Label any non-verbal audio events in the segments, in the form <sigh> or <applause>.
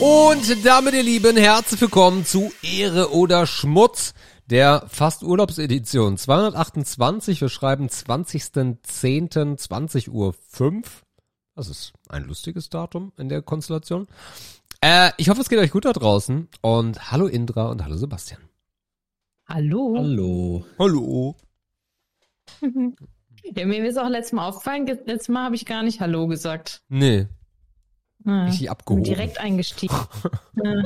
Und damit, ihr Lieben, herzlich willkommen zu Ehre oder Schmutz, der fast Urlaubsedition 228. Wir schreiben 20.10.20 Uhr 5. Das ist ein lustiges Datum in der Konstellation. Äh, ich hoffe, es geht euch gut da draußen. Und hallo Indra und hallo Sebastian. Hallo. Hallo. Hallo. <laughs> Ja, mir ist auch letztes Mal aufgefallen, ge- letztes Mal habe ich gar nicht Hallo gesagt. Nee, Ja, richtig bin abgehoben. direkt eingestiegen. <laughs> ja.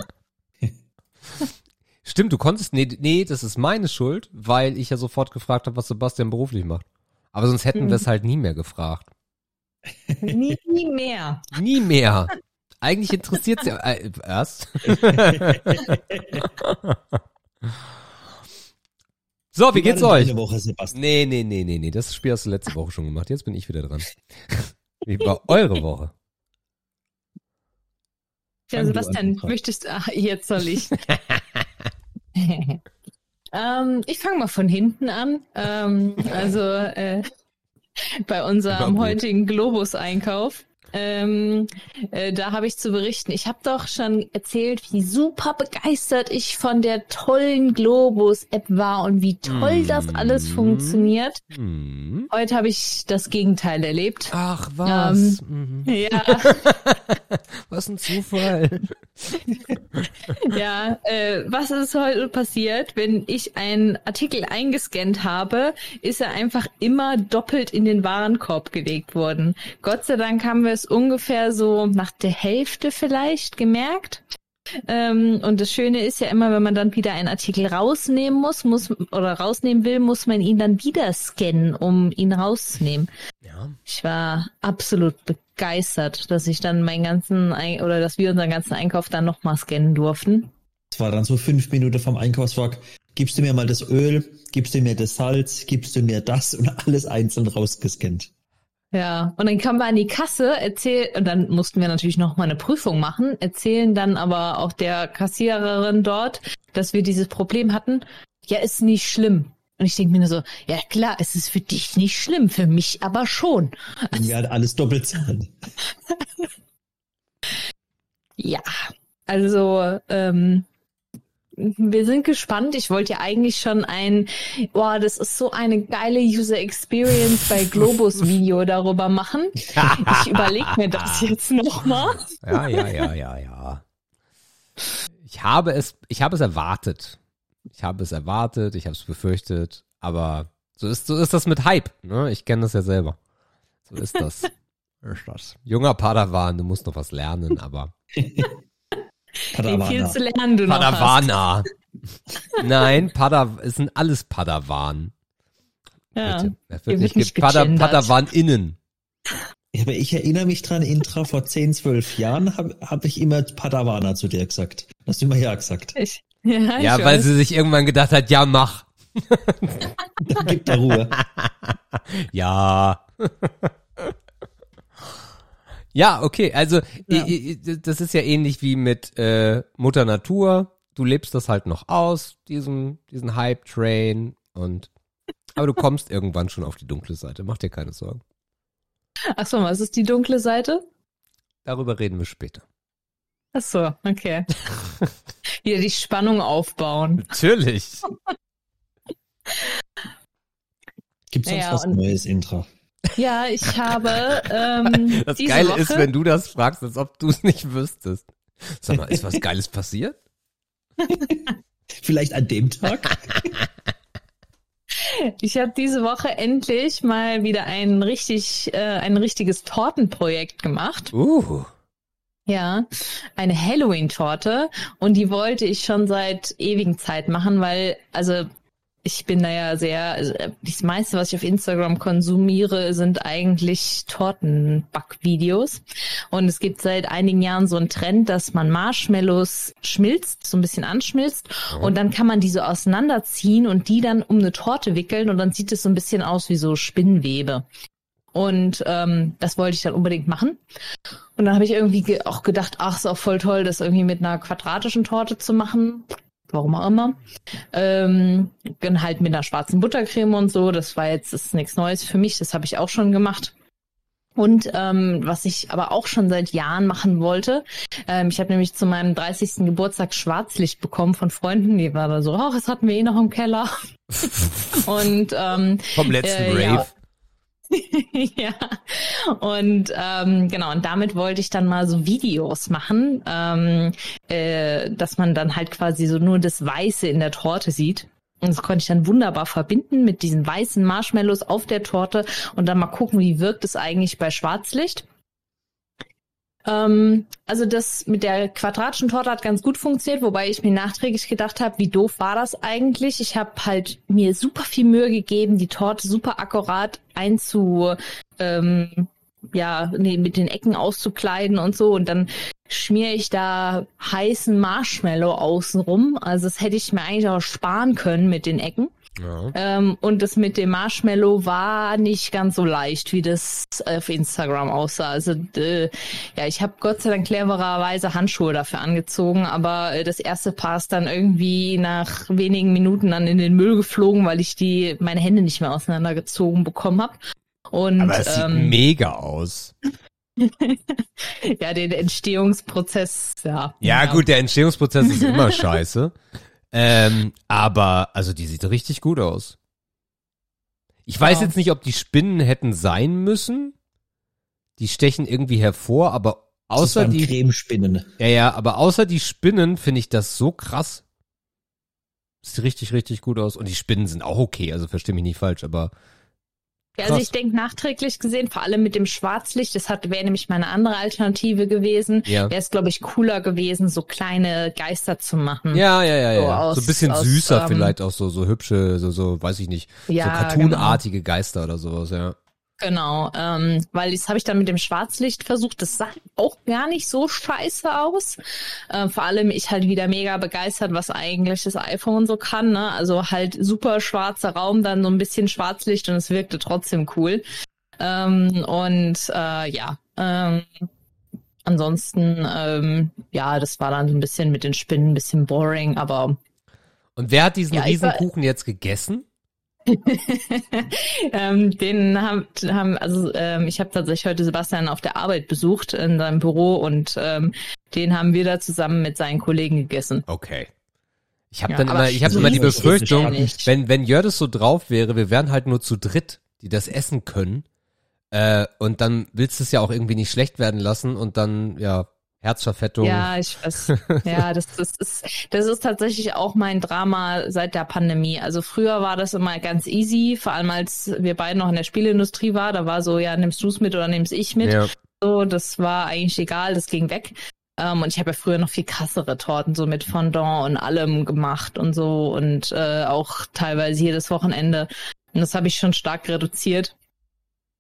Stimmt, du konntest, nee, nee, das ist meine Schuld, weil ich ja sofort gefragt habe, was Sebastian beruflich macht. Aber sonst hätten Hm. wir es halt nie mehr gefragt. <laughs> Nie mehr. Nie mehr. Eigentlich interessiert es ja äh, erst. <laughs> so, wie geht's euch? Woche, Sebastian. Nee, nee, nee, nee, nee. Das Spiel hast du letzte Woche schon gemacht. Jetzt bin ich wieder dran. Wie war eure Woche? Ja, Sebastian, an, Frau. möchtest ach, jetzt soll ich. <laughs> ähm, ich fange mal von hinten an. Ähm, also äh, bei unserem heutigen Globus-Einkauf. Ähm, äh, da habe ich zu berichten. Ich habe doch schon erzählt, wie super begeistert ich von der tollen Globus-App war und wie toll das alles funktioniert. Hm. Heute habe ich das Gegenteil erlebt. Ach, was? Mhm. Ja, <laughs> Was ein Zufall. <laughs> ja. Äh, was ist heute passiert? Wenn ich einen Artikel eingescannt habe, ist er einfach immer doppelt in den Warenkorb gelegt worden. Gott sei Dank haben wir es ungefähr so nach der Hälfte vielleicht gemerkt. Ähm, und das Schöne ist ja immer, wenn man dann wieder einen Artikel rausnehmen muss, muss oder rausnehmen will, muss man ihn dann wieder scannen, um ihn rauszunehmen. Ja. Ich war absolut begeistert, dass ich dann meinen ganzen Ein oder dass wir unseren ganzen Einkauf dann nochmal scannen durften. Es war dann so fünf Minuten vom Einkaufswagen. Gibst du mir mal das Öl, gibst du mir das Salz, gibst du mir das und alles einzeln rausgescannt. Ja, und dann kamen wir an die Kasse, erzähl und dann mussten wir natürlich noch mal eine Prüfung machen, erzählen dann aber auch der Kassiererin dort, dass wir dieses Problem hatten. Ja, ist nicht schlimm. Und ich denke mir nur so, ja klar, es ist für dich nicht schlimm, für mich aber schon. Und wir halt alles doppelt zahlen. <laughs> Ja, also ähm, wir sind gespannt. Ich wollte ja eigentlich schon ein, boah, das ist so eine geile User Experience bei Globus Video darüber machen. Ich überlege mir das <laughs> jetzt nochmal. Ja, ja, ja, ja, ja. Ich habe es, ich habe es erwartet. Ich habe es erwartet, ich habe es befürchtet, aber so ist, so ist das mit Hype, ne? Ich kenne das ja selber. So ist das. So <laughs> ist das. Junger Padawan, du musst noch was lernen, aber <laughs> Wie viel Padawana. zu lernen du noch hast. Padawana. <laughs> Nein, Padaw, es sind alles Padawan. Ja. Bitte. Es hier wird nicht, nicht Pada. Padawan innen. Ja, aber ich erinnere mich dran, Intra, vor 10, 12 Jahren habe hab ich immer Padawana zu dir gesagt. Hast du immer ja gesagt. Ich, ja, <laughs> Ja, ich weil weiß. sie sich irgendwann gedacht hat, ja, mach. Dann gibt er Ruhe. <laughs> Ja. Ja, okay. Also Ja. das ist ja ähnlich wie mit äh, Mutter Natur. Du lebst das halt noch aus, diesen, diesen Hype-Train und aber du kommst irgendwann schon auf die dunkle Seite. Mach dir keine Sorgen. Ach so, was ist die dunkle Seite? Darüber reden wir später. Ach so, okay. <laughs> Wieder die Spannung aufbauen. Natürlich. <laughs> Gibt's sonst Naja, was Neues, Intra? Ja, ich habe ähm, <laughs> Das diese Geile Woche, ist, wenn du das fragst, als ob du es nicht wüsstest. Sag mal, ist was Geiles passiert? <laughs> Vielleicht an dem Tag? <laughs> Ich habe diese Woche endlich mal wieder ein richtig, äh, ein richtiges Tortenprojekt gemacht. Uh. Ja, eine Halloween-Torte und die wollte ich schon seit ewigen Zeit machen, weil also ich bin da ja sehr, also äh, das meiste, was ich auf Instagram konsumiere, sind eigentlich Tortenbackvideos. Und es gibt seit einigen Jahren so einen Trend, dass man Marshmallows schmilzt, so ein bisschen anschmilzt und dann kann man die so auseinanderziehen und die dann um eine Torte wickeln und dann sieht es so ein bisschen aus wie so Spinnwebe. Und ähm, das wollte ich dann unbedingt machen. Und dann habe ich irgendwie ge auch gedacht, ach, ist auch voll toll, das irgendwie mit einer quadratischen Torte zu machen. Warum auch immer. Ähm, dann halt mit einer schwarzen Buttercreme und so. Das war jetzt das ist nichts Neues für mich. Das habe ich auch schon gemacht. Und ähm, was ich aber auch schon seit Jahren machen wollte, ähm, ich habe nämlich zu meinem 30. Geburtstag Schwarzlicht bekommen von Freunden, die waren da so, ach, das hatten wir eh noch im Keller. <laughs> Und ähm, Vom letzten Äh, Rave. ja. <laughs> ja, und ähm, genau, und damit wollte ich dann mal so Videos machen, ähm, äh, dass man dann halt quasi so nur das Weiße in der Torte sieht. Und das konnte ich dann wunderbar verbinden mit diesen weißen Marshmallows auf der Torte und dann mal gucken, wie wirkt es eigentlich bei Schwarzlicht. Ähm, also das mit der quadratischen Torte hat ganz gut funktioniert, wobei ich mir nachträglich gedacht habe, wie doof war das eigentlich? Ich habe halt mir super viel Mühe gegeben, die Torte super akkurat einzu, ähm, ja, nee, mit den Ecken auszukleiden und so und dann schmiere ich da heißen Marshmallow außenrum. Also das hätte ich mir eigentlich auch sparen können mit den Ecken. Ja. Ähm, und das mit dem Marshmallow war nicht ganz so leicht, wie das auf Instagram aussah. Also äh, ja, ich habe Gott sei Dank clevererweise Handschuhe dafür angezogen, aber äh, das erste Paar ist dann irgendwie nach wenigen Minuten dann in den Müll geflogen, weil ich die meine Hände nicht mehr auseinandergezogen bekommen habe. Und Aber es sieht ähm, mega aus. <laughs> ja, den Entstehungsprozess, ja. Ja, gut, der Entstehungsprozess ist immer <laughs> scheiße. Ähm, aber, also die sieht richtig gut aus. Ich weiß Ja. jetzt nicht, ob die Spinnen hätten sein müssen. Die stechen irgendwie hervor, aber außer die, Cremespinnen. ja, ja, aber außer die Spinnen finde ich das so krass. Sieht richtig, richtig gut aus. Und die Spinnen sind auch okay, also versteh mich nicht falsch, aber Ja, also Krass. ich denke nachträglich gesehen, vor allem mit dem Schwarzlicht, das hat wäre nämlich meine andere Alternative gewesen. Ja. Wäre es, glaube ich, cooler gewesen, so kleine Geister zu machen. ja, ja, ja, So ja. aus- so ein bisschen aus, süßer ähm, vielleicht auch so, so hübsche, so, so, weiß ich nicht, Ja, so cartoonartige Geister oder sowas, ja. Genau, ähm, weil das habe ich dann mit dem Schwarzlicht versucht. Das sah auch gar nicht so scheiße aus. Äh, vor allem ich halt wieder mega begeistert, was eigentlich das iPhone so kann. Ne? Also halt super schwarzer Raum, dann so ein bisschen Schwarzlicht und es wirkte trotzdem cool. Ähm, und äh, ja, ähm, ansonsten ähm, ja, das war dann so ein bisschen mit den Spinnen ein bisschen boring, aber Und wer hat diesen Ja, ich war- Riesenkuchen jetzt gegessen? <laughs> ähm, den haben, haben also ähm, ich habe tatsächlich heute Sebastian auf der Arbeit besucht in seinem Büro und ähm, den haben wir da zusammen mit seinen Kollegen gegessen. Okay. Ich habe Ja, dann immer, ich habe immer die Befürchtung, wenn wenn Jördes so drauf wäre, wir wären halt nur zu dritt, die das essen können. Äh, und dann willst du es ja auch irgendwie nicht schlecht werden lassen und dann ja Herzverfettung. Ja, ich weiß. Ja, <laughs> das, das ist das ist tatsächlich auch mein Drama seit der Pandemie. Also früher war das immer ganz easy, vor allem als wir beide noch in der Spieleindustrie war, da war so ja nimmst du es mit oder nimm's ich mit. ja. So, das war eigentlich egal, das ging weg. Ähm, und ich habe ja früher noch viel krassere Torten, so mit Fondant und allem gemacht und so und äh, auch teilweise jedes Wochenende. Und das habe ich schon stark reduziert.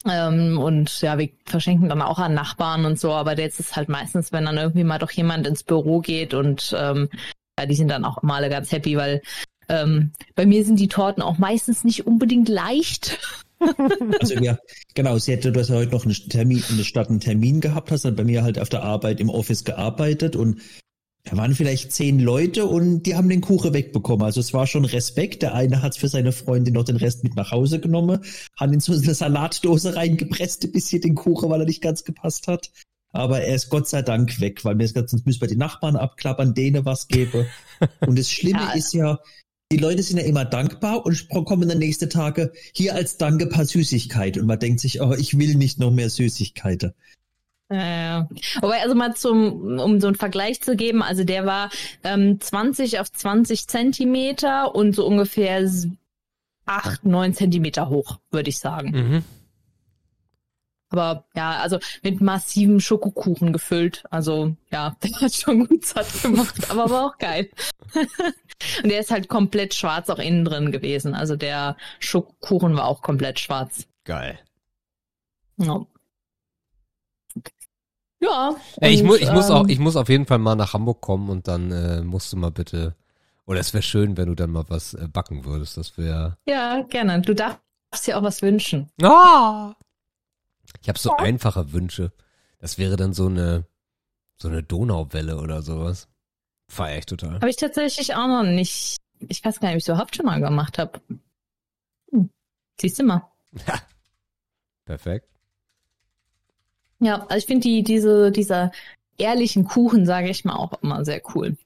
Ähm, und ja, wir verschenken dann auch an Nachbarn und so, aber jetzt ist halt meistens, wenn dann irgendwie mal doch jemand ins Büro geht und ähm, ja, die sind dann auch immer alle ganz happy, weil ähm, bei mir sind die Torten auch meistens nicht unbedingt leicht. <laughs> Also ja, genau, sie hätte, du hast ja heute noch einen Termin, in der Stadt einen Termin gehabt, hast dann bei mir halt auf der Arbeit im Office gearbeitet und da waren vielleicht zehn Leute und die haben den Kuchen wegbekommen. Also es war schon Respekt. Der eine hat für seine Freundin noch den Rest mit nach Hause genommen, hat in so eine Salatdose reingepresst, ein bisschen den Kuchen, weil er nicht ganz gepasst hat. Aber er ist Gott sei Dank weg, weil mir ist sonst müssen wir die Nachbarn abklappern, denen was gebe. <laughs> Und das Schlimme Ja. ist ja, die Leute sind ja immer dankbar und kommen dann nächste Tage hier als Danke paar Süßigkeit und man denkt sich, oh, ich will nicht noch mehr Süßigkeiten. Äh, wobei, also mal zum, um so einen Vergleich zu geben, also der war ähm, 20 auf 20 Zentimeter und so ungefähr s- 8, 9 Zentimeter hoch, würde ich sagen. Mhm. Aber ja, also mit massivem Schokokuchen gefüllt. Also ja, <laughs> der hat schon gut satt gemacht, aber war auch geil. <laughs> und der ist halt komplett schwarz auch innen drin gewesen. Also der Schokokuchen war auch komplett schwarz. Geil. Ja. Ja. Ey, ich, mu ich muss auch, ähm, ich muss auf jeden Fall mal nach Hamburg kommen und dann äh, musst du mal bitte, oder es wäre schön, wenn du dann mal was äh, backen würdest. Das wäre. Ja, gerne. Du darfst dir auch was wünschen. Ah! Ich habe so einfache Wünsche. Das wäre dann so eine, so eine Donauwelle oder sowas. Feier ich total. Habe ich tatsächlich auch noch nicht. Ich weiß gar nicht, ob ich es überhaupt schon mal gemacht habe. Hm. Siehst du mal. <laughs> Perfekt. Ja, also ich finde die, diese, dieser ehrlichen Kuchen, sage ich mal, auch immer sehr cool.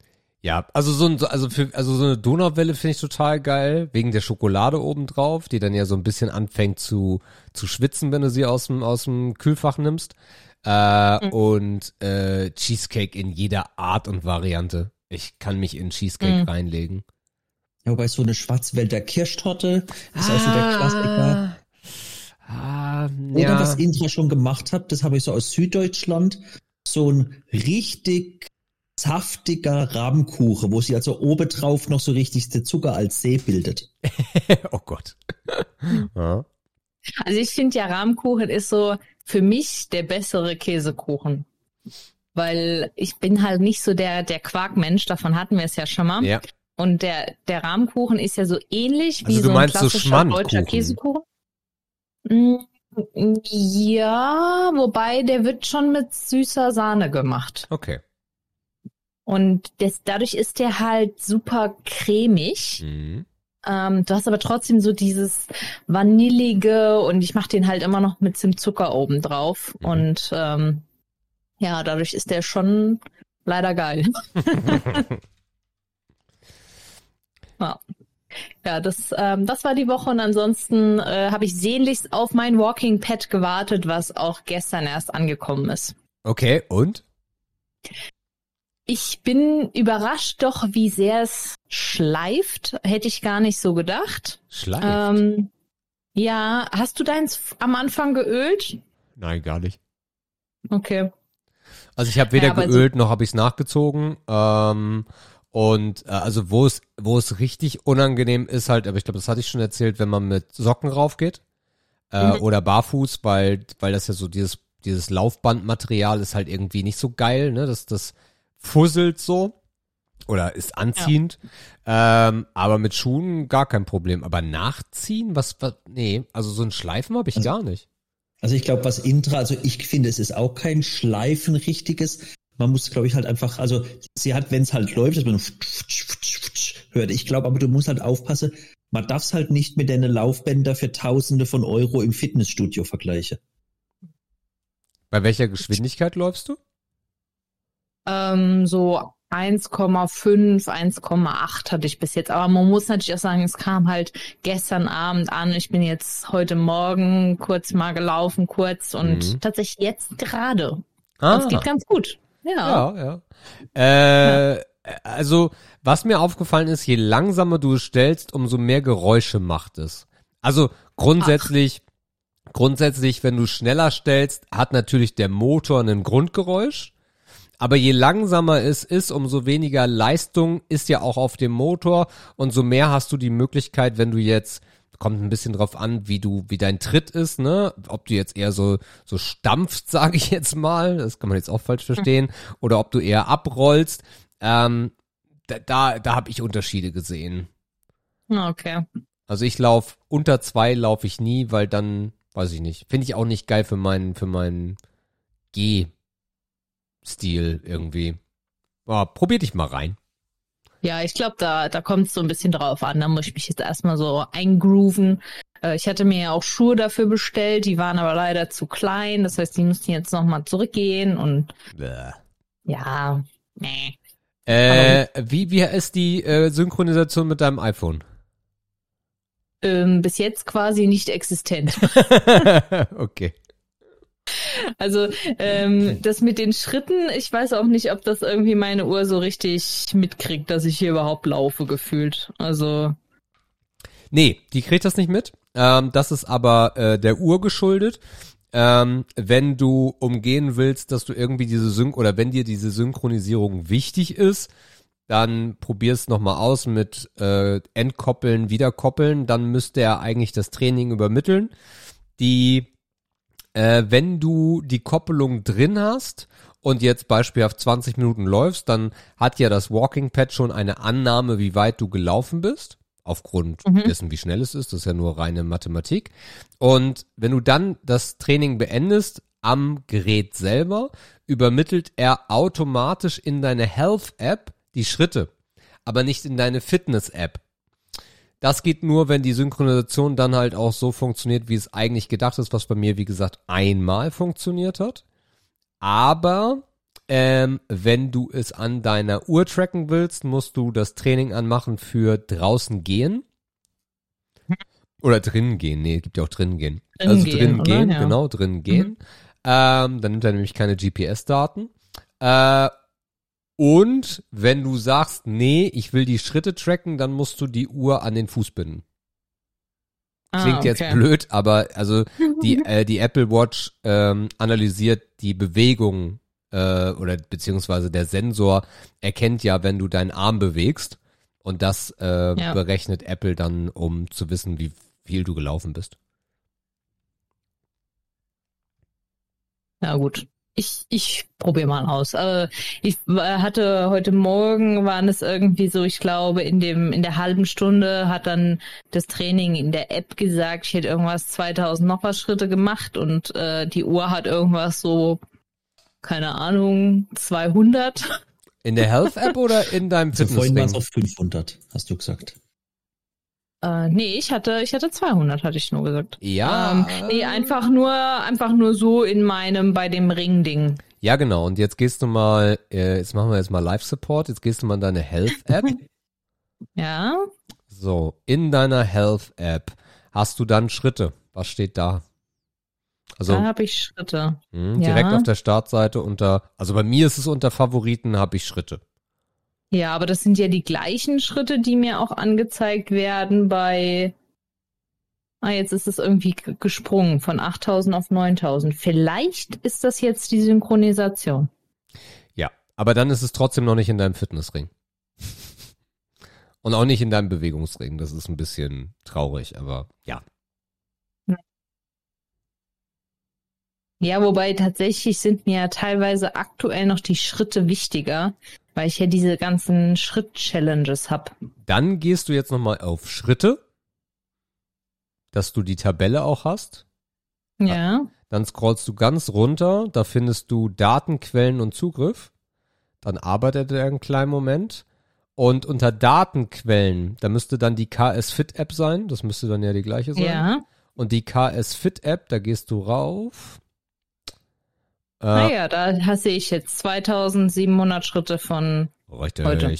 Ja, also so ein, also für, also so eine Donauwelle finde ich total geil, wegen der Schokolade obendrauf, die dann ja so ein bisschen anfängt zu, zu schwitzen, wenn du sie aus dem, aus dem Kühlfach nimmst. Äh, Mhm. Und äh, Cheesecake in jeder Art und Variante. Ich kann mich in Cheesecake Mhm. reinlegen. Ja, wobei so eine Schwarzwälder Kirschtorte ist auch so der Klassiker. Ah, Oder ja. was Intra schon gemacht hat, das habe ich so aus Süddeutschland, so ein richtig saftiger Rahmenkuchen, wo sie also obendrauf noch so richtig der Zucker als See bildet. <laughs> oh Gott. ja. Also ich finde ja Rahmkuchen ist so für mich der bessere Käsekuchen. Weil ich bin halt nicht so der, der Quarkmensch, davon hatten wir es ja schon mal. ja. Und der, der Rahmkuchen ist ja so ähnlich wie Also du so ein klassischer deutscher Käsekuchen. Mm, Ja, wobei der wird schon mit süßer Sahne gemacht. Okay. Und das, dadurch ist der halt super cremig. Mhm. Ähm, du hast aber trotzdem so dieses Vanillige und ich mache den halt immer noch mit Zimtzucker oben drauf. Mhm. Und ähm, ja, dadurch ist der schon leider geil. <laughs> <laughs> ja. Ja, das, ähm, das war die Woche und ansonsten äh, habe ich sehnlichst auf mein Walking Pad gewartet, was auch gestern erst angekommen ist. Okay, und? Ich bin überrascht doch, wie sehr es schleift. Hätte ich gar nicht so gedacht. Schleif. Ähm, ja, hast du deins am Anfang geölt? Nein, gar nicht. Okay. Also ich habe weder Ja, aber so- geölt noch habe ich es nachgezogen. Ähm, und äh, also wo es wo es richtig unangenehm ist halt, aber ich glaube, das hatte ich schon erzählt, wenn man mit Socken raufgeht äh, Mhm. oder barfuß, weil weil das ja so dieses dieses Laufbandmaterial ist halt irgendwie nicht so geil, ne? Das das fusselt so oder ist anziehend. Ähm, aber mit Schuhen gar kein Problem. Aber nachziehen, was was nee, also so ein Schleifen habe ich Also- gar nicht. Also ich glaube, was Intra, also ich finde, es ist auch kein Schleifen richtiges. Man muss, glaube ich, halt einfach, also sie hat, wenn es halt läuft, dass man hört. Ich glaube, aber du musst halt aufpassen, man darf es halt nicht mit deinen Laufbänder für Tausende von Euro im Fitnessstudio vergleichen. Bei welcher Geschwindigkeit läufst du? Ähm, so 1,5, 1,8 hatte ich bis jetzt. Aber man muss natürlich auch sagen, es kam halt gestern Abend an. Ich bin jetzt heute Morgen kurz mal gelaufen, kurz und Mhm. tatsächlich jetzt gerade. Ah. Und es geht ganz gut. Ja. Ja, ja. Äh, also, was mir aufgefallen ist, je langsamer du stellst, umso mehr Geräusche macht es. Also grundsätzlich, grundsätzlich, wenn du schneller stellst, hat natürlich der Motor ein Grundgeräusch. Aber je langsamer es ist, umso weniger Leistung ist ja auch auf dem Motor und so mehr hast du die Möglichkeit, wenn du jetzt kommt ein bisschen drauf an, wie du wie dein Tritt ist, ne? Ob du jetzt eher so so stampfst, <laughs> sage ich jetzt mal, das kann man jetzt auch falsch verstehen, <laughs> oder ob du eher abrollst. Ähm, da da, da habe ich Unterschiede gesehen. Okay. Also ich lauf unter zwei laufe ich nie, weil dann weiß ich nicht, finde ich auch nicht geil für meinen für meinen G-Stil irgendwie. Oh, probier dich mal rein. Ja, ich glaube, da, da kommt es so ein bisschen drauf an. Da muss ich mich jetzt erstmal so eingrooven. Äh, ich hatte mir ja auch Schuhe dafür bestellt, die waren aber leider zu klein. Das heißt, die mussten jetzt nochmal zurückgehen und Bäh. ja, nee. Äh, wie, wie ist die äh, Synchronisation mit deinem iPhone? Ähm, bis jetzt quasi nicht existent. <laughs> okay. Also ähm, das mit den Schritten, ich weiß auch nicht, ob das irgendwie meine Uhr so richtig mitkriegt, dass ich hier überhaupt laufe, gefühlt. Also, Nee, die kriegt das nicht mit. Ähm, das ist aber äh, der Uhr geschuldet. Ähm, wenn du umgehen willst, dass du irgendwie diese Sync oder wenn dir diese Synchronisierung wichtig ist, dann probier's noch mal aus mit äh, Entkoppeln, Wiederkoppeln. Dann müsste er eigentlich das Training übermitteln. Die, äh, wenn du die Koppelung drin hast und jetzt beispielhaft 20 Minuten läufst, dann hat ja das Walking Pad schon eine Annahme, wie weit du gelaufen bist aufgrund Mhm. dessen, wie schnell es ist. Das ist ja nur reine Mathematik. Und wenn du dann das Training beendest am Gerät selber, übermittelt er automatisch in deine Health-App die Schritte, aber nicht in deine Fitness-App. Das geht nur, wenn die Synchronisation dann halt auch so funktioniert, wie es eigentlich gedacht ist, was bei mir, wie gesagt, einmal funktioniert hat. aber ähm, wenn du es an deiner Uhr tracken willst, musst du das Training anmachen für draußen gehen. Oder drinnen gehen. Nee, gibt ja auch drinnen gehen. Drinnen also gehen, drinnen gehen, Ja. genau, drinnen gehen. Ähm, dann nimmt er nämlich keine GPS-Daten. Äh, und wenn du sagst, nee, ich will die Schritte tracken, dann musst du die Uhr an den Fuß binden. Klingt Ah, jetzt okay. blöd, aber also <laughs> die, äh, die Apple Watch ähm, analysiert die Bewegung äh, oder beziehungsweise der Sensor erkennt ja, wenn du deinen Arm bewegst und das äh, Ja. berechnet Apple dann, um zu wissen, wie viel du gelaufen bist. Ja gut. Ich, ich probiere mal aus. Aber ich war- hatte heute Morgen waren es irgendwie so, ich glaube, in dem in der halben Stunde hat dann das Training in der App gesagt, ich hätte irgendwas 2000 noch was Schritte gemacht und äh, die Uhr hat irgendwas so keine Ahnung 200. In der Health App oder in deinem Also vorhin war es auf 500, hast du gesagt. Äh, nee, ich hatte ich hatte 200, hatte ich nur gesagt. Ja. Ähm, nee, einfach nur einfach nur so in meinem bei dem Ring-Ding. Ja, genau. Und jetzt gehst du mal, äh, jetzt machen wir jetzt mal Live Support. Jetzt gehst du mal in deine Health App. <laughs> Ja. So, in deiner Health App hast du dann Schritte. Was steht da? Also da habe ich Schritte. mh, ja. direkt auf der Startseite unter, also bei mir ist es unter Favoriten, habe ich Schritte. Ja, aber das sind ja die gleichen Schritte, die mir auch angezeigt werden bei. Ah, jetzt ist es irgendwie gesprungen von 8000 auf 9000. Vielleicht ist das jetzt die Synchronisation. Ja, aber dann ist es trotzdem noch nicht in deinem Fitnessring. Und auch nicht in deinem Bewegungsring. Das ist ein bisschen traurig, aber ja. Ja, wobei tatsächlich sind mir ja teilweise aktuell noch die Schritte wichtiger, weil ich ja diese ganzen Schritt-Challenges hab. Dann gehst du jetzt nochmal auf Schritte, dass du die Tabelle auch hast. Ja. Dann scrollst du ganz runter, da findest du Datenquellen und Zugriff. Dann arbeitet er einen kleinen Moment. Und unter Datenquellen, da müsste dann die KS Fit App sein. Das müsste dann ja die gleiche sein. Ja. Und die KS Fit App, da gehst du rauf. Äh, Ah ja, da sehe ich jetzt 2700 Schritte von. Richtig. Heute.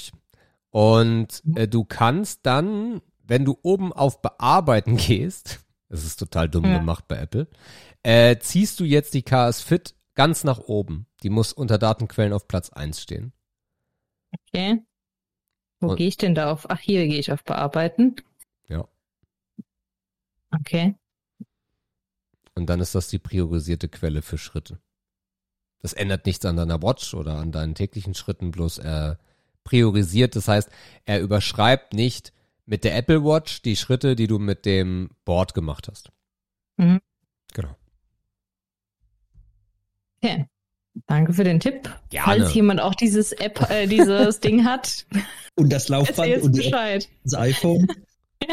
Und äh, du kannst dann, wenn du oben auf Bearbeiten <laughs> gehst, das ist total dumm Ja. gemacht bei Apple, äh, ziehst du jetzt die KS Fit ganz nach oben. Die muss unter Datenquellen auf Platz 1 stehen. Okay. Wo gehe ich denn da auf? Ach, hier gehe ich auf Bearbeiten. Ja. Okay. Und dann ist das die priorisierte Quelle für Schritte. Das ändert nichts an deiner Watch oder an deinen täglichen Schritten, bloß er priorisiert. Das heißt, er überschreibt nicht mit der Apple Watch die Schritte, die du mit dem Board gemacht hast. Mhm. Genau. Okay. Danke für den Tipp. Gerne. Falls jemand auch dieses App, äh, dieses <laughs> Ding hat, Und das Laufband und Bescheid. das iPhone. <laughs>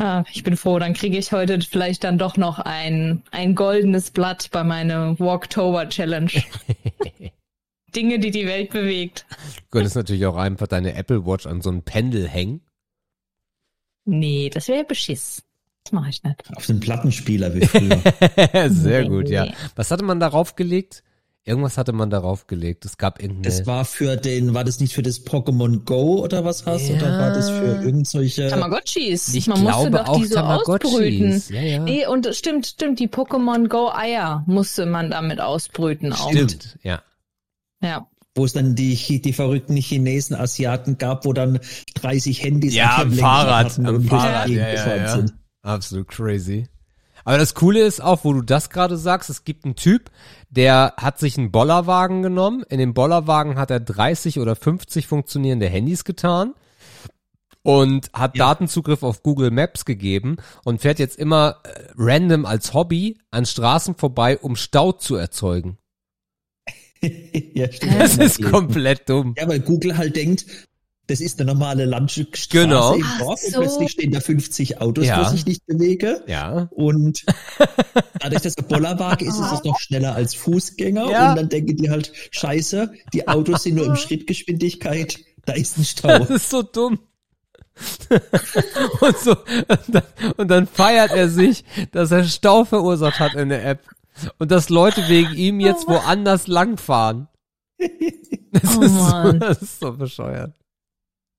Ah, ich bin froh, dann kriege ich heute vielleicht dann doch noch ein, ein goldenes Blatt bei meiner Walktober Challenge. <laughs> Dinge, die die Welt bewegt. Du könntest natürlich auch einfach deine Apple Watch an so ein Pendel hängen. Nee, das wäre ja Beschiss. Das mache ich nicht. Auf den Plattenspieler wie früher. <laughs> Sehr Nee. gut, ja. Was hatte man darauf gelegt? Irgendwas hatte man darauf gelegt. Es gab irgendeine. Das war für den, war das nicht für das Pokémon Go oder was hast? Ja. Oder war das für irgend solche. Tamagotchis. ich Man musste glaube doch auch die so ausbrüten. Tamagotchis. Ja, ja. Nee, und stimmt, stimmt, die Pokémon Go Eier musste man damit ausbrüten auch. Stimmt, ja. Ja. wo es dann die, die verrückten Chinesen, Asiaten gab, wo dann 30 Handys Ja, am Fahrrad, am Fahrrad, ja, ja, gefahren ja. sind. Absolut crazy. Aber das Coole ist auch, wo du das gerade sagst, es gibt einen Typ, der hat sich einen Bollerwagen genommen. In dem Bollerwagen hat er 30 oder 50 funktionierende Handys getan und hat Ja. Datenzugriff auf Google Maps gegeben und fährt jetzt immer äh, random als Hobby an Straßen vorbei, um Stau zu erzeugen. <laughs> ja, stimmt. Das ist komplett dumm. Ja, weil Google halt denkt, das ist eine normale Landstraße Genau. im Dorf so. und plötzlich stehen da 50 Autos, Ja. wo sich nicht bewege. Ja. Und <laughs> dadurch, dass der Bollerwagen ist, ist es noch schneller als Fußgänger. Ja. Und dann denken die halt, scheiße, die Autos sind nur in <laughs> Schrittgeschwindigkeit, da ist ein Stau. Das ist so dumm. <laughs> und, so, und, dann, und dann feiert er sich, dass er Stau verursacht hat in der App. Und dass Leute wegen ihm jetzt woanders langfahren. Das, Oh ist so, Mann. das ist so bescheuert.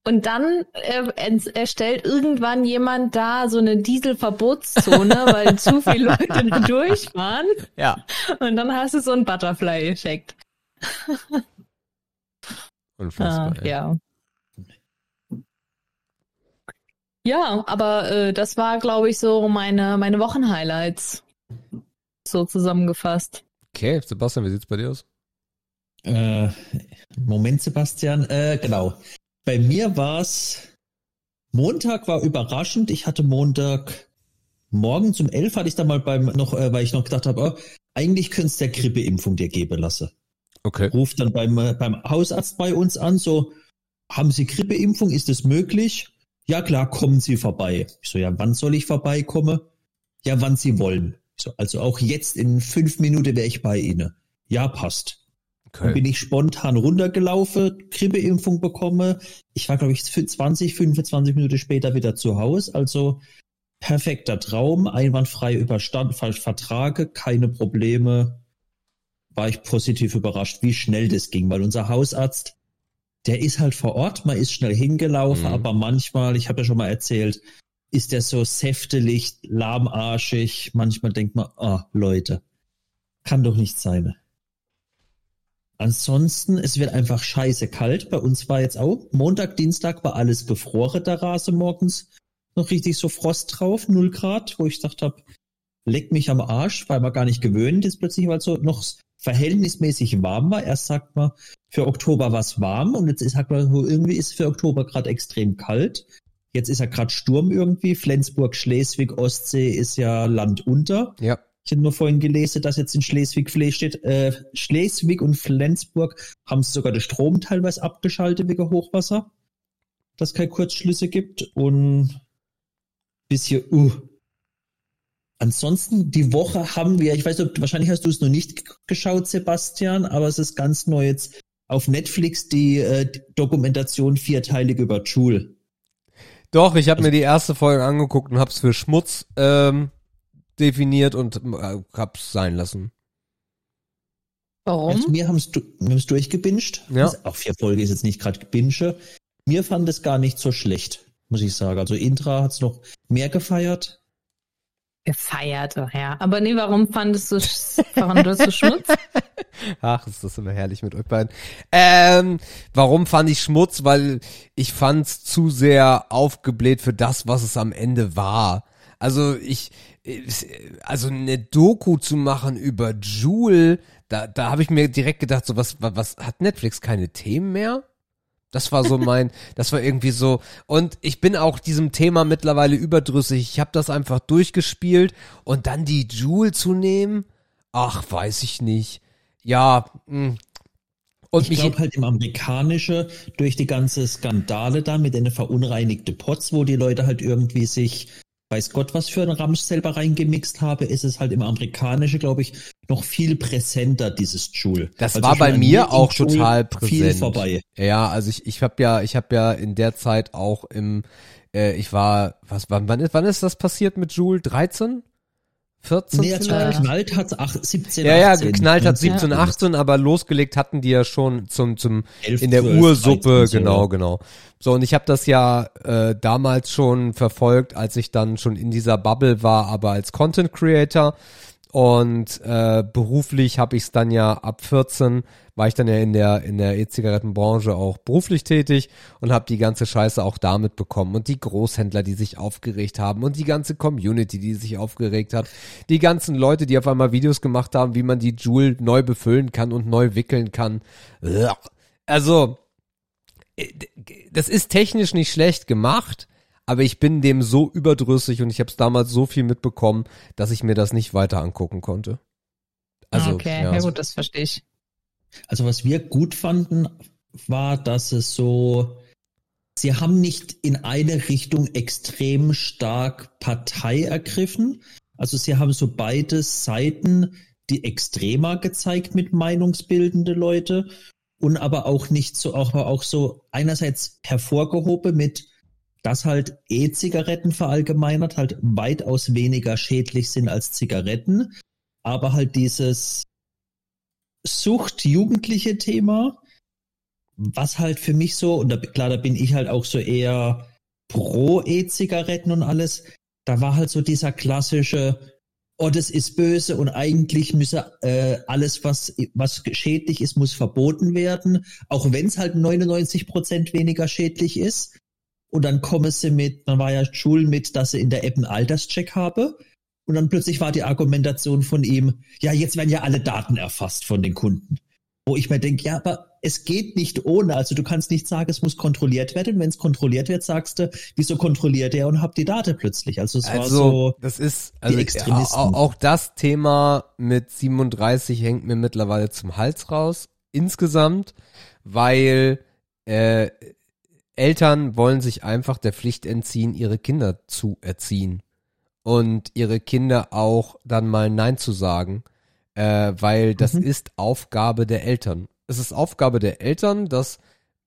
Und dann äh, erstellt irgendwann jemand da so eine Dieselverbotszone, <laughs> weil zu viele Leute da durchfahren. Ja. Und dann hast du so einen Butterfly-Effekt. Unfassbar. Ah, ja. Ja, aber äh, das war, glaube ich, so meine, meine Wochenhighlights. So zusammengefasst. Okay, Sebastian, wie sieht's bei dir aus? Äh, Moment, Sebastian. Äh, genau. Bei mir war's Montag war überraschend. Ich hatte Montag morgen um elf hatte ich dann mal beim noch, äh, weil ich noch gedacht habe, oh, eigentlich könntest der Grippeimpfung dir geben lassen. Okay. Ruft dann beim, äh, beim Hausarzt bei uns an, so, haben Sie Grippeimpfung? Ist es möglich? Ja klar, kommen Sie vorbei. Ich so, ja, wann soll ich vorbeikommen? Ja, wann Sie wollen. Ich so, also auch jetzt in fünf Minuten wäre ich bei Ihnen. Ja, passt. Dann okay. bin ich spontan runtergelaufen, Grippeimpfung bekomme. Ich war, glaube ich, für 20, 25 Minuten später wieder zu Hause. Also perfekter Traum, einwandfrei überstanden, falsch vertrage, keine Probleme. War ich positiv überrascht, wie schnell das ging, weil unser Hausarzt, der ist halt vor Ort, man ist schnell hingelaufen, Mhm. aber manchmal, ich habe ja schon mal erzählt, ist der so säftelig, lahmarschig. Manchmal denkt man, ah, Leute, kann doch nicht sein. Ansonsten, es wird einfach scheiße kalt. Bei uns war jetzt auch Montag, Dienstag war alles gefroren, der Rase morgens. Noch richtig so Frost drauf, 0 Grad, wo ich dachte hab, leck mich am Arsch, weil man gar nicht gewöhnt ist plötzlich, weil so noch verhältnismäßig warm war. Erst sagt man, für Oktober war es warm und jetzt sagt man, irgendwie ist für Oktober gerade extrem kalt. Jetzt ist ja gerade Sturm irgendwie. Flensburg, Schleswig, Ostsee ist ja Land unter. Ja. Ich habe nur vorhin gelesen, dass jetzt in Schleswig Fle- steht, äh, Schleswig und Flensburg haben sie sogar den Strom teilweise abgeschaltet wegen Hochwasser, dass keine Kurzschlüsse gibt und bis hier, uh. Ansonsten, die Woche haben wir, ich weiß nicht, wahrscheinlich hast du es noch nicht geschaut, Sebastian, aber es ist ganz neu jetzt auf Netflix die, äh, Dokumentation vierteilig über Joule. Doch, ich habe mir die erste Folge angeguckt und hab's für Schmutz ähm, definiert und äh, hab's sein lassen. Warum? Also mir haben's, du- wir haben's durchgebinscht. Ja. Auch vier Folge ist jetzt nicht gerade gebinged. Mir fand es gar nicht so schlecht, muss ich sagen. Also Intra hat's noch mehr gefeiert. Gefeiert, oh ja. Aber nee, warum fandest du, fandest du Schmutz? <laughs> Ach, ist das immer herrlich mit euch beiden. Ähm, warum fand ich Schmutz? Weil ich fand's zu sehr aufgebläht für das, was es am Ende war. Also ich, also eine Doku zu machen über Joule, da, da habe ich mir direkt gedacht, so was, was, was hat Netflix keine Themen mehr? Das war so mein, <laughs> das war irgendwie so. Und ich bin auch diesem Thema mittlerweile überdrüssig. Ich habe das einfach durchgespielt und dann die Joule zu nehmen, ach, weiß ich nicht. Ja, mh. und Ich glaube halt im Amerikanische, durch die ganze Skandale da mit den verunreinigte Pots, wo die Leute halt irgendwie sich, weiß Gott was für einen Ramsch selber reingemixt habe, ist es halt im Amerikanische, glaube ich, noch viel präsenter, dieses Joule. Das Also war bei mir auch Joule total Viel präsent. vorbei. Ja, also ich, ich habe ja, ich habe ja in der Zeit auch im, äh, ich war, was, wann, wann ist, wann ist das passiert mit Joule? 13? 14 Nee, also vielleicht? geknallt hat 17, Ja, ja, 18. geknallt hat 19, 17, 18, aber losgelegt hatten die ja schon zum, zum, 11, in der 12, Ursuppe, 13 so. genau, genau. So, und ich habe das ja äh, damals schon verfolgt, als ich dann schon in dieser Bubble war, aber als Content Creator. Und äh, beruflich habe ich es dann ja ab 14, war ich dann ja in der in der E-Zigarettenbranche auch beruflich tätig und habe die ganze Scheiße auch damit bekommen. Und die Großhändler, die sich aufgeregt haben und die ganze Community, die sich aufgeregt hat, die ganzen Leute, die auf einmal Videos gemacht haben, wie man die Joule neu befüllen kann und neu wickeln kann. Also äh, das ist technisch nicht schlecht gemacht, aber ich bin dem so überdrüssig und ich habe es damals so viel mitbekommen, dass ich mir das nicht weiter angucken konnte. Also, okay, ja. gut, das verstehe ich. Also was wir gut fanden, war, dass es so, sie haben nicht in eine Richtung extrem stark Partei ergriffen. Also sie haben so beide Seiten, die extremer gezeigt mit meinungsbildende Leute und aber auch nicht so, auch, auch so einerseits hervorgehoben mit dass halt E-Zigaretten verallgemeinert halt weitaus weniger schädlich sind als Zigaretten, aber halt dieses Sucht-Jugendliche Thema, was halt für mich so, und da, klar, da bin ich halt auch so eher pro E-Zigaretten und alles, da war halt so dieser klassische, oh, das ist böse und eigentlich müsse äh, alles, was, was schädlich ist, muss verboten werden, auch wenn es halt 99 Prozent weniger schädlich ist. Und dann komme sie mit, dann war ja Schul mit, dass sie in der App einen Alterscheck habe. Und dann plötzlich war die Argumentation von ihm, ja, jetzt werden ja alle Daten erfasst von den Kunden. Wo ich mir denke, ja, aber es geht nicht ohne. Also du kannst nicht sagen, es muss kontrolliert werden. Wenn es kontrolliert wird, sagst du, wieso kontrolliert er und habt die Daten plötzlich? Also es also, war so. Das ist also auch, auch das Thema mit 37 hängt mir mittlerweile zum Hals raus. Insgesamt, weil äh, Eltern wollen sich einfach der Pflicht entziehen, ihre Kinder zu erziehen und ihre Kinder auch dann mal Nein zu sagen, äh, weil das mhm. ist Aufgabe der Eltern. Es ist Aufgabe der Eltern, dass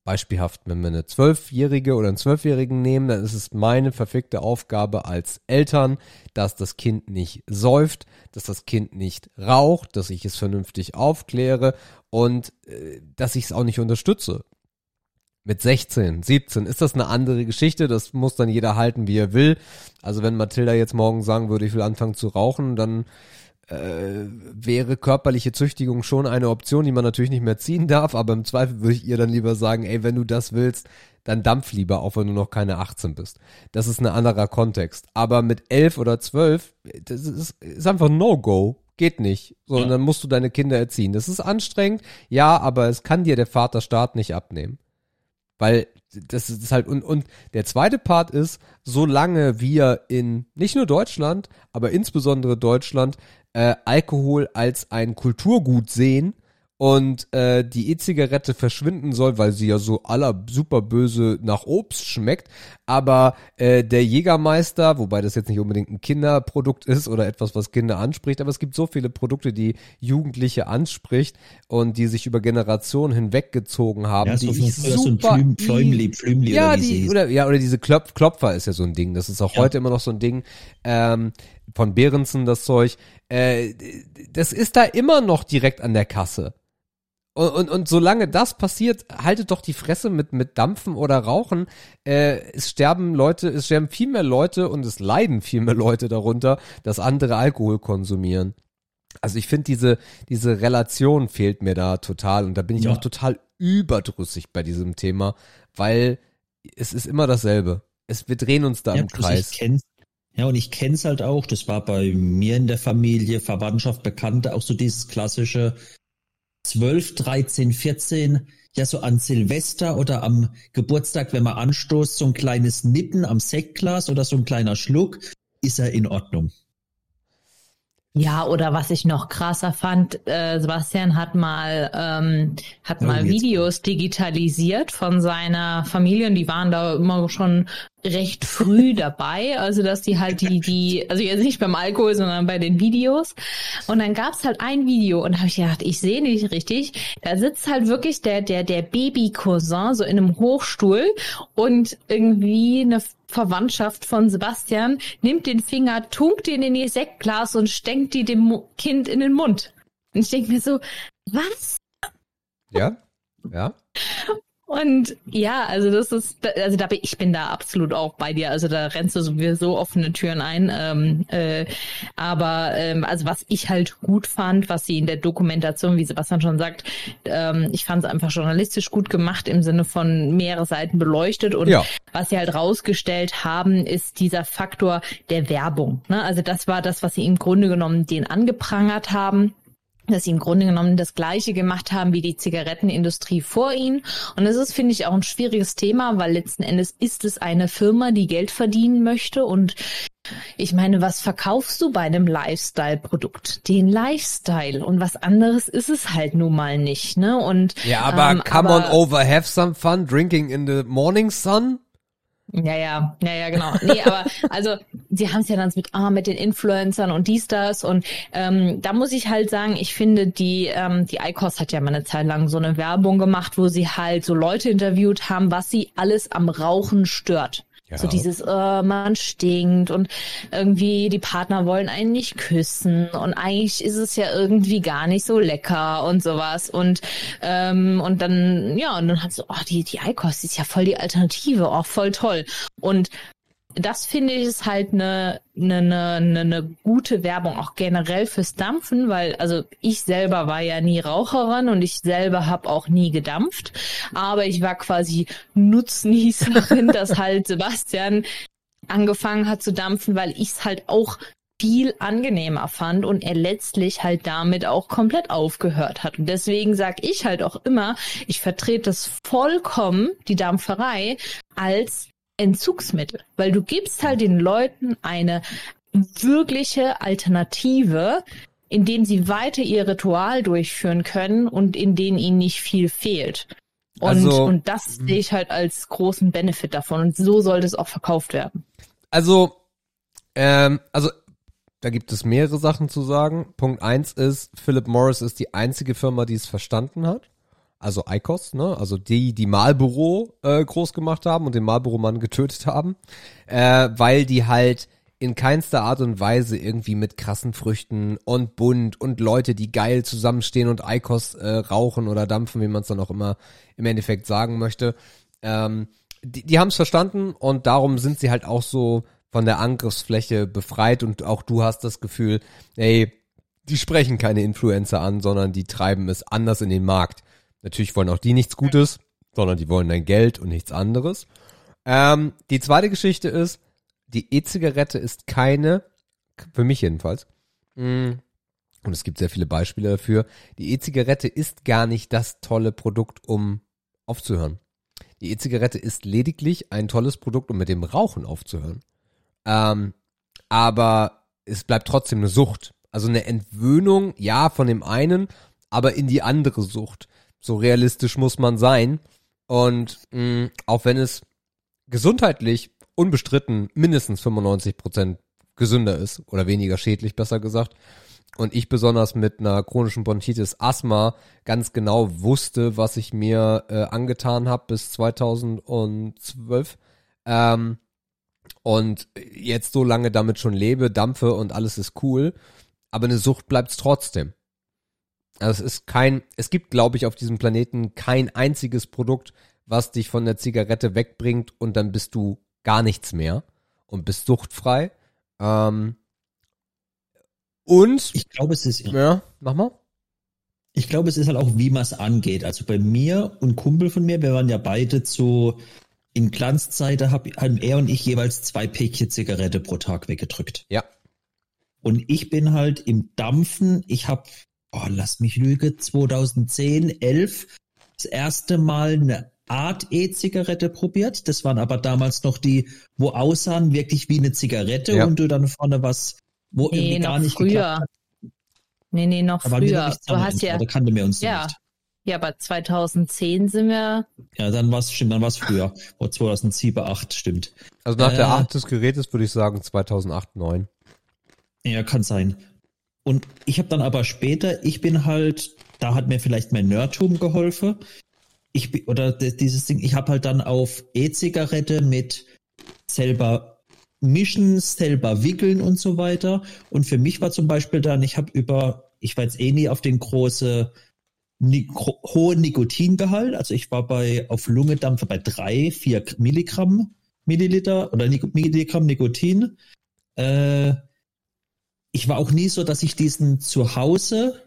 beispielhaft, wenn wir eine Zwölfjährige oder einen Zwölfjährigen nehmen, dann ist es meine verfickte Aufgabe als Eltern, dass das Kind nicht säuft, dass das Kind nicht raucht, dass ich es vernünftig aufkläre und äh, dass ich es auch nicht unterstütze. Mit 16, 17 ist das eine andere Geschichte. Das muss dann jeder halten, wie er will. Also wenn Mathilda jetzt morgen sagen würde, ich will anfangen zu rauchen, dann äh, wäre körperliche Züchtigung schon eine Option, die man natürlich nicht mehr ziehen darf. Aber im Zweifel würde ich ihr dann lieber sagen, ey, wenn du das willst, dann dampf lieber, auch wenn du noch keine 18 bist. Das ist ein anderer Kontext. Aber mit 11 oder 12, das ist, ist einfach No-Go. Geht nicht. Sondern ja. dann musst du deine Kinder erziehen. Das ist anstrengend, ja, aber es kann dir der Vaterstaat nicht abnehmen. Weil das ist halt, und, und der zweite Part ist, solange wir in nicht nur Deutschland, aber insbesondere Deutschland äh, Alkohol als ein Kulturgut sehen, und äh, die E-Zigarette verschwinden soll, weil sie ja so aller super böse nach Obst schmeckt. Aber äh, der Jägermeister, wobei das jetzt nicht unbedingt ein Kinderprodukt ist oder etwas, was Kinder anspricht, aber es gibt so viele Produkte, die Jugendliche anspricht und die sich über Generationen hinweggezogen haben, ja, die so ich super, so ein Flümli, Flümli ja, oder die, oder ja oder diese Klopf, Klopfer ist ja so ein Ding. Das ist auch ja. heute immer noch so ein Ding. Ähm, von Behrensen das Zeug. Äh, das ist da immer noch direkt an der Kasse. Und, und, und solange das passiert, haltet doch die Fresse mit, mit Dampfen oder Rauchen. Äh, es sterben Leute, es sterben viel mehr Leute und es leiden viel mehr Leute darunter, dass andere Alkohol konsumieren. Also ich finde diese, diese Relation fehlt mir da total und da bin ich ja. auch total überdrüssig bei diesem Thema, weil es ist immer dasselbe. Es, wir drehen uns da ja, im Kreis. Ja, und ich kenne es halt auch, das war bei mir in der Familie, Verwandtschaft, Bekannte, auch so dieses klassische, 12, 13, 14, ja so an Silvester oder am Geburtstag, wenn man anstoßt, so ein kleines Nippen am Sektglas oder so ein kleiner Schluck, ist er in Ordnung. Ja, oder was ich noch krasser fand, äh, Sebastian hat mal ähm, hat oh, mal Videos digitalisiert von seiner Familie und die waren da immer schon recht früh <laughs> dabei, also dass die halt die die also jetzt nicht beim Alkohol, sondern bei den Videos und dann gab's halt ein Video und habe ich gedacht, ich sehe nicht richtig, da sitzt halt wirklich der der der Baby Cousin so in einem Hochstuhl und irgendwie eine Verwandtschaft von Sebastian nimmt den Finger, tunkt ihn in ihr Sektglas und steckt die dem Kind in den Mund. Und ich denke mir so, was? Ja, ja. Und ja, also das ist, also da bin ich bin da absolut auch bei dir. Also da rennst du sowieso offene Türen ein. Ähm, äh, aber ähm, also was ich halt gut fand, was sie in der Dokumentation, wie Sebastian schon sagt, ähm, ich fand es einfach journalistisch gut gemacht im Sinne von mehrere Seiten beleuchtet und ja. was sie halt rausgestellt haben, ist dieser Faktor der Werbung. Ne? Also das war das, was sie im Grunde genommen den angeprangert haben dass sie im Grunde genommen das Gleiche gemacht haben wie die Zigarettenindustrie vor ihnen. Und das ist, finde ich, auch ein schwieriges Thema, weil letzten Endes ist es eine Firma, die Geld verdienen möchte. Und ich meine, was verkaufst du bei einem Lifestyle-Produkt? Den Lifestyle. Und was anderes ist es halt nun mal nicht, ne? Und, ja, aber ähm, come aber, on over, have some fun, drinking in the morning sun? Ja, ja, ja, ja, genau. Nee, aber also sie haben es ja dann mit, ah, mit den Influencern und dies, das. Und ähm, da muss ich halt sagen, ich finde, die, ähm, die ICOS hat ja mal eine Zeit lang so eine Werbung gemacht, wo sie halt so Leute interviewt haben, was sie alles am Rauchen stört. Ja. So dieses, äh, man stinkt und irgendwie die Partner wollen einen nicht küssen und eigentlich ist es ja irgendwie gar nicht so lecker und sowas und ähm, und dann ja und dann hat so, oh die die Eikost ist ja voll die Alternative, oh voll toll und das finde ich ist halt eine, eine, eine, eine gute Werbung, auch generell fürs Dampfen, weil also ich selber war ja nie Raucherin und ich selber habe auch nie gedampft, aber ich war quasi Nutznießerin, <laughs> dass halt Sebastian angefangen hat zu dampfen, weil ich es halt auch viel angenehmer fand und er letztlich halt damit auch komplett aufgehört hat. Und deswegen sage ich halt auch immer, ich vertrete das vollkommen, die Dampferei, als Entzugsmittel, weil du gibst halt den Leuten eine wirkliche Alternative, in denen sie weiter ihr Ritual durchführen können und in denen ihnen nicht viel fehlt. Und, Also- und das sehe ich halt als großen Benefit davon. Und so sollte es auch verkauft werden. Also, ähm, also da gibt es mehrere Sachen zu sagen. Punkt eins ist, Philip Morris ist die einzige Firma, die es verstanden hat. Also ICOS, ne? Also die, die Marlboro äh, groß gemacht haben und den Marlboro-Mann getötet haben. Äh, weil die halt in keinster Art und Weise irgendwie mit krassen Früchten und bunt und Leute, die geil zusammenstehen und ICOS äh, rauchen oder dampfen, wie man es dann auch immer im Endeffekt sagen möchte. Ähm, die, die haben es verstanden und darum sind sie halt auch so von der Angriffsfläche befreit und auch du hast das Gefühl, ey, die sprechen keine Influencer an, sondern die treiben es anders in den Markt. Natürlich wollen auch die nichts Gutes, sondern die wollen dein Geld und nichts anderes. Ähm, die zweite Geschichte ist, die E-Zigarette ist keine, für mich jedenfalls, mh, und es gibt sehr viele Beispiele dafür, die E-Zigarette ist gar nicht das tolle Produkt, um aufzuhören. Die E-Zigarette ist lediglich ein tolles Produkt, um mit dem Rauchen aufzuhören. Ähm, aber es bleibt trotzdem eine Sucht. Also eine Entwöhnung, ja, von dem einen, aber in die andere Sucht. So realistisch muss man sein. Und mh, auch wenn es gesundheitlich unbestritten mindestens 95 Prozent gesünder ist oder weniger schädlich, besser gesagt. Und ich besonders mit einer chronischen Bronchitis Asthma ganz genau wusste, was ich mir äh, angetan habe bis 2012. Ähm, und jetzt so lange damit schon lebe, dampfe und alles ist cool, aber eine Sucht bleibt's trotzdem. Also es ist kein, es gibt, glaube ich, auf diesem Planeten kein einziges Produkt, was dich von der Zigarette wegbringt und dann bist du gar nichts mehr und bist suchtfrei. Ähm, und, Ich glaube, es ist, ja, mach mal. ich glaube, es ist halt auch, wie man es angeht. Also bei mir und Kumpel von mir, wir waren ja beide zu, in Glanzzeiten hab, haben er und ich jeweils zwei Päckchen Zigarette pro Tag weggedrückt. Ja. Und ich bin halt im Dampfen, ich habe, oh, lass mich lüge, 2010, 11 das erste Mal eine Art E-Zigarette probiert. Das waren aber damals noch die, wo aussahen wirklich wie eine Zigarette Ja. und du dann vorne was, wo Nee, irgendwie gar noch nicht geklappt früher. hat. Nee, nee, noch noch früher. Du hast ja, Da kannten wir uns ja, nicht. ja, aber 2010 sind wir, Ja, dann war es stimmt, dann war es früher. Vor 2007, 8, stimmt. Also nach der Äh. Art des Gerätes würde ich sagen 2008, 9. Ja, kann sein. Und ich habe dann aber später, ich bin halt, da hat mir vielleicht mein Nerdtum geholfen. Ich oder dieses Ding, ich habe halt dann auf E-Zigarette mit selber mischen, selber wickeln und so weiter. Und für mich war zum Beispiel dann, ich habe über, ich war jetzt eh nie auf den große Ni gro- hohe Nikotingehalt. Also ich war bei auf Lungedampfer bei drei, vier Milligramm Milliliter oder Nik Milligramm Nikotin. Äh, ich war auch nie so, dass ich diesen zu Hause,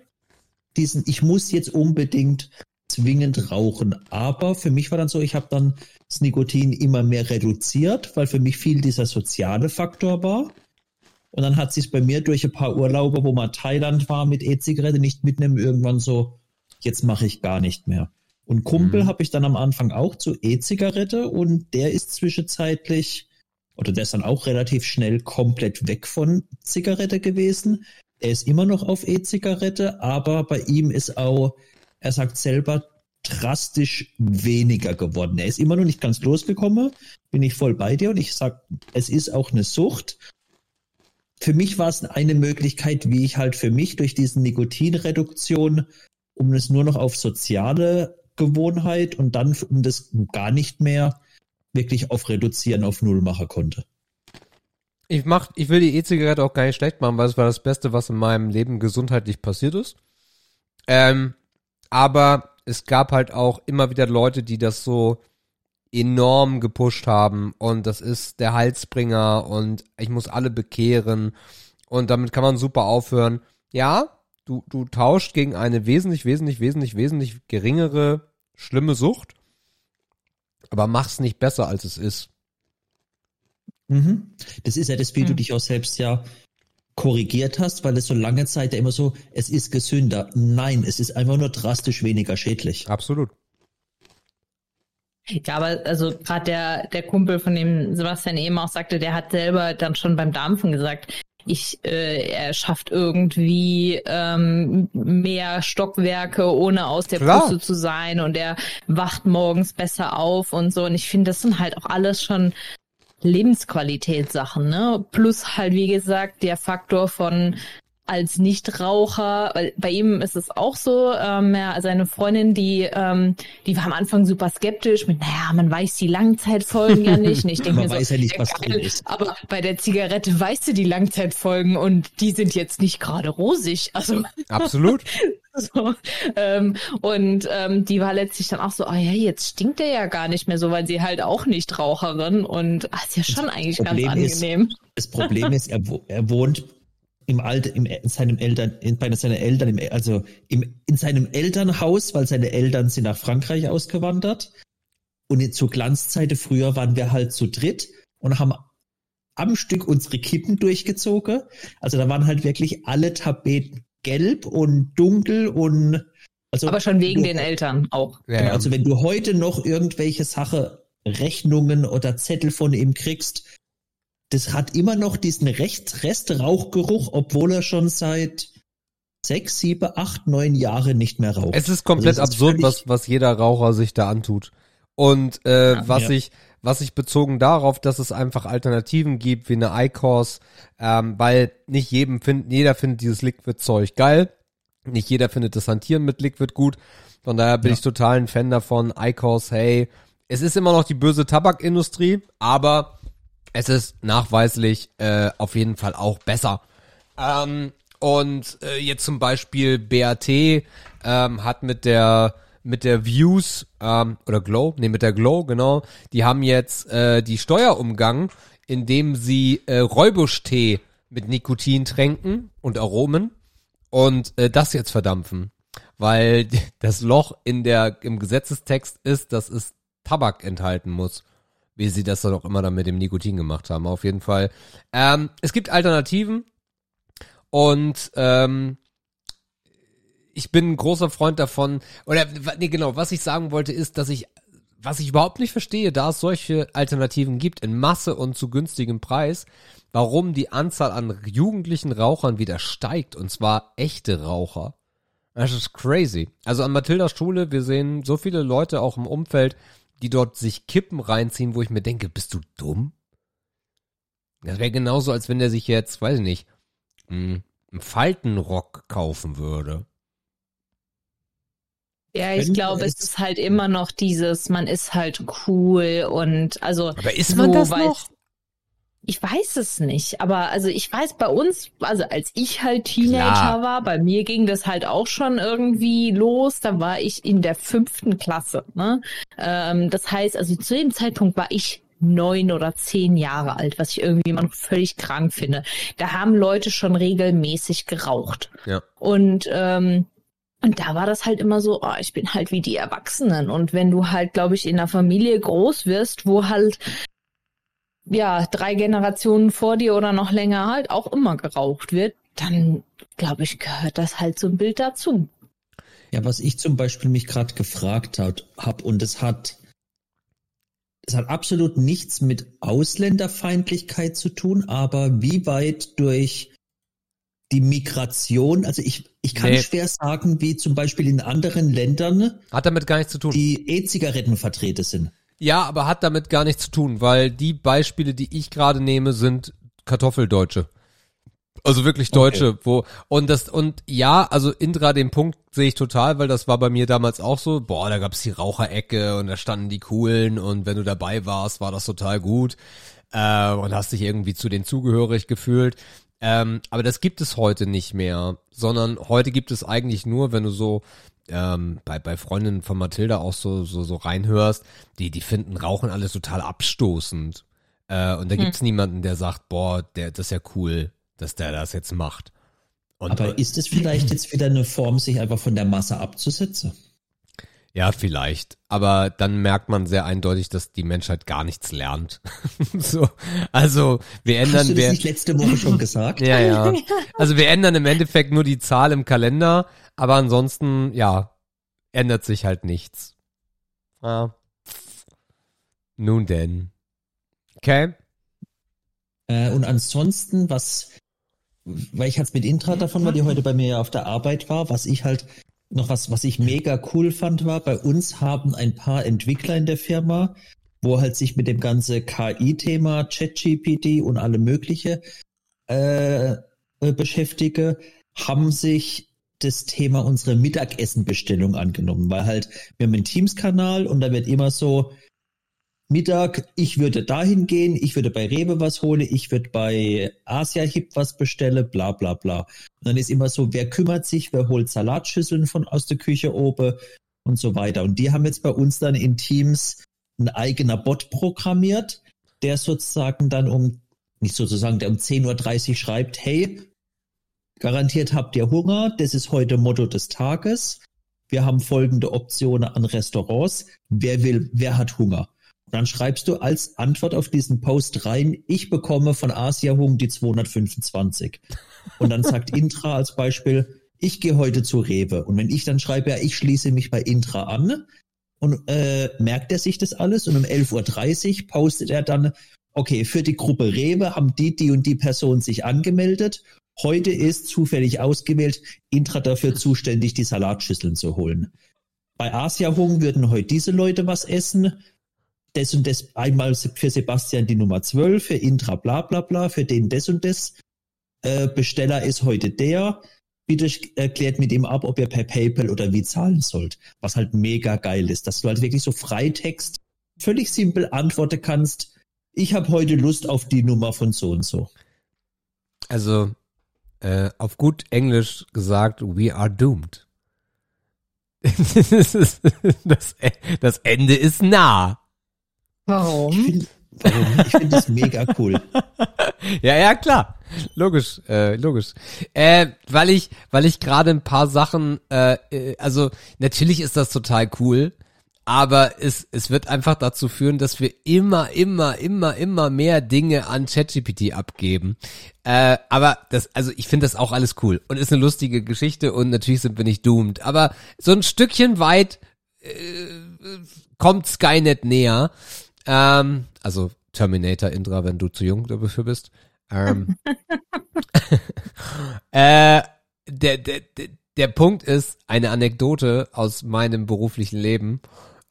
diesen, ich muss jetzt unbedingt zwingend rauchen. Aber für mich war dann so, ich habe dann das Nikotin immer mehr reduziert, weil für mich viel dieser soziale Faktor war. Und dann hat sich bei mir durch ein paar Urlaube, wo man Thailand war mit E-Zigarette, nicht mitnehmen, irgendwann so, jetzt mache ich gar nicht mehr. Und Kumpel Mhm. habe ich dann am Anfang auch zu E-Zigarette und der ist zwischenzeitlich, oder der ist dann auch relativ schnell komplett weg von Zigarette gewesen. Er ist immer noch auf E-Zigarette, aber bei ihm ist auch, er sagt selber, drastisch weniger geworden. Er ist immer noch nicht ganz losgekommen, bin ich voll bei dir und ich sag, es ist auch eine Sucht. Für mich war es eine Möglichkeit, wie ich halt für mich durch diesen Nikotinreduktion, um es nur noch auf soziale Gewohnheit und dann um das gar nicht mehr wirklich auf Reduzieren auf Null machen konnte. Ich mach, ich will die E-Zigarette auch gar nicht schlecht machen, weil es war das Beste, was in meinem Leben gesundheitlich passiert ist. Ähm, aber es gab halt auch immer wieder Leute, die das so enorm gepusht haben und das ist der Halsbringer und ich muss alle bekehren und damit kann man super aufhören. Ja, du, du tauscht gegen eine wesentlich, wesentlich, wesentlich, wesentlich geringere, schlimme Sucht, aber mach's nicht besser, als es ist. Mhm. Das ist ja das, wie du dich auch selbst ja korrigiert hast, weil es so lange Zeit ja immer so, es ist gesünder. Nein, es ist einfach nur drastisch weniger schädlich. Absolut. Ja, aber also gerade der, der Kumpel, von dem Sebastian eben auch sagte, der hat selber dann schon beim Dampfen gesagt, ich, äh, er schafft irgendwie ähm, mehr Stockwerke, ohne aus der Klar. Puste zu sein und er wacht morgens besser auf und so. Und ich finde, das sind halt auch alles schon Lebensqualitätssachen, ne? Plus halt, wie gesagt, der Faktor von als Nichtraucher, weil bei ihm ist es auch so, ähm, ja, seine Freundin, die, ähm, die war am Anfang super skeptisch mit, naja, man weiß die Langzeitfolgen ja nicht. Und ich denke Man mir so, weiß ja nicht, was geil, drin ist. aber bei der Zigarette weißt du die Langzeitfolgen und die sind jetzt nicht gerade rosig. Also Absolut. <laughs> so, ähm, und ähm, die war letztlich dann auch so, oh ja, jetzt stinkt der ja gar nicht mehr so, weil sie halt auch nicht Raucherin und ach, ist ja schon eigentlich ganz Problem ist- angenehm. Das Problem ist, er, er wohnt im Alter, im, in seinem Eltern, in, bei seinen Eltern, im, also im, in seinem Elternhaus, weil seine Eltern sind nach Frankreich ausgewandert. Und in- zur Glanzzeiten früher waren wir halt zu dritt und haben am Stück unsere Kippen durchgezogen. Also da waren halt wirklich alle Tapeten gelb und dunkel und also Aber schon wegen du- den Eltern auch. Ja, Genau. Also wenn du heute noch irgendwelche Sache, Rechnungen oder Zettel von ihm kriegst, das hat immer noch diesen Rest, Rest-Rauchgeruch, obwohl er schon seit sechs, sieben, acht, neun Jahre nicht mehr raucht. Es ist komplett Also es ist absurd, was, was jeder Raucher sich da antut. Und äh, was Ja. ich, was ich bezogen darauf, dass es einfach Alternativen gibt, wie eine ICOS, ähm, weil nicht jedem find, jeder findet dieses Liquid-Zeug geil. Nicht jeder findet das Hantieren mit Liquid gut. Von daher bin Ja. ich total ein Fan davon. ICOS, hey, es ist immer noch die böse Tabakindustrie, aber es ist nachweislich äh, auf jeden Fall auch besser. Ähm, und äh, jetzt zum Beispiel BAT ähm, hat mit der mit der Views ähm, oder Glow, nee, mit der Glow, genau, die haben jetzt äh, die Steuer umgangen, indem sie äh, Räubusch-Tee mit Nikotin tränken und Aromen und äh, das jetzt verdampfen. Weil <laughs> das Loch in der im Gesetzestext ist, dass es Tabak enthalten muss wie sie das dann auch immer dann mit dem Nikotin gemacht haben. Auf jeden Fall. Ähm, es gibt Alternativen und ähm, ich bin ein großer Freund davon. Oder nee, genau, was ich sagen wollte ist, dass ich was ich überhaupt nicht verstehe, da es solche Alternativen gibt in Masse und zu günstigem Preis, warum die Anzahl an jugendlichen Rauchern wieder steigt und zwar echte Raucher. Das ist crazy. Also an Mathildas Schule, wir sehen so viele Leute auch im Umfeld, die dort sich Kippen reinziehen, wo ich mir denke, bist du dumm? Das wäre genauso, als wenn der sich jetzt, weiß ich nicht, mh, einen Faltenrock kaufen würde. Ja, ich Wenn glaube, es ist halt immer noch dieses, man ist halt cool und also. Aber ist man so das noch? Ich weiß es nicht, aber also ich weiß bei uns, also als ich halt Teenager Klar. war, bei mir ging das halt auch schon irgendwie los. Da war ich in der fünften Klasse. Ne? Ähm, das heißt, also zu dem Zeitpunkt war ich neun oder zehn Jahre alt, was ich irgendwie immer noch völlig krank finde. Da haben Leute schon regelmäßig geraucht. Ja. Und ähm, und da war das halt immer so, oh, ich bin halt wie die Erwachsenen. Und wenn du halt, glaube ich, in einer Familie groß wirst, wo halt ja drei Generationen vor dir oder noch länger halt auch immer geraucht wird, dann glaube ich, gehört das halt zum Bild dazu. Ja, was ich zum Beispiel mich gerade gefragt hat, hab und es hat, es hat absolut nichts mit Ausländerfeindlichkeit zu tun, aber wie weit durch die Migration, also ich, ich kann Nee. schwer sagen, wie zum Beispiel in anderen Ländern Hat damit gar nichts zu tun. die E-Zigaretten vertreten sind. Ja, aber hat damit gar nichts zu tun, weil die Beispiele, die ich gerade nehme, sind Kartoffeldeutsche. Also wirklich Deutsche, okay. wo und das und ja, also Indra den Punkt sehe ich total, weil das war bei mir damals auch so. Boah, da gab's die Raucherecke und da standen die coolen und wenn du dabei warst, war das total gut äh, und hast dich irgendwie zu denen zugehörig gefühlt. Ähm, aber das gibt es heute nicht mehr, sondern heute gibt es eigentlich nur, wenn du so ähm, bei, bei Freundinnen von Mathilda auch so, so, so reinhörst, die, die finden Rauchen alles total abstoßend. Äh, und da hm. gibt's niemanden, der sagt, boah, der, das ist ja cool, dass der das jetzt macht. Und, Aber ist es vielleicht jetzt wieder eine Form, sich einfach von der Masse abzusetzen? Ja, vielleicht. Aber dann merkt man sehr eindeutig, dass die Menschheit gar nichts lernt. <laughs> so, also wir ändern. Hast du das wir, nicht letzte Woche schon gesagt? ja, ja. Also wir ändern im Endeffekt nur die Zahl im Kalender, aber ansonsten, ja, ändert sich halt nichts. Ja. Nun denn. Okay. Äh, und ansonsten, was, weil ich hatte mit Intra davon, weil die heute bei mir auf der Arbeit war, was ich halt noch was, was ich mega cool fand, war, bei uns haben ein paar Entwickler in der Firma, wo halt sich mit dem ganzen KI-Thema, ChatGPT und alle mögliche äh, äh, beschäftige, haben sich das Thema unsere Mittagessenbestellung angenommen, weil halt wir haben einen Teams-Kanal und da wird immer so Mittag, ich würde dahin gehen, ich würde bei Rewe was holen, ich würde bei Asia Hip was bestellen, bla bla bla. Und dann ist immer so, wer kümmert sich, wer holt Salatschüsseln von aus der Küche oben und so weiter. Und die haben jetzt bei uns dann in Teams ein eigener Bot programmiert, der sozusagen dann um, nicht sozusagen, der um 10.30 Uhr schreibt, hey, garantiert habt ihr Hunger, das ist heute Motto des Tages. Wir haben folgende Optionen an Restaurants. Wer will, wer hat Hunger? dann schreibst du als Antwort auf diesen Post rein, ich bekomme von Asia Hung die 225. Und dann sagt Intra als Beispiel, ich gehe heute zu Rewe. Und wenn ich dann schreibe, ja, ich schließe mich bei Intra an, und äh, merkt er sich das alles und um 11.30 Uhr postet er dann, okay, für die Gruppe Rewe haben die, die und die Person sich angemeldet. Heute ist zufällig ausgewählt, Intra dafür zuständig, die Salatschüsseln zu holen. Bei Asia Hung würden heute diese Leute was essen das und das einmal für Sebastian die Nummer 12, für Intra bla bla bla, für den das und das. Äh, Besteller ist heute der. Bitte erklärt mit ihm ab, ob ihr per PayPal oder wie zahlen sollt. Was halt mega geil ist, dass du halt wirklich so Freitext völlig simpel antworten kannst. Ich habe heute Lust auf die Nummer von so und so. Also äh, auf gut Englisch gesagt, we are doomed. <laughs> das, das Ende ist nah. Warum? Ich finde das mega cool. <laughs> ja, ja, klar. Logisch, äh, logisch. Äh, weil ich, weil ich gerade ein paar Sachen, äh, äh, also natürlich ist das total cool, aber es, es wird einfach dazu führen, dass wir immer, immer, immer, immer mehr Dinge an ChatGPT abgeben. Äh, aber das, also ich finde das auch alles cool und ist eine lustige Geschichte und natürlich sind wir nicht doomed. Aber so ein Stückchen weit äh, kommt Skynet näher. Ähm, also Terminator Indra, wenn du zu jung dafür bist. Ähm, <laughs> äh, der, der, der, der Punkt ist, eine Anekdote aus meinem beruflichen Leben.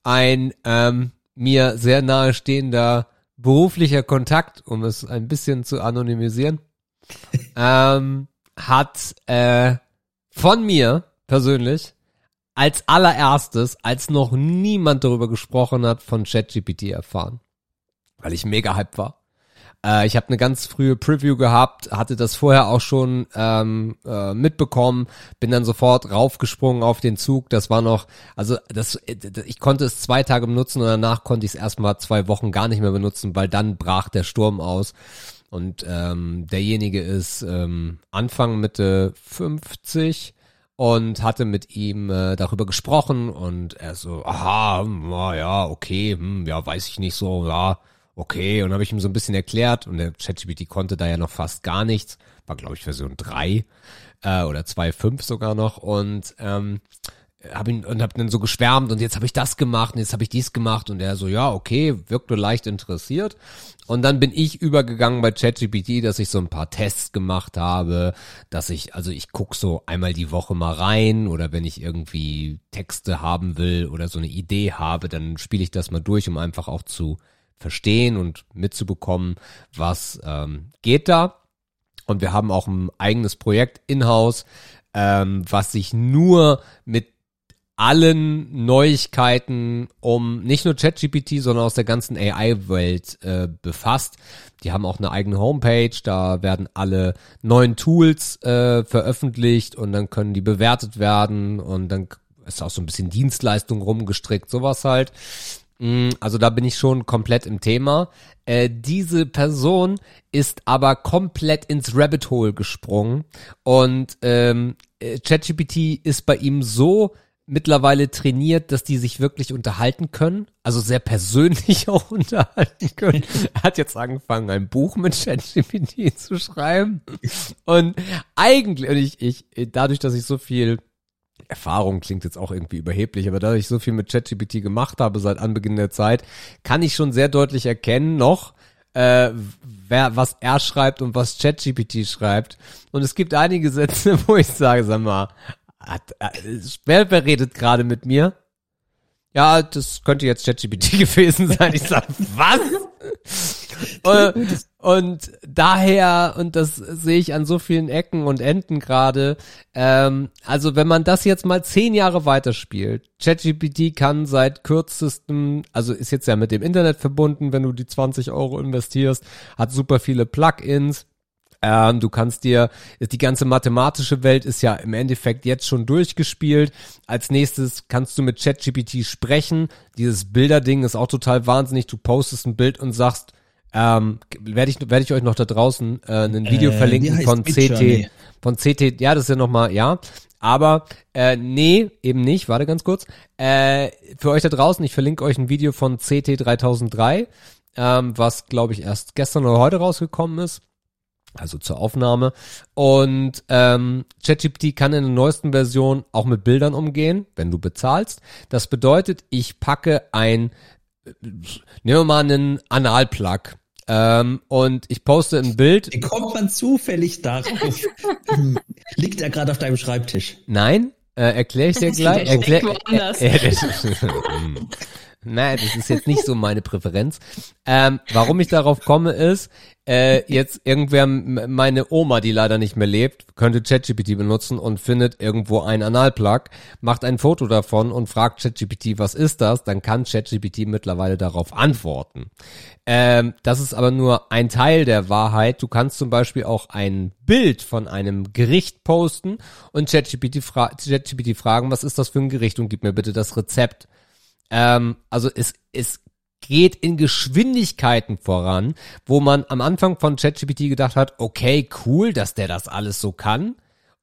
Ein ähm, mir sehr nahestehender beruflicher Kontakt, um es ein bisschen zu anonymisieren, <laughs> ähm, hat äh, von mir persönlich als allererstes, als noch niemand darüber gesprochen hat, von ChatGPT erfahren. Weil ich mega hype war. Äh, ich habe eine ganz frühe Preview gehabt, hatte das vorher auch schon ähm, äh, mitbekommen, bin dann sofort raufgesprungen auf den Zug. Das war noch, also das, ich konnte es zwei Tage benutzen und danach konnte ich es erstmal zwei Wochen gar nicht mehr benutzen, weil dann brach der Sturm aus. Und ähm, derjenige ist ähm, Anfang Mitte 50 und hatte mit ihm äh, darüber gesprochen und er so, aha, hm, ja, okay, hm, ja, weiß ich nicht so, ja, okay. Und habe ich ihm so ein bisschen erklärt und der ChatGPT konnte da ja noch fast gar nichts, war glaube ich Version 3 äh, oder 2.5 sogar noch. Und ähm, hab ihn und hab dann so geschwärmt und jetzt habe ich das gemacht und jetzt habe ich dies gemacht. Und er so ja okay wirkte leicht interessiert. Und dann bin ich übergegangen bei ChatGPT dass ich so ein paar Tests gemacht habe dass ich also ich guck so einmal die Woche mal rein oder wenn ich irgendwie Texte haben will oder so eine Idee habe dann spiele ich das mal durch um einfach auch zu verstehen und mitzubekommen was ähm, geht da Und wir haben auch ein eigenes Projekt in-house, ähm, was sich nur mit allen Neuigkeiten um nicht nur ChatGPT, sondern aus der ganzen AI-Welt äh, befasst. Die haben auch eine eigene Homepage, da werden alle neuen Tools äh, veröffentlicht und dann können die bewertet werden und dann ist auch so ein bisschen Dienstleistung rumgestrickt, sowas halt. Mm, Also da bin ich schon komplett im Thema. Äh, diese Person ist aber komplett ins Rabbit Hole gesprungen und ähm, äh, ChatGPT ist bei ihm so mittlerweile trainiert, dass die sich wirklich unterhalten können, also sehr persönlich <laughs> auch unterhalten können. er hat jetzt angefangen, ein Buch mit ChatGPT zu schreiben und eigentlich, und ich, ich, dadurch, dass ich so viel Erfahrung klingt jetzt auch irgendwie überheblich, aber da ich so viel mit ChatGPT gemacht habe seit Anbeginn der Zeit, kann ich schon sehr deutlich erkennen noch, äh, wer, was er schreibt und was ChatGPT schreibt. Und es gibt einige Sätze, <laughs> wo ich sage, sag mal, hat, äh, wer, wer redet gerade mit mir? Ja, das könnte jetzt ChatGPT <laughs> gewesen sein. Ich sag, was? und, <laughs> und daher, und das sehe ich an so vielen Ecken und Enden gerade, ähm, also wenn man das jetzt mal zehn Jahre weiterspielt, ChatGPT kann seit kürzestem, also ist jetzt ja mit dem Internet verbunden, wenn du die 20 Euro investierst, hat super viele Plugins, ähm, du kannst dir, die ganze mathematische Welt ist ja im Endeffekt jetzt schon durchgespielt. Als nächstes kannst du mit ChatGPT sprechen. Dieses Bilderding ist auch total wahnsinnig. Du postest ein Bild und sagst, ähm, werde ich, werde ich euch noch da draußen äh, ein Video Äh, verlinken von? CT, von CT, ja, das ist ja nochmal, ja. Aber äh, nee, eben nicht, warte ganz kurz. Äh, für euch da draußen, ich verlinke euch ein Video von CT 3003, ähm, was glaube ich erst gestern oder heute rausgekommen ist also zur Aufnahme. Und ähm, ChatGPT kann in der neuesten Version auch mit Bildern umgehen, wenn du bezahlst. Das bedeutet, ich packe ein, äh, nehmen wir mal einen Analplug. Ähm, und ich poste ein Bild. Wie kommt man zufällig darauf? <laughs> Liegt er gerade auf deinem Schreibtisch? Nein, äh, erkläre ich dir gleich. Erklär, woanders. äh, äh. Nein, das ist jetzt nicht so meine Präferenz. Ähm, warum ich darauf komme, ist, äh, jetzt irgendwer, meine Oma, die leider nicht mehr lebt, könnte ChatGPT benutzen und findet irgendwo einen Analplug, macht ein Foto davon und fragt ChatGPT, was ist das? Dann kann ChatGPT mittlerweile darauf antworten. Ähm, das ist aber nur ein Teil der Wahrheit. Du kannst zum Beispiel auch ein Bild von einem Gericht posten und ChatGPT, fra ChatGPT fragen, was ist das für ein Gericht und gib mir bitte das Rezept. Ähm, also es, es geht in Geschwindigkeiten voran, wo man am Anfang von ChatGPT gedacht hat, okay, cool, dass der das alles so kann.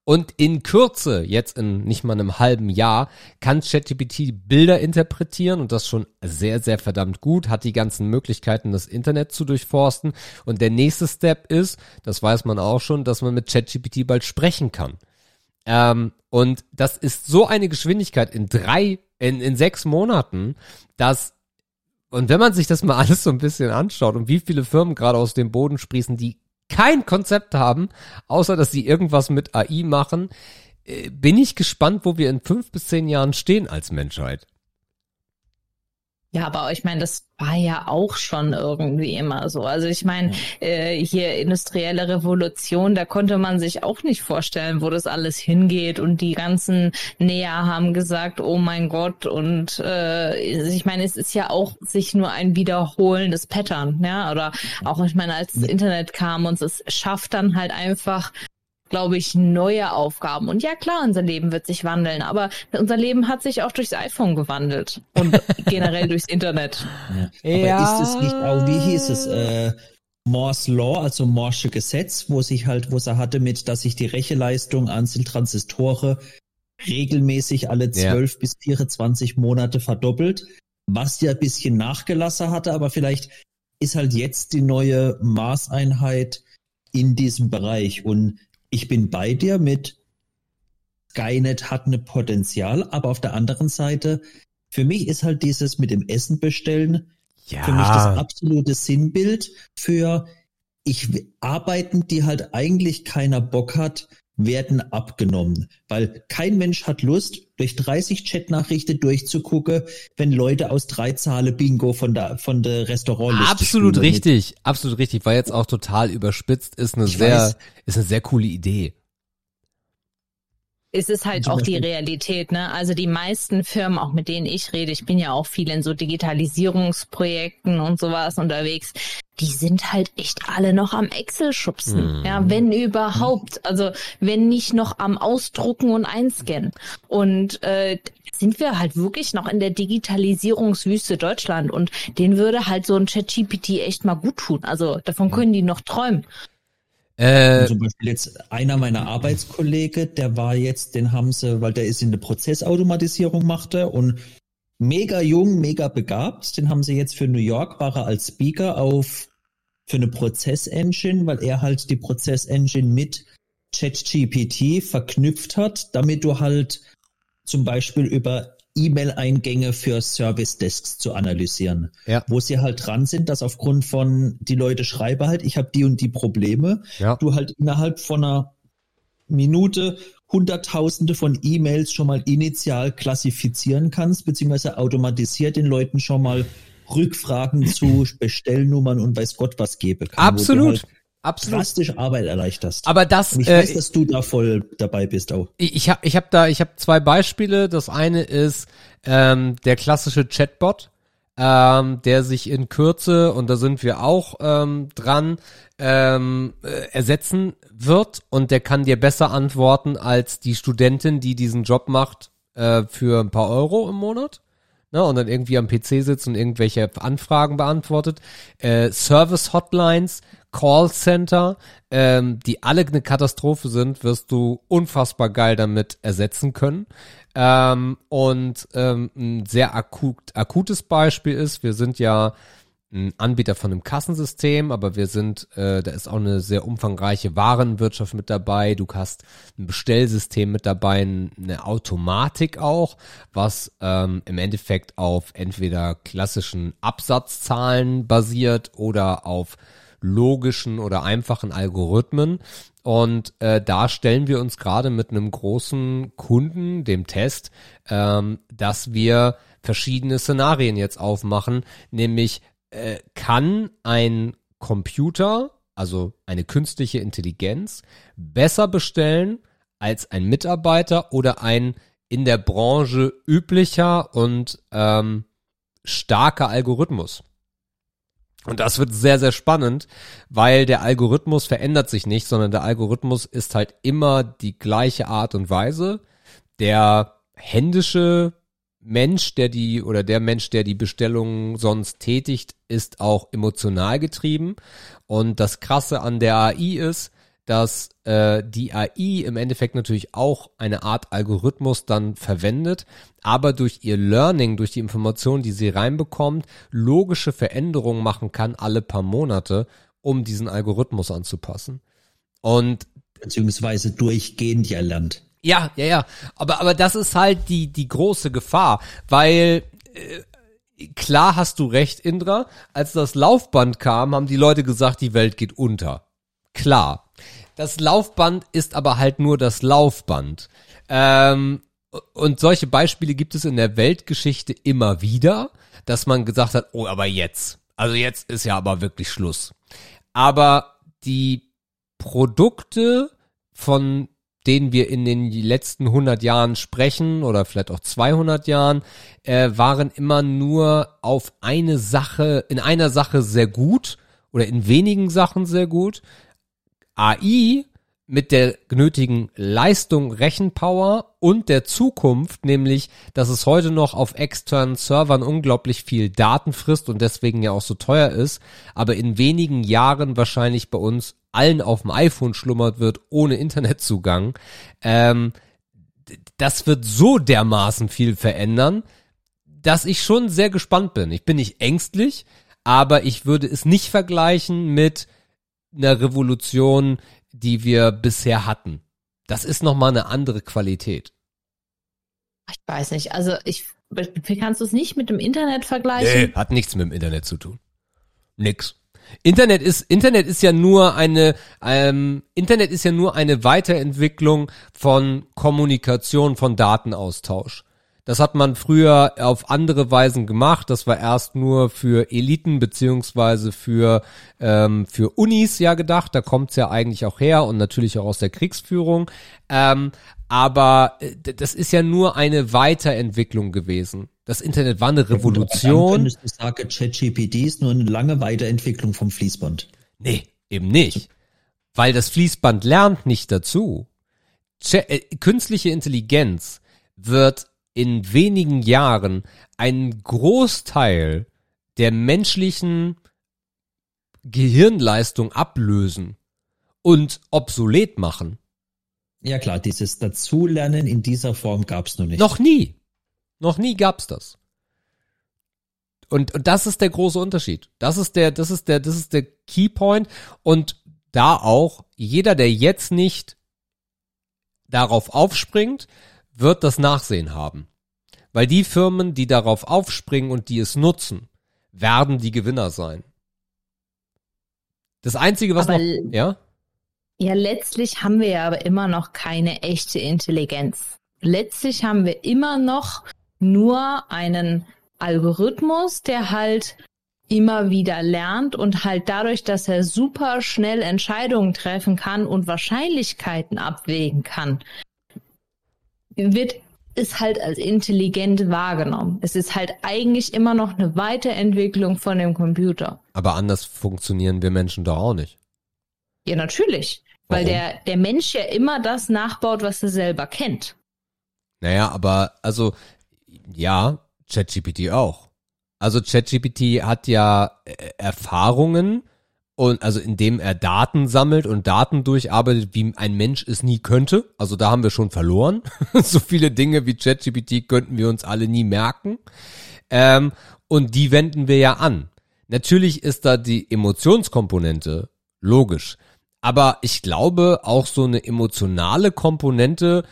Und in Kürze, jetzt in nicht mal einem halben Jahr, kann ChatGPT Bilder interpretieren und das schon sehr, sehr verdammt gut, hat die ganzen Möglichkeiten, das Internet zu durchforsten. Und der nächste Step ist, das weiß man auch schon, dass man mit ChatGPT bald sprechen kann. Ähm, und das ist so eine Geschwindigkeit in drei, in, in sechs Monaten, dass, und wenn man sich das mal <laughs> alles so ein bisschen anschaut und wie viele Firmen gerade aus dem Boden sprießen, die kein Konzept haben, außer dass sie irgendwas mit AI machen, äh, bin ich gespannt, wo wir in fünf bis zehn Jahren stehen als Menschheit. Ja, aber ich meine, das war ja auch schon irgendwie immer so. Also ich meine, äh, hier industrielle Revolution, da konnte man sich auch nicht vorstellen, wo das alles hingeht. Und die ganzen Näher haben gesagt, oh mein Gott. Und äh, ich meine, es ist ja auch sich nur ein wiederholendes Pattern, ja. Oder auch, ich meine, als das Internet kam und es schafft dann halt einfach glaube ich, neue Aufgaben. Und ja, klar, unser Leben wird sich wandeln, aber unser Leben hat sich auch durchs iPhone gewandelt und <laughs> generell durchs Internet. Ja. Aber ist es nicht auch, wie hieß es, äh, Moore's Law, also Moore'sche Gesetz, wo sich halt, wo er hatte mit, dass sich die Rechenleistung einzelner Transistore regelmäßig alle Ja. 12 bis 24 Monate verdoppelt, was ja ein bisschen nachgelassen hatte, aber vielleicht ist halt jetzt die neue Maßeinheit in diesem Bereich. Und ich bin bei dir mit Skynet hat eine Potenzial, aber auf der anderen Seite, für mich ist halt dieses mit dem Essen bestellen ja, für mich das absolute Sinnbild für ich arbeiten, die halt eigentlich keiner Bock hat, werden abgenommen, weil kein Mensch hat Lust, durch 30 Chatnachrichten durchzugucken, wenn Leute aus drei Zahlen Bingo von der von der Restaurantliste Absolut richtig, absolut richtig. War jetzt auch total überspitzt, ist eine Ich sehr, weiß. ist eine sehr coole Idee. Es ist halt Zum auch die Beispiel- Realität, ne? Also die meisten Firmen, auch mit denen ich rede, ich bin ja auch viel in so Digitalisierungsprojekten und sowas unterwegs, die sind halt echt alle noch am Excel schubsen. Hm. Ja, wenn überhaupt. Also wenn nicht noch am Ausdrucken und Einscannen. Und äh, sind wir halt wirklich noch in der Digitalisierungswüste Deutschland und denen würde halt so ein ChatGPT echt mal gut tun. Also davon können die noch träumen. Äh, Zum Beispiel jetzt einer meiner Arbeitskollegen, der war jetzt, den haben sie, weil der ist in der Prozessautomatisierung machte und mega jung, mega begabt, den haben sie jetzt für New York, war er als Speaker auf für eine Prozessengine, weil er halt die Prozessengine mit ChatGPT verknüpft hat, damit du halt zum Beispiel über E-Mail-Eingänge für Service Desks zu analysieren. Ja. Wo sie halt dran sind, dass aufgrund von die Leute schreiben halt, ich habe die und die Probleme, ja. du halt innerhalb von einer Minute Hunderttausende von E-Mails schon mal initial klassifizieren kannst, beziehungsweise automatisiert den Leuten schon mal Rückfragen zu <clears throat> Bestellnummern und weiß Gott was geben kann. Absolut, Halt absolut. drastisch Arbeit erleichterst. Aber das, und ich äh, weiß, dass du da voll dabei bist auch. ich, ich habe ich hab da, ich habe zwei Beispiele. Das eine ist ähm, der klassische Chatbot, ähm, der sich in Kürze, und da sind wir auch ähm, dran, ähm, äh, ersetzen wird und der kann dir besser antworten als die Studentin, die diesen Job macht äh, für ein paar Euro im Monat. Ne, und dann irgendwie am PC sitzt und irgendwelche Anfragen beantwortet. Äh, Service-Hotlines, Callcenter, ähm, die alle eine Katastrophe sind, wirst du unfassbar geil damit ersetzen können. Ähm, und ähm, ein sehr akut, akutes Beispiel ist, wir sind ja ein Anbieter von einem Kassensystem, aber wir sind, äh, da ist auch eine sehr umfangreiche Warenwirtschaft mit dabei. Du hast ein Bestellsystem mit dabei, eine Automatik auch, was ähm, im Endeffekt auf entweder klassischen Absatzzahlen basiert oder auf logischen oder einfachen Algorithmen. Und äh, da stellen wir uns gerade mit einem großen Kunden, dem Test, ähm, dass wir verschiedene Szenarien jetzt aufmachen, nämlich äh, kann ein Computer, also eine künstliche Intelligenz, besser bestellen als ein Mitarbeiter oder ein in der Branche üblicher und ähm, starker Algorithmus. Und das wird sehr, sehr spannend, weil der Algorithmus verändert sich nicht, sondern der Algorithmus ist halt immer die gleiche Art und Weise. Der händische Mensch, der die oder der Mensch, der die Bestellung sonst tätigt, ist auch emotional getrieben. Und das Krasse an der AI ist, dass äh, die AI im Endeffekt natürlich auch eine Art Algorithmus dann verwendet, aber durch ihr Learning, durch die Informationen, die sie reinbekommt, logische Veränderungen machen kann alle paar Monate, um diesen Algorithmus anzupassen. Und Beziehungsweise durchgehend ja lernt. Ja, ja, ja. Aber, aber das ist halt die, die große Gefahr, weil äh, klar hast du recht, Indra. Als das Laufband kam, haben die Leute gesagt, die Welt geht unter. Klar. Das Laufband ist aber halt nur das Laufband. Ähm, und solche Beispiele gibt es in der Weltgeschichte immer wieder, dass man gesagt hat, oh, aber jetzt. Also jetzt ist ja aber wirklich Schluss. Aber die Produkte, von denen wir in den letzten 100 Jahren sprechen oder vielleicht auch 200 Jahren, äh, waren immer nur auf eine Sache, in einer Sache sehr gut oder in wenigen Sachen sehr gut. AI mit der genötigen Leistung, Rechenpower und der Zukunft, nämlich, dass es heute noch auf externen Servern unglaublich viel Daten frisst und deswegen ja auch so teuer ist, aber in wenigen Jahren wahrscheinlich bei uns allen auf dem iPhone schlummert wird, ohne Internetzugang. Ähm, das wird so dermaßen viel verändern, dass ich schon sehr gespannt bin. Ich bin nicht ängstlich, aber ich würde es nicht vergleichen mit einer Revolution, die wir bisher hatten. Das ist nochmal eine andere Qualität. Ich weiß nicht. Also ich kannst du es nicht mit dem Internet vergleichen? hat nichts mit dem Internet zu tun. Nix. Internet ist Internet ist ja nur eine ähm, Internet ist ja nur eine Weiterentwicklung von Kommunikation, von Datenaustausch. Das hat man früher auf andere Weisen gemacht. Das war erst nur für Eliten beziehungsweise für ähm, für Unis ja gedacht. Da kommt's ja eigentlich auch her und natürlich auch aus der Kriegsführung. Ähm, aber äh, das ist ja nur eine Weiterentwicklung gewesen. Das Internet war eine Revolution. Könntest du sagen, ChatGPT ist nur eine lange Weiterentwicklung vom Fließband. Nee, eben nicht. Weil das Fließband lernt nicht dazu. Äh, künstliche Intelligenz wird in wenigen Jahren einen Großteil der menschlichen Gehirnleistung ablösen und obsolet machen. Ja klar, dieses Dazulernen in dieser Form gab's noch nicht. Noch nie. Noch nie gab's das. Und, und das ist der große Unterschied. Das ist der, das ist der, das ist der Keypoint. Und da auch jeder, der jetzt nicht darauf aufspringt, wird das Nachsehen haben. Weil die Firmen, die darauf aufspringen und die es nutzen, werden die Gewinner sein. Das einzige, was Aber noch, ja? Ja, letztlich haben wir ja aber immer noch keine echte Intelligenz. Letztlich haben wir immer noch nur einen Algorithmus, der halt immer wieder lernt und halt dadurch, dass er super schnell Entscheidungen treffen kann und Wahrscheinlichkeiten abwägen kann, wird es halt als intelligent wahrgenommen. Es ist halt eigentlich immer noch eine Weiterentwicklung von dem Computer. Aber anders funktionieren wir Menschen doch auch nicht. Ja, natürlich. Weil Warum? der, der Mensch ja immer das nachbaut, was er selber kennt. Naja, aber also ja, ChatGPT auch. Also ChatGPT hat ja äh, Erfahrungen und also indem er Daten sammelt und Daten durcharbeitet, wie ein Mensch es nie könnte. Also da haben wir schon verloren. <laughs> so viele Dinge wie ChatGPT könnten wir uns alle nie merken. Ähm, und die wenden wir ja an. Natürlich ist da die Emotionskomponente logisch. Aber ich glaube, auch so eine emotionale Komponente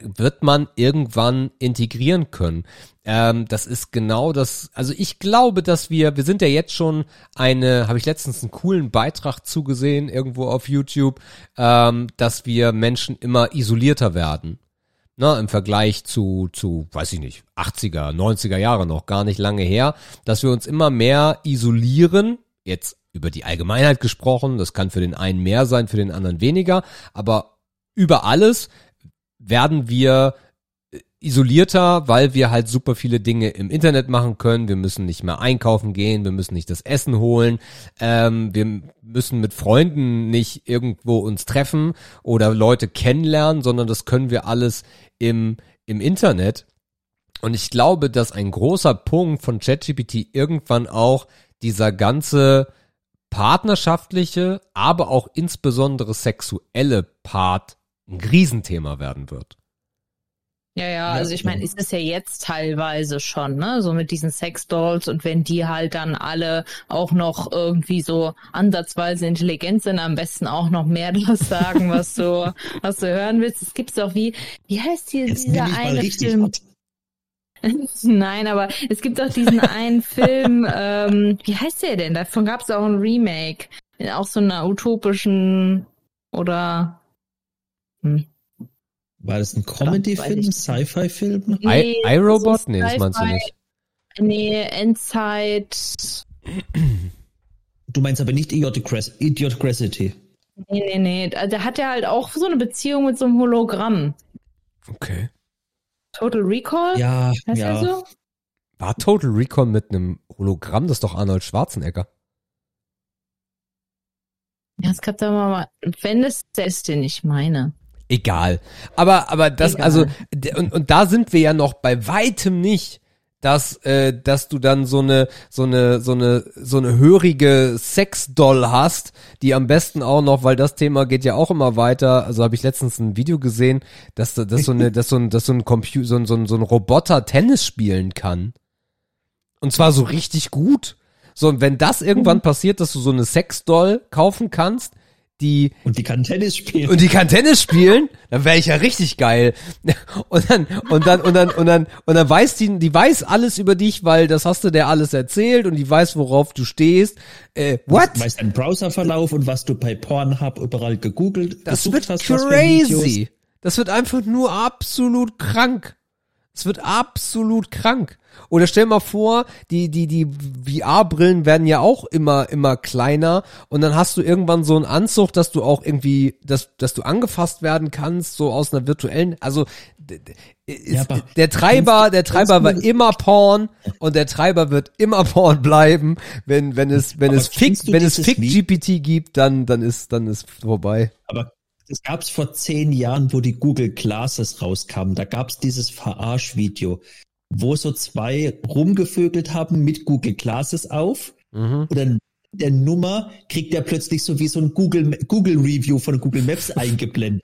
wird man irgendwann integrieren können. Ähm, das ist genau das, also ich glaube, dass wir, wir sind ja jetzt schon eine, habe ich letztens einen coolen Beitrag zugesehen, irgendwo auf YouTube, ähm, dass wir Menschen immer isolierter werden. Na, im Vergleich zu, zu, weiß ich nicht, 80er, 90er Jahre noch gar nicht lange her, dass wir uns immer mehr isolieren, jetzt über die Allgemeinheit gesprochen, das kann für den einen mehr sein, für den anderen weniger, aber über alles werden wir äh, isolierter, weil wir halt super viele Dinge im Internet machen können. Wir müssen nicht mehr einkaufen gehen, wir müssen nicht das Essen holen, ähm, wir müssen mit Freunden nicht irgendwo uns treffen oder Leute kennenlernen, sondern das können wir alles im, im Internet. Und ich glaube, dass ein großer Punkt von ChatGPT irgendwann auch dieser ganze partnerschaftliche, aber auch insbesondere sexuelle Part ein Riesenthema werden wird. Ja, ja, also ich meine, ist es ja jetzt teilweise schon, ne? So mit diesen Sexdolls und wenn die halt dann alle auch noch irgendwie so ansatzweise intelligent sind, am besten auch noch mehr <laughs> das sagen, was du, was du hören willst. Es gibt auch wie, wie heißt hier Jetzt dieser eine Film? <laughs> Nein, aber es gibt auch diesen <laughs> einen Film, ähm, wie heißt der denn? Davon gab es auch ein Remake. In auch so einer utopischen oder hm. War das ein Comedy-Film. Sci-Fi-Film? I, iRobot? Nee, das meinst du nicht. Nee, Endzeit. Du meinst aber nicht Idiocracy. Nee, nee, nee. Also der hat ja halt auch so eine Beziehung mit so einem Hologramm. Okay. Total Recall? Ja, Heißt ja. so? War Total Recall mit einem Hologramm? Das ist doch Arnold Schwarzenegger. Ja, es gab da mal, wenn es der ist, den ich meine. Egal. Aber, aber das, Egal. also, und, und da sind wir ja noch bei weitem nicht, dass, äh, dass du dann so eine, so eine, so eine, so eine hörige Sexdoll hast, die am besten auch noch, weil das Thema geht ja auch immer weiter, also habe ich letztens ein Video gesehen, dass, da- dass so eine, <laughs> dass so ein, dass so ein Computer, so ein, so ein, so ein Roboter Tennis spielen kann. Und zwar so richtig gut. So, und wenn das irgendwann passiert, dass du so eine Sexdoll kaufen kannst, die Und die kann Tennis spielen. und die kann Tennis spielen, dann wäre ich ja richtig geil. Und dann und dann und dann und dann und dann weiß die die weiß alles über dich, weil das hast du der alles erzählt und die weiß worauf du stehst. Äh, what? Du weißt deinen Browserverlauf und was du bei Pornhub überall gegoogelt Das wird hast, crazy. Das wird einfach nur absolut krank. Es wird absolut krank. Oder stell mal vor, die, die, die VR-Brillen werden ja auch immer, immer kleiner und dann hast du irgendwann so einen Anzug, dass du auch irgendwie, dass, dass du angefasst werden kannst, so aus einer virtuellen, also, Ja, der Treiber, der Treiber war immer Porn und der Treiber wird immer Porn bleiben. Wenn, wenn es, wenn Aber es Fick, wenn es Fick? GPT gibt, dann, dann ist, dann ist vorbei. Aber das gab's vor zehn Jahren, wo die Google Glasses rauskamen. Da gab's dieses Verarsch-Video, wo so zwei rumgevögelt haben mit Google Glasses auf Mhm. und dann der Nummer kriegt er plötzlich so wie so ein Google, Google Review von Google Maps <laughs> eingeblendet.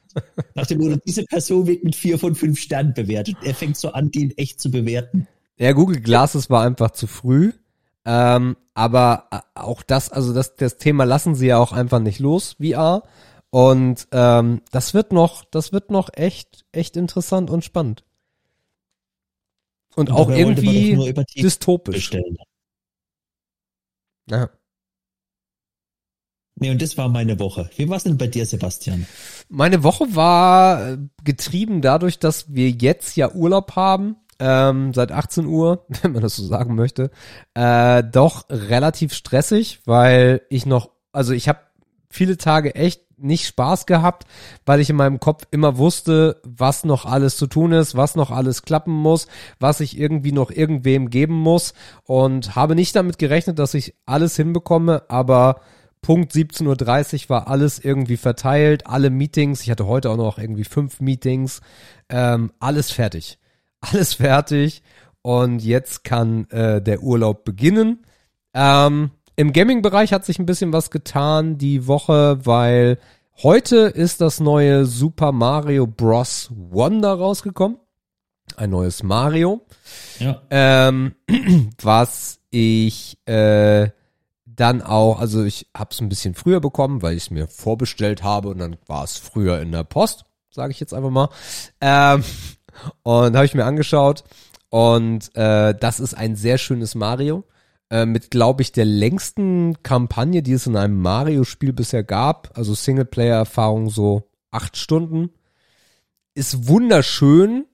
Nach dem Motto, diese Person wird mit vier von fünf Sternen bewertet. Er fängt so an, die in echt zu bewerten. Ja, Google Glasses war einfach zu früh. Ähm, aber äh, auch das, also das, das Thema lassen sie ja auch einfach nicht los, VR. Und ähm, das wird noch, das wird noch echt, echt interessant und spannend. Und, Und auch irgendwie dystopisch. bestellen. Ja. Nee, und das war meine Woche. Wie war's denn bei dir, Sebastian? Meine Woche war äh, getrieben dadurch, dass wir jetzt ja Urlaub haben, ähm, seit 18 Uhr, <laughs> wenn man das so sagen möchte, äh, doch relativ stressig, weil ich noch, also ich habe viele Tage echt nicht Spaß gehabt, weil ich in meinem Kopf immer wusste, was noch alles zu tun ist, was noch alles klappen muss, was ich irgendwie noch irgendwem geben muss und habe nicht damit gerechnet, dass ich alles hinbekomme, aber Punkt 17.30 Uhr war alles irgendwie verteilt, alle Meetings, ich hatte heute auch noch irgendwie fünf Meetings, ähm, alles fertig. <laughs> Alles fertig und jetzt kann äh, der Urlaub beginnen. Ähm, Im Gaming-Bereich hat sich ein bisschen was getan die Woche, weil heute ist das neue Super Mario Bros. Wonder rausgekommen. Ein neues Mario Ja. ähm, <clears throat> was ich äh, dann auch, also ich habe es ein bisschen früher bekommen, weil ich es mir vorbestellt habe und dann war es früher in der Post, sage ich jetzt einfach mal. Ähm, <laughs> und habe ich mir angeschaut und äh, das ist ein sehr schönes Mario äh, mit, glaube ich, der längsten Kampagne, die es in einem Mario-Spiel bisher gab. Also Singleplayer-Erfahrung so acht Stunden. Ist wunderschön,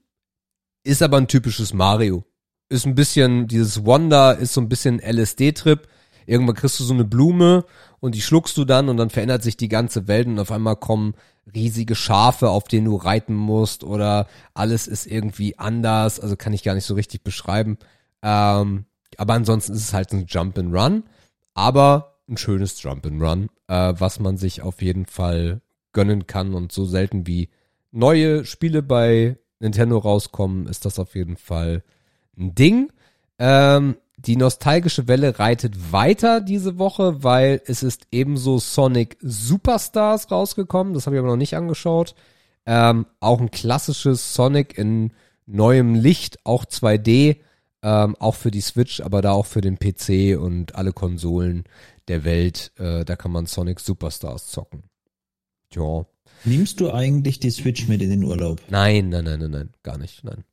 ist aber ein typisches Mario. Ist ein bisschen, dieses Wonder ist so ein bisschen LSD-Trip. Irgendwann kriegst du so eine Blume und die schluckst du dann und dann verändert sich die ganze Welt und auf einmal kommen riesige Schafe, auf denen du reiten musst oder alles ist irgendwie anders. Also kann ich gar nicht so richtig beschreiben. Ähm, aber ansonsten ist es halt ein Jump and Run, aber ein schönes Jump and Run, äh, was man sich auf jeden Fall gönnen kann und so selten wie neue Spiele bei Nintendo rauskommen, ist das auf jeden Fall ein Ding. Ähm, die nostalgische Welle reitet weiter diese Woche, weil es ist ebenso Sonic Superstars rausgekommen. Das habe ich aber noch nicht angeschaut. Ähm, auch ein klassisches Sonic in neuem Licht, auch 2D, ähm, auch für die Switch, aber da auch für den PC und alle Konsolen der Welt. Äh, da kann man Sonic Superstars zocken. Ja. Nimmst du eigentlich die Switch mit in den Urlaub? Nein, nein, nein, nein, nein, gar nicht. Nein.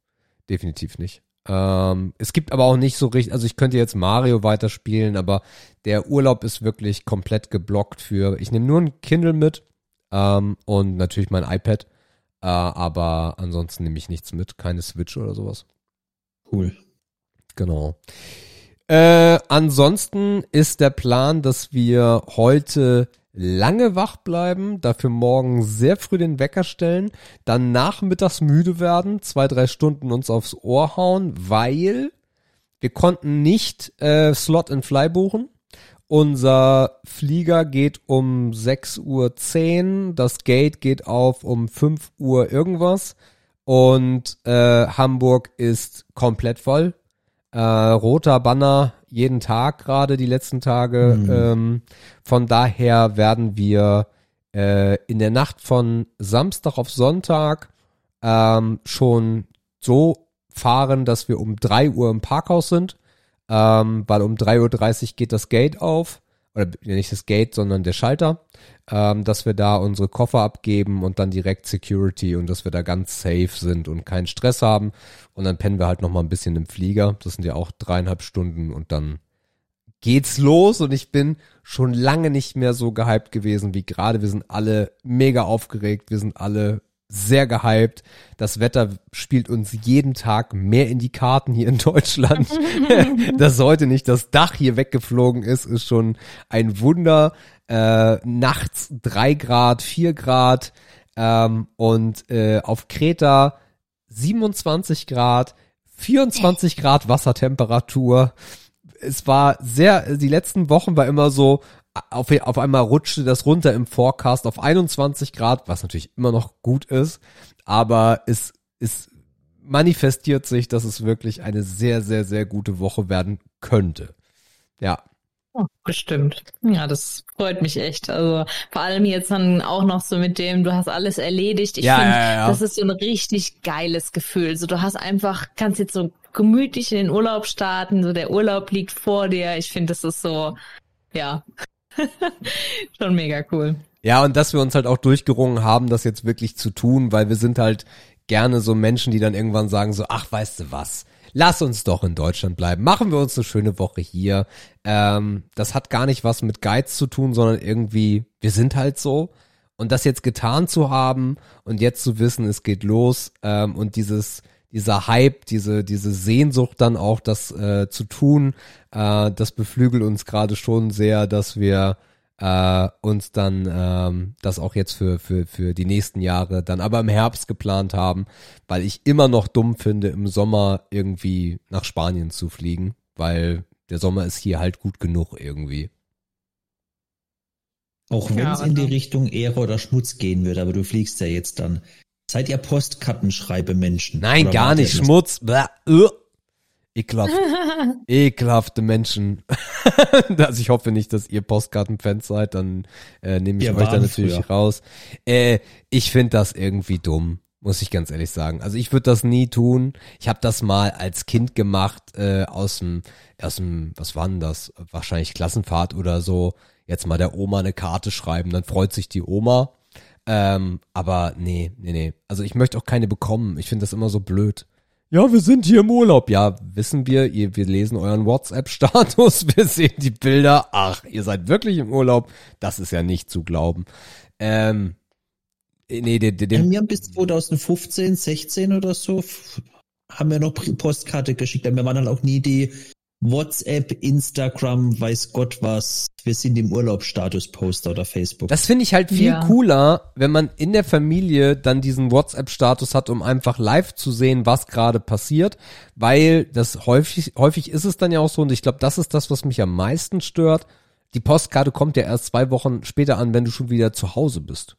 Definitiv nicht. Ähm, es gibt aber auch nicht so richtig, also ich könnte jetzt Mario weiterspielen, aber der Urlaub ist wirklich komplett geblockt für, ich nehme nur ein Kindle mit ähm, und natürlich mein iPad, äh, aber ansonsten nehme ich nichts mit, keine Switch oder sowas. Cool. Genau. Äh, ansonsten ist der Plan, dass wir heute lange wach bleiben, dafür morgen sehr früh den Wecker stellen, dann nachmittags müde werden, zwei, drei Stunden uns aufs Ohr hauen, weil wir konnten nicht äh, Slot and Fly buchen. Unser Flieger geht um 6.10 Uhr, das Gate geht auf um 5 Uhr irgendwas und äh, Hamburg ist komplett voll. Äh, roter Banner jeden Tag gerade die letzten Tage. Mhm. Ähm, von daher werden wir äh, in der Nacht von Samstag auf Sonntag ähm, schon so fahren, dass wir um 3 Uhr im Parkhaus sind, ähm, weil um 3.30 Uhr geht das Gate auf. Oder nicht das Gate, sondern der Schalter, ähm, dass wir da unsere Koffer abgeben und dann direkt Security und dass wir da ganz safe sind und keinen Stress haben. Und dann pennen wir halt noch mal ein bisschen im Flieger. Das sind ja auch dreieinhalb Stunden und dann geht's los und ich bin schon lange nicht mehr so gehypt gewesen wie gerade. Wir sind alle mega aufgeregt, wir sind alle sehr gehypt. Das Wetter spielt uns jeden Tag mehr in die Karten hier in Deutschland. <laughs> Dass heute nicht das Dach hier weggeflogen ist, ist schon ein Wunder. Äh, nachts drei Grad, vier Grad ähm, und äh, auf Kreta 27 Grad, 24 Grad Wassertemperatur es war sehr, die letzten Wochen war immer so, auf, auf einmal rutschte das runter im Forecast auf 21 Grad, was natürlich immer noch gut ist, aber es, es manifestiert sich, dass es wirklich eine sehr, sehr, sehr gute Woche werden könnte. Ja. Oh, bestimmt. Ja, das freut mich echt. Also vor allem jetzt dann auch noch so mit dem, du hast alles erledigt. Ich Ja, finde, ja, ja. das ist so ein richtig geiles Gefühl. So, du hast einfach, kannst jetzt so gemütlich in den Urlaub starten, so der Urlaub liegt vor dir. Ich finde, das ist so, ja, <laughs> schon mega cool. Ja, und dass wir uns halt auch durchgerungen haben, das jetzt wirklich zu tun, weil wir sind halt gerne so Menschen, die dann irgendwann sagen so, ach, weißt du was, lass uns doch in Deutschland bleiben, machen wir uns eine schöne Woche hier. Ähm, das hat gar nicht was mit Geiz zu tun, sondern irgendwie, wir sind halt so. Und das jetzt getan zu haben und jetzt zu wissen, es geht los ähm, und dieses dieser Hype, diese diese Sehnsucht dann auch das äh, zu tun, äh, das beflügelt uns gerade schon sehr, dass wir äh, uns dann ähm, das auch jetzt für, für, für die nächsten Jahre dann aber im Herbst geplant haben, weil ich immer noch dumm finde, im Sommer irgendwie nach Spanien zu fliegen, weil der Sommer ist hier halt gut genug irgendwie. Auch wenn Ja, es in die Richtung Ehre oder Schmutz gehen würde, aber du fliegst ja jetzt dann. Seid ihr Postkartenschreibe-Menschen? Nein, Oder gar nicht. Schmutz. Uh. Ekelhaft. <laughs> Ekelhafte Menschen. <laughs> also ich hoffe nicht, dass ihr Postkartenfans seid, dann äh, nehme ich Wir euch da natürlich früher. raus. Äh, ich finde das irgendwie dumm, muss ich ganz ehrlich sagen. Also ich würde das nie tun. Ich habe das mal als Kind gemacht, äh, aus dem, aus dem, was war denn das? Wahrscheinlich Klassenfahrt oder so. Jetzt mal der Oma eine Karte schreiben, dann freut sich die Oma. Ähm, aber nee, nee, nee. Also ich möchte auch keine bekommen. Ich finde das immer so blöd. Ja, wir sind hier im Urlaub. Ja, wissen wir, ihr, wir lesen euren WhatsApp-Status, <laughs> wir sehen die Bilder. Ach, ihr seid wirklich im Urlaub. Das ist ja nicht zu glauben. Ähm, nee, den, den, Wir haben bis 2015, 16 oder so, haben wir noch Postkarte geschickt. Wir waren dann auch nie die WhatsApp, Instagram, weiß Gott was. Wir sind im Urlaubsstatus-Poster oder Facebook. Das finde ich halt viel Ja. cooler, wenn man in der Familie dann diesen WhatsApp-Status hat, um einfach live zu sehen, was gerade passiert, weil das häufig, häufig ist es dann ja auch so, und ich glaube, das ist das, was mich am meisten stört. Die Postkarte kommt ja erst zwei Wochen später an, wenn du schon wieder zu Hause bist.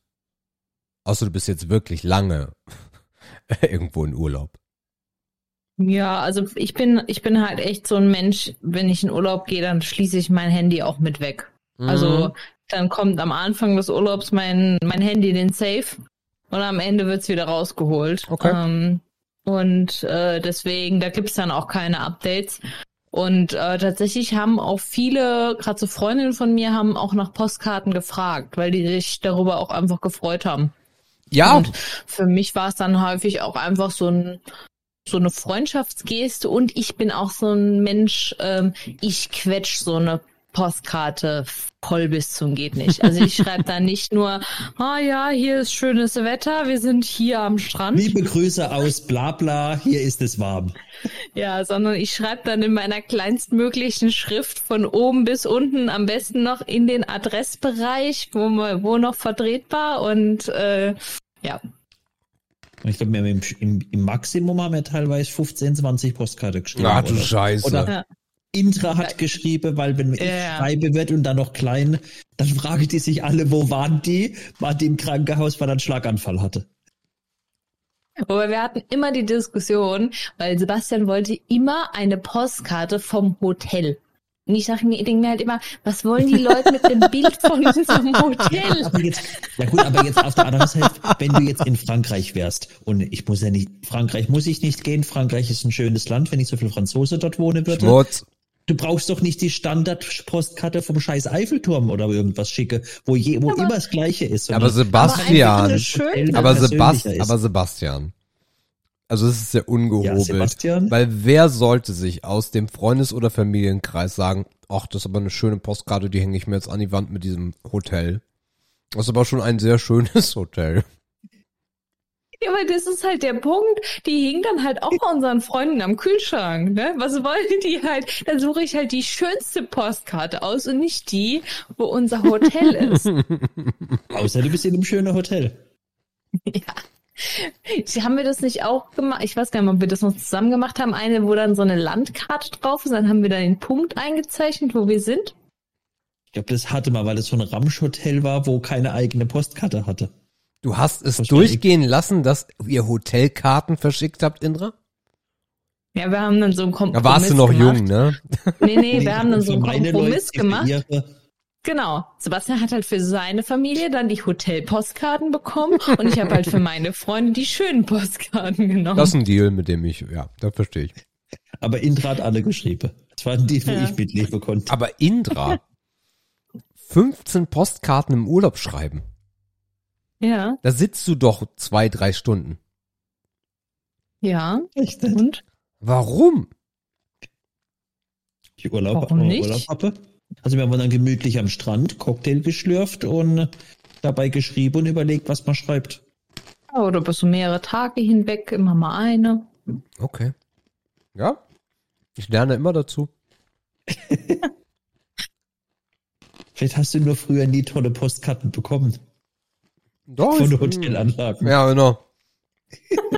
Außer du bist jetzt wirklich lange <laughs> irgendwo in Urlaub. Ja, also ich bin, ich bin halt echt so ein Mensch, wenn ich in Urlaub gehe, dann schließe ich mein Handy auch mit weg. Mhm. Also dann kommt am Anfang des Urlaubs mein, mein Handy in den Safe und am Ende wird's wieder rausgeholt. Okay. Ähm, und äh, deswegen, da gibt's dann auch keine Updates. Und äh, tatsächlich haben auch viele, gerade so Freundinnen von mir, haben auch nach Postkarten gefragt, weil die sich darüber auch einfach gefreut haben. ja, Und für mich war es dann häufig auch einfach so ein so eine Freundschaftsgeste und ich bin auch so ein Mensch, ähm, ich quetsch so eine Postkarte voll bis zum geht nicht. Also ich schreibe da nicht nur, ah ja, hier ist schönes Wetter, wir sind hier am Strand. Liebe Grüße aus Blabla, hier ist es warm. Ja, sondern ich schreibe dann in meiner kleinstmöglichen Schrift von oben bis unten, am besten noch in den Adressbereich, wo, man- wo noch vertretbar und äh, ja, Ich glaube, wir haben im, im, im Maximum haben wir teilweise 15, 20 Postkarte geschrieben. Ach du oder, Scheiße. Oder Ja. Intra hat geschrieben, weil wenn ich Ja. schreibe wird und dann noch klein, dann fragen die sich alle, wo waren die? War die im Krankenhaus, weil er einen Schlaganfall hatte. Aber wir hatten immer die Diskussion, weil Sebastian wollte immer eine Postkarte vom Hotel. Und ich sage mir, ich denke mir halt immer, was wollen die Leute mit dem Bild von unserem <laughs> Hotel? Aber jetzt, ja gut, aber jetzt auf der anderen Seite, wenn du jetzt in Frankreich wärst und ich muss ja nicht, Frankreich muss ich nicht gehen, Frankreich ist ein schönes Land, wenn ich so viel Franzose dort wohnen würde. Schmutz. Du brauchst doch nicht die Standard-Postkarte vom scheiß Eiffelturm oder irgendwas schicke, wo, je, wo Aber- immer das Gleiche ist. Aber Sebastian, aber, persönlicher Sebast, aber Sebastian. Also es ist sehr ja, ungehobelt. Sebastian, weil wer sollte sich aus dem Freundes- oder Familienkreis sagen, ach, das ist aber eine schöne Postkarte, die hänge ich mir jetzt an die Wand mit diesem Hotel. Das ist aber schon ein sehr schönes <laughs> Hotel. Ja, aber das ist halt der Punkt. Die hingen dann halt auch bei unseren Freunden am Kühlschrank, ne? Was wollen die halt? Dann suche ich halt die schönste Postkarte aus und nicht die, wo unser Hotel ist. <laughs> außer du bist in einem schönen Hotel. <laughs> Sie <laughs> haben wir das nicht auch gemacht? Ich weiß gar nicht, ob wir das noch zusammen gemacht haben. Eine, wo dann so eine Landkarte drauf ist. Dann haben wir da den Punkt eingezeichnet, wo wir sind. Ich glaube, das hatte mal, weil das so ein Ramsch-Hotel war, wo keine eigene Postkarte hatte. Du hast es Verstehe. durchgehen lassen, dass ihr Hotelkarten verschickt habt, Indra? Ja, wir haben dann so einen Kompromiss Da warst du noch gemacht. jung, ne? Nee, <laughs> nee, wir haben dann so Für einen Kompromiss Leute, gemacht. ihre- Genau. Sebastian hat halt für seine Familie dann die Hotelpostkarten bekommen <laughs> und ich habe halt für meine Freunde die schönen Postkarten genommen. Das ist ein Deal, mit dem ich, ja, das verstehe ich. Aber Indra hat alle geschrieben. Das waren die, wo Ja. ich mitleben konnte. Aber Indra, <laughs> 15 Postkarten im Urlaub schreiben. ja, Da sitzt du doch zwei, drei Stunden. ja. Echt? Und? Warum? Ich Urlaub, Warum nicht? Urlaub hatte. Also wir haben dann gemütlich am Strand Cocktail geschlürft und dabei geschrieben und überlegt, was man schreibt. Ja, Oder bist du mehrere Tage hinweg, immer mal eine. Okay. Ja. Ich lerne immer dazu. <laughs> Vielleicht hast du nur früher nie tolle Postkarten bekommen Doch. von Hotelanlagen. Ja, genau.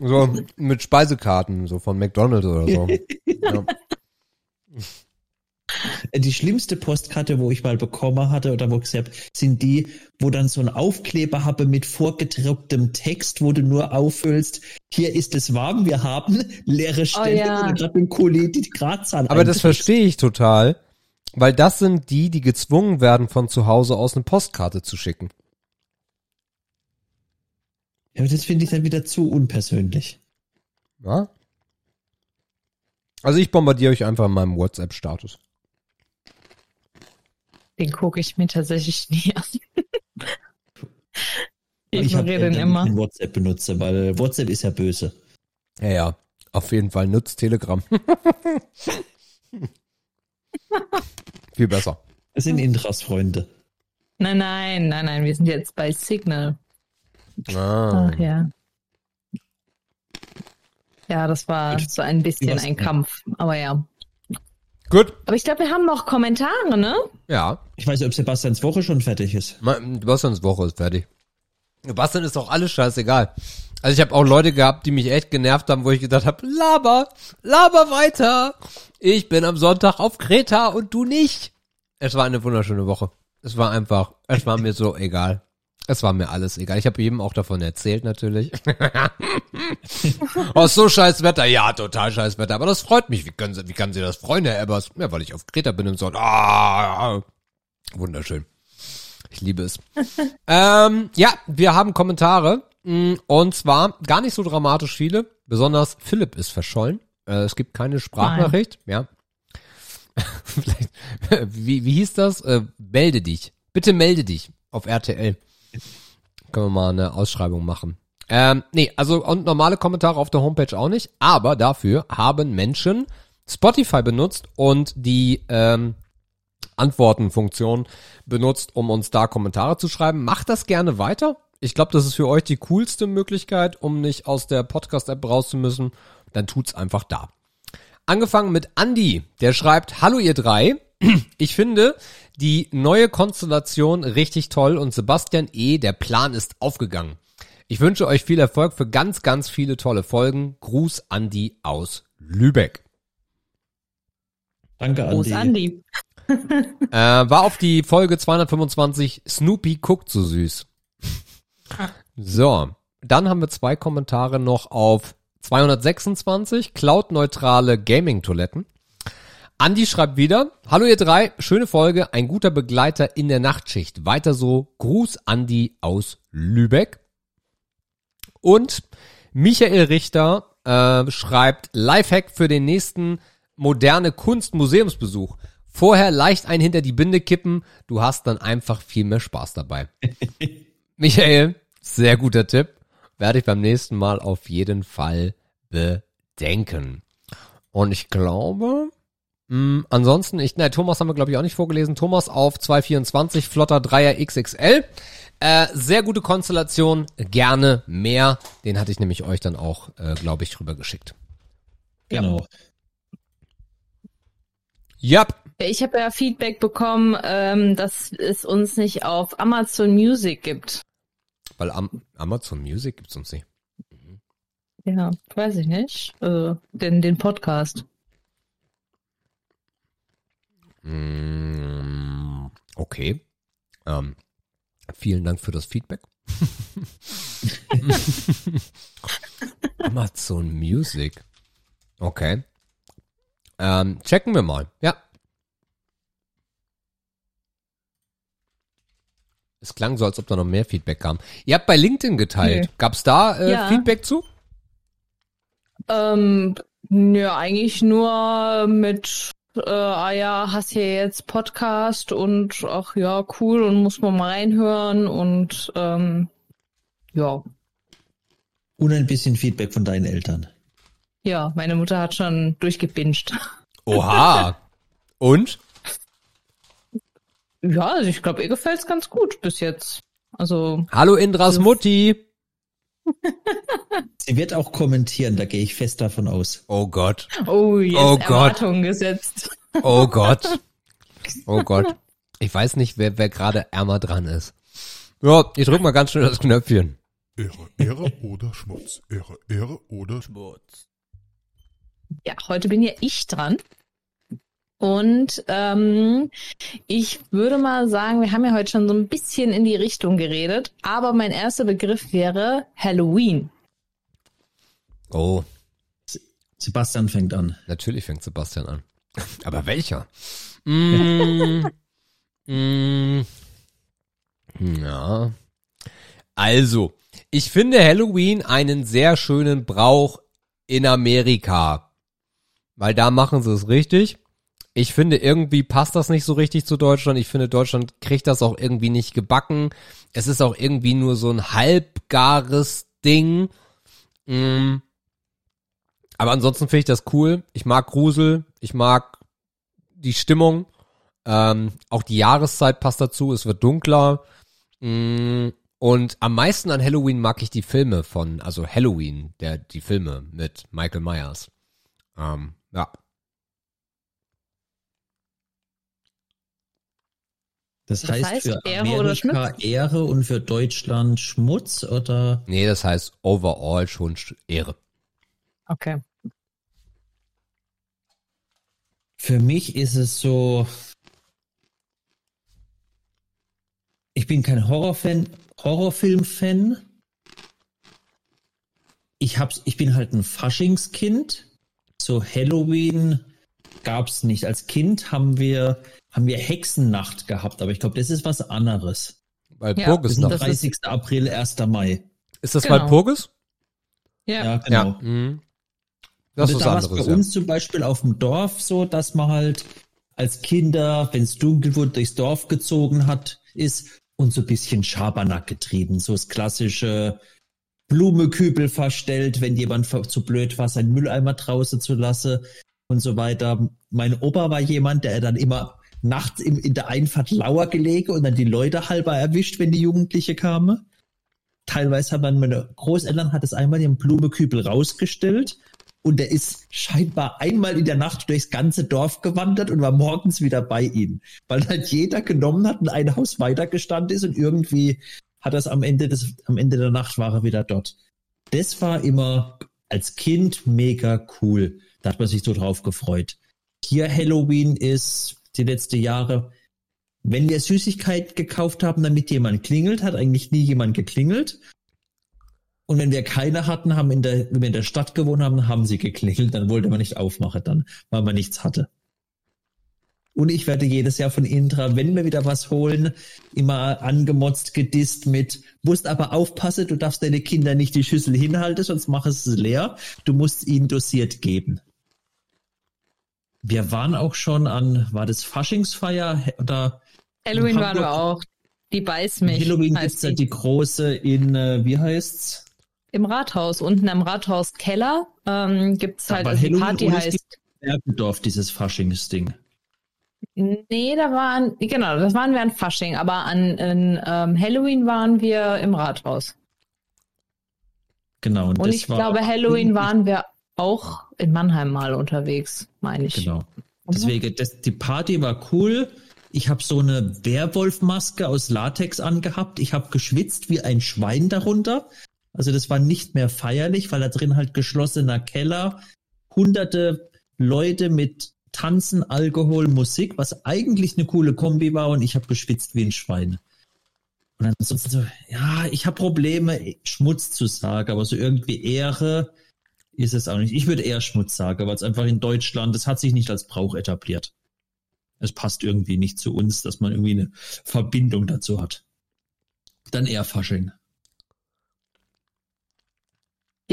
So mit Speisekarten, so von McDonalds oder so. <laughs> Ja. Die schlimmste Postkarte, wo ich mal bekommen hatte oder wo ich gesagt habe, sind die, wo dann so ein Aufkleber habe mit vorgedrucktem Text, wo du nur auffüllst, hier ist es warm, wir haben leere Stelle ja. und dann mit Kuli die Gradzahl Aber das verstehe ich total, weil das sind die, die gezwungen werden, von zu Hause aus eine Postkarte zu schicken. Ja, aber das finde ich dann wieder zu unpersönlich. Ja? Also ich bombardiere euch einfach in meinem WhatsApp-Status. Den gucke ich mir tatsächlich <laughs> nie an. ich Ich ignoriere den immer. kein WhatsApp benutze, weil WhatsApp ist ja böse. Ja, ja. Auf jeden Fall nutzt Telegram. <laughs> Viel besser. Das sind Indras Freunde. Nein, nein, nein, nein, wir sind jetzt bei Signal. Ah. Ach ja. Ja, das war so ein bisschen ein Kampf. Aber ja. Gut. Aber ich glaube, wir haben noch Kommentare, ne? Ja. Ich weiß nicht, ob Sebastians Woche schon fertig ist. Sebastians Woche ist fertig. Sebastian ist doch alles scheißegal. Also ich habe auch Leute gehabt, die mich echt genervt haben, wo ich gedacht habe, laber, laber weiter. Ich bin am Sonntag auf Kreta und du nicht. Es war eine wunderschöne Woche. Es war einfach, es war mir so egal. Es war mir alles egal. Ich habe jedem auch davon erzählt natürlich. <laughs> oh, so scheiß Wetter. Ja, total scheiß Wetter. Aber das freut mich. Wie, können Sie, wie kann Sie das freuen, Herr Ebbers? Ja, weil ich auf Kreta bin und so. Ah, wunderschön. Ich liebe es. <laughs> ähm, ja, wir haben Kommentare. Mm, Und zwar gar nicht so dramatisch viele. Besonders Philipp ist verschollen. Äh, es gibt keine Sprachnachricht. Ja. <laughs> Vielleicht, wie, wie hieß das? Äh, melde dich. Bitte melde dich auf RTL. Können wir mal eine Ausschreibung machen. Ähm, nee, also und normale Kommentare auf der Homepage auch nicht, aber dafür haben Menschen Spotify benutzt und die ähm, Antwortenfunktion benutzt, um uns da Kommentare zu schreiben. Macht das gerne weiter. Ich glaube, das ist für euch die coolste Möglichkeit, um nicht aus der Podcast-App raus zu müssen. Dann tut's einfach da. Angefangen mit Andy, der schreibt, Hallo ihr drei. Ich finde die neue Konstellation richtig toll und Sebastian E., der Plan ist aufgegangen. Ich wünsche euch viel Erfolg für ganz, ganz viele tolle Folgen. Gruß Andy aus Lübeck. Danke, Andi. Andi. <laughs> Äh, war auf die Folge 225 Snoopy guckt so süß. <laughs> So, dann haben wir zwei Kommentare noch auf 226 Cloud-neutrale Gaming-Toiletten. Andi schreibt wieder, Hallo ihr drei, schöne Folge, ein guter Begleiter in der Nachtschicht. Weiter so, Gruß Andi aus Lübeck. Und Michael Richter äh, schreibt, Lifehack für den nächsten moderne Kunst Museumsbesuch. Vorher leicht ein hinter die Binde kippen, du hast dann einfach viel mehr Spaß dabei. <laughs> Michael, sehr guter Tipp. Werde ich beim nächsten Mal auf jeden Fall bedenken. Und ich glaube, mh, ansonsten, ich, ne, Thomas haben wir glaube ich auch nicht vorgelesen. Thomas auf 224, flotter 3er XXL. Äh, sehr gute Konstellation, gerne mehr. Den hatte ich nämlich euch dann auch, äh, glaube ich, rübergeschickt. Genau. Ja, Ich habe ja Feedback bekommen, ähm, dass es uns nicht auf Amazon Music gibt. weil am Amazon Music gibt's uns nicht. Ja, weiß ich nicht. Äh, den, den Podcast. Mm, Okay. Ähm, vielen Dank für das Feedback. Amazon Music. Okay. Ähm, checken wir mal. Ja. Es klang so, als ob da noch mehr Feedback kam. Ihr habt bei LinkedIn geteilt. Nee. Gab's da äh, Ja. Feedback zu? Ähm, ja, eigentlich nur mit, äh, ah ja, hast hier jetzt Podcast und ach ja, cool und muss man mal reinhören und ähm, ja, Und ein bisschen Feedback von deinen Eltern. ja, meine Mutter hat schon durchgebinged. <laughs> Oha. Und? Ja, also ich glaube, ihr gefällt's ganz gut bis jetzt. Also, Hallo Indras Mutti. <laughs> Sie wird auch kommentieren, da gehe ich fest davon aus. Oh Gott. oh, jetzt Oh Gott. Erwartungen gesetzt. Oh Gott. <laughs> Oh Gott. Ich weiß nicht, wer, wer gerade ärmer dran ist. Ja, ich drück mal ganz schnell das Knöpfchen. Ehre, Ehre oder Schmutz. Ehre, Ehre oder Schmutz. Ja, heute bin ja ich dran. Und ähm, ich würde mal sagen, wir haben ja heute schon so ein bisschen in die Richtung geredet, aber mein erster Begriff wäre Halloween. Oh, Sebastian fängt an. natürlich fängt Sebastian an. Aber welcher? Mm, <laughs> mm, ja. Also, ich finde Halloween einen sehr schönen Brauch in Amerika. Weil da machen sie es richtig. Ich finde, irgendwie passt das nicht so richtig zu Deutschland. Ich finde, Deutschland kriegt das auch irgendwie nicht gebacken. Es ist auch irgendwie nur so ein halbgares Ding. Mm. Aber ansonsten finde ich das cool. Ich mag Grusel. Ich mag die Stimmung. Ähm, auch die Jahreszeit passt dazu. Es wird dunkler. Mm. Und am meisten an Halloween mag ich die Filme von, also Halloween, der, die Filme mit Michael Myers. Ähm, ja. Das, Das heißt, heißt, für Ehre oder Amerika Ehre und für Deutschland Schmutz oder? Nee, das heißt overall schon Ehre. Okay. Für mich ist es so. Ich bin kein Horrorfan, Horrorfilm-Fan. Ich hab's, ich bin halt ein Faschingskind. So Halloween gab's nicht. Als Kind haben wir, haben wir Hexennacht gehabt, aber ich glaube, das ist was anderes. Weil Ja, Purges Das ist noch. das 30. April, 1. Mai. Ist das Genau. weil Purges? Ja. Ja, genau. Ja. Mhm. Das Und ist da was war es anderes, bei ja. uns zum Beispiel auf dem Dorf so, dass man halt als Kinder, wenn es dunkel wurde, durchs Dorf gezogen hat, ist und so ein bisschen Schabernack getrieben. So das klassische Blumekübel verstellt, wenn jemand zu blöd war, seinen Mülleimer draußen zu lassen und so weiter. Mein Opa war jemand, der dann immer nachts im, in der Einfahrt lauer gelegen und dann die Leute halber erwischt, wenn die Jugendliche kamen. Teilweise haben meine Großeltern hat es einmal den Blumekübel rausgestellt und der ist scheinbar einmal in der Nacht durchs ganze Dorf gewandert und war morgens wieder bei ihnen. Weil halt jeder genommen hat und ein Haus weitergestanden ist und irgendwie hat das am Ende des, am Ende der Nacht war er wieder dort. Das war immer als Kind mega cool. Da hat man sich so drauf gefreut. Hier Halloween ist die letzten Jahre, wenn wir Süßigkeit gekauft haben, damit jemand klingelt, hat eigentlich nie jemand geklingelt. Und wenn wir keine hatten, haben in der, wenn wir in der Stadt gewohnt haben, haben sie geklingelt, dann wollte man nicht aufmachen dann, weil man nichts hatte. Und ich werde jedes Jahr von Intra, wenn wir wieder was holen, immer angemotzt, gedisst mit, musst aber aufpassen, du darfst deine Kinder nicht die Schüssel hinhalten, sonst mach es leer. Du musst ihnen dosiert geben. Wir waren auch schon an, war das Faschingsfeier oder Halloween waren wir auch. Die beißt mich. Halloween heißt gibt's ja die. große in, äh, wie heißt's? Im Rathaus, unten im Rathauskeller, ähm, gibt's halt, also die Halloween Party heißt. Bergendorf, dieses Faschingsding. Nee, da waren, genau, das waren wir an Fasching, aber an, an ähm, Halloween waren wir im Rathaus. Genau. Und das ich glaube, Halloween waren wir auch in Mannheim mal unterwegs, meine ich. Genau. Deswegen, das, die Party war cool. Ich habe so eine Werwolfmaske aus Latex angehabt. Ich habe geschwitzt wie ein Schwein darunter. Also das war nicht mehr feierlich, weil da drin halt geschlossener Keller, hunderte Leute mit Tanzen, Alkohol, Musik, was eigentlich eine coole Kombi war und ich habe geschwitzt wie ein Schwein. Und ansonsten so, ja, ich habe Probleme, Schmutz zu sagen, aber so irgendwie Ehre ist es auch nicht. Ich würde eher Schmutz sagen, weil es einfach in Deutschland, das hat sich nicht als Brauch etabliert. Es passt irgendwie nicht zu uns, dass man irgendwie eine Verbindung dazu hat. Dann eher Fasching.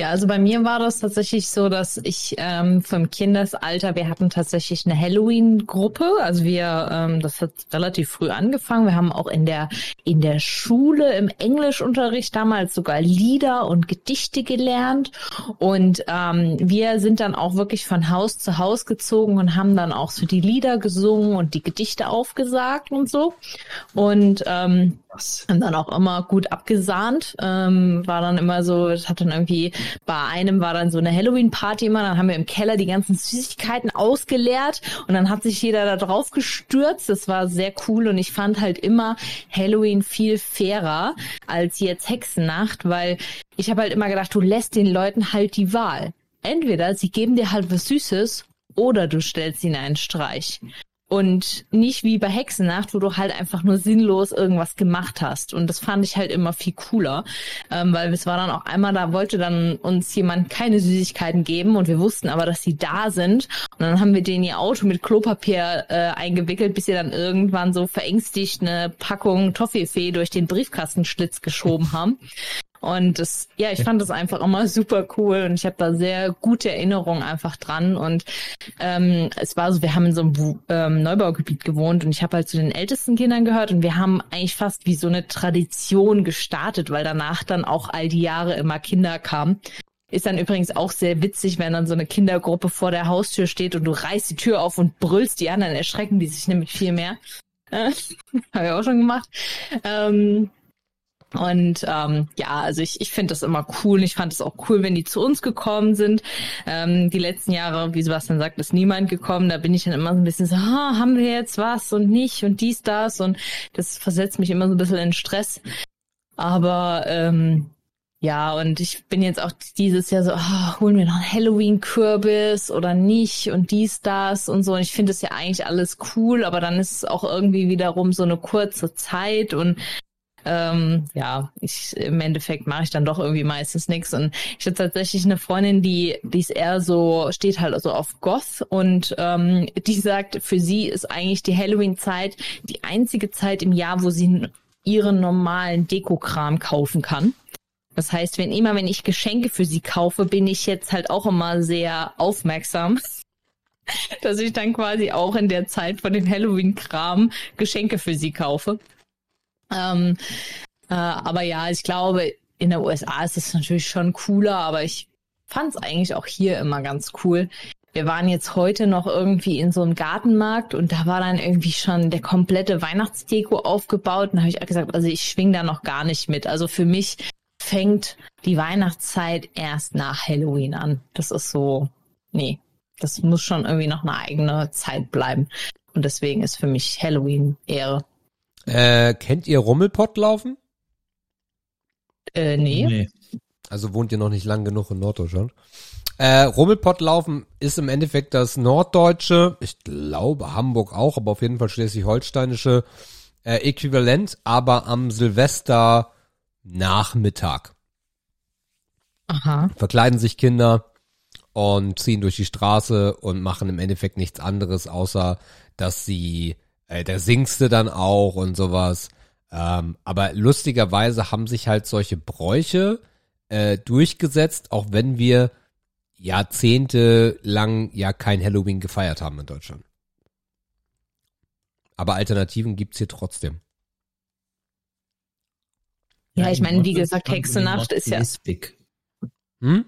Ja, also bei mir war das tatsächlich so, dass ich ähm, vom Kindesalter, wir hatten tatsächlich eine Halloween-Gruppe. Also wir, ähm, das hat relativ früh angefangen. Wir haben auch in der in der Schule im Englischunterricht damals sogar Lieder und Gedichte gelernt. Und ähm, wir sind dann auch wirklich von Haus zu Haus gezogen und haben dann auch so die Lieder gesungen und die Gedichte aufgesagt und so. Und ähm, Haben dann auch immer gut abgesahnt. Ähm, war dann immer so, es hat dann irgendwie, bei einem war dann so eine Halloween-Party immer, dann haben wir im Keller die ganzen Süßigkeiten ausgeleert und dann hat sich jeder da drauf gestürzt. Das war sehr cool und ich fand halt immer Halloween viel fairer als jetzt Hexennacht, weil ich habe halt immer gedacht, du lässt den Leuten halt die Wahl. Entweder sie geben dir halt was Süßes oder du stellst ihnen einen Streich. Und nicht wie bei Hexennacht, wo du halt einfach nur sinnlos irgendwas gemacht hast. Und das fand ich halt immer viel cooler, ähm, weil es war dann auch einmal, da wollte dann uns jemand keine Süßigkeiten geben und wir wussten aber, dass sie da sind. Und dann haben wir denen ihr Auto mit Klopapier äh, eingewickelt, bis sie dann irgendwann so verängstigt eine Packung Toffifee durch den Briefkastenschlitz geschoben haben. Und das, ja, ich fand das einfach immer super cool und ich habe da sehr gute Erinnerungen einfach dran. Und ähm, es war so, wir haben in so einem ähm, Neubaugebiet gewohnt und ich habe halt zu den ältesten Kindern gehört und wir haben eigentlich fast wie so eine Tradition gestartet, weil danach dann auch all die Jahre immer Kinder kamen. Ist dann übrigens auch sehr witzig, wenn dann so eine Kindergruppe vor der Haustür steht und du reißt die Tür auf und brüllst die anderen, erschrecken die sich nämlich viel mehr. <laughs> Habe ich auch schon gemacht. Ähm, und ähm, ja, also ich, ich finde das immer cool. Ich fand es auch cool, wenn die zu uns gekommen sind. Ähm, die letzten Jahre, wie Sebastian sagt, ist niemand gekommen. Da bin ich dann immer so ein bisschen so, ah, haben wir jetzt was und nicht und dies, das. Und das versetzt mich immer so ein bisschen in Stress. Aber ähm, ja, und ich bin jetzt auch dieses Jahr so, ah, holen wir noch einen Halloween-Kürbis oder nicht und dies, das und so. Und ich finde es ja eigentlich alles cool, aber dann ist es auch irgendwie wiederum so eine kurze Zeit und ähm, ja, ich im Endeffekt mache ich dann doch irgendwie meistens nichts. Und ich habe tatsächlich eine Freundin, die, die ist eher so, steht halt so auf Goth und ähm, die sagt, für sie ist eigentlich die Halloween-Zeit die einzige Zeit im Jahr, wo sie ihren normalen Dekokram kaufen kann. Das heißt, wenn immer, wenn ich Geschenke für sie kaufe, bin ich jetzt halt auch immer sehr aufmerksam. <laughs> Dass ich dann quasi auch in der Zeit von dem Halloween-Kram Geschenke für sie kaufe. Ähm, äh, aber ja, ich glaube, in der USA ist es natürlich schon cooler, aber ich fand es eigentlich auch hier immer ganz cool. Wir waren jetzt heute noch irgendwie in so einem Gartenmarkt und da war dann irgendwie schon der komplette Weihnachtsdeko aufgebaut. Und da habe ich auch gesagt, also ich schwing da noch gar nicht mit. Also für mich fängt die Weihnachtszeit erst nach Halloween an. Das ist so, nee, das muss schon irgendwie noch eine eigene Zeit bleiben. Und deswegen ist für mich Halloween Ehre. Äh, kennt ihr Rummelpott laufen? Äh, nee. Nee. Also wohnt ihr noch nicht lang genug in Norddeutschland. Äh, Rummelpott laufen ist im Endeffekt das norddeutsche, ich glaube Hamburg auch, aber auf jeden Fall schleswig-holsteinische äh, Äquivalent, aber am Silvester Nachmittag. Aha. Verkleiden sich Kinder und ziehen durch die Straße und machen im Endeffekt nichts anderes, außer dass sie, äh, der singste dann auch und sowas. Ähm, aber lustigerweise haben sich halt solche Bräuche äh, durchgesetzt, auch wenn wir jahrzehntelang ja kein Halloween gefeiert haben in Deutschland. Aber Alternativen gibt's hier trotzdem. Ja, ich in meine, wie gesagt, Hexennacht ist ja. Hm?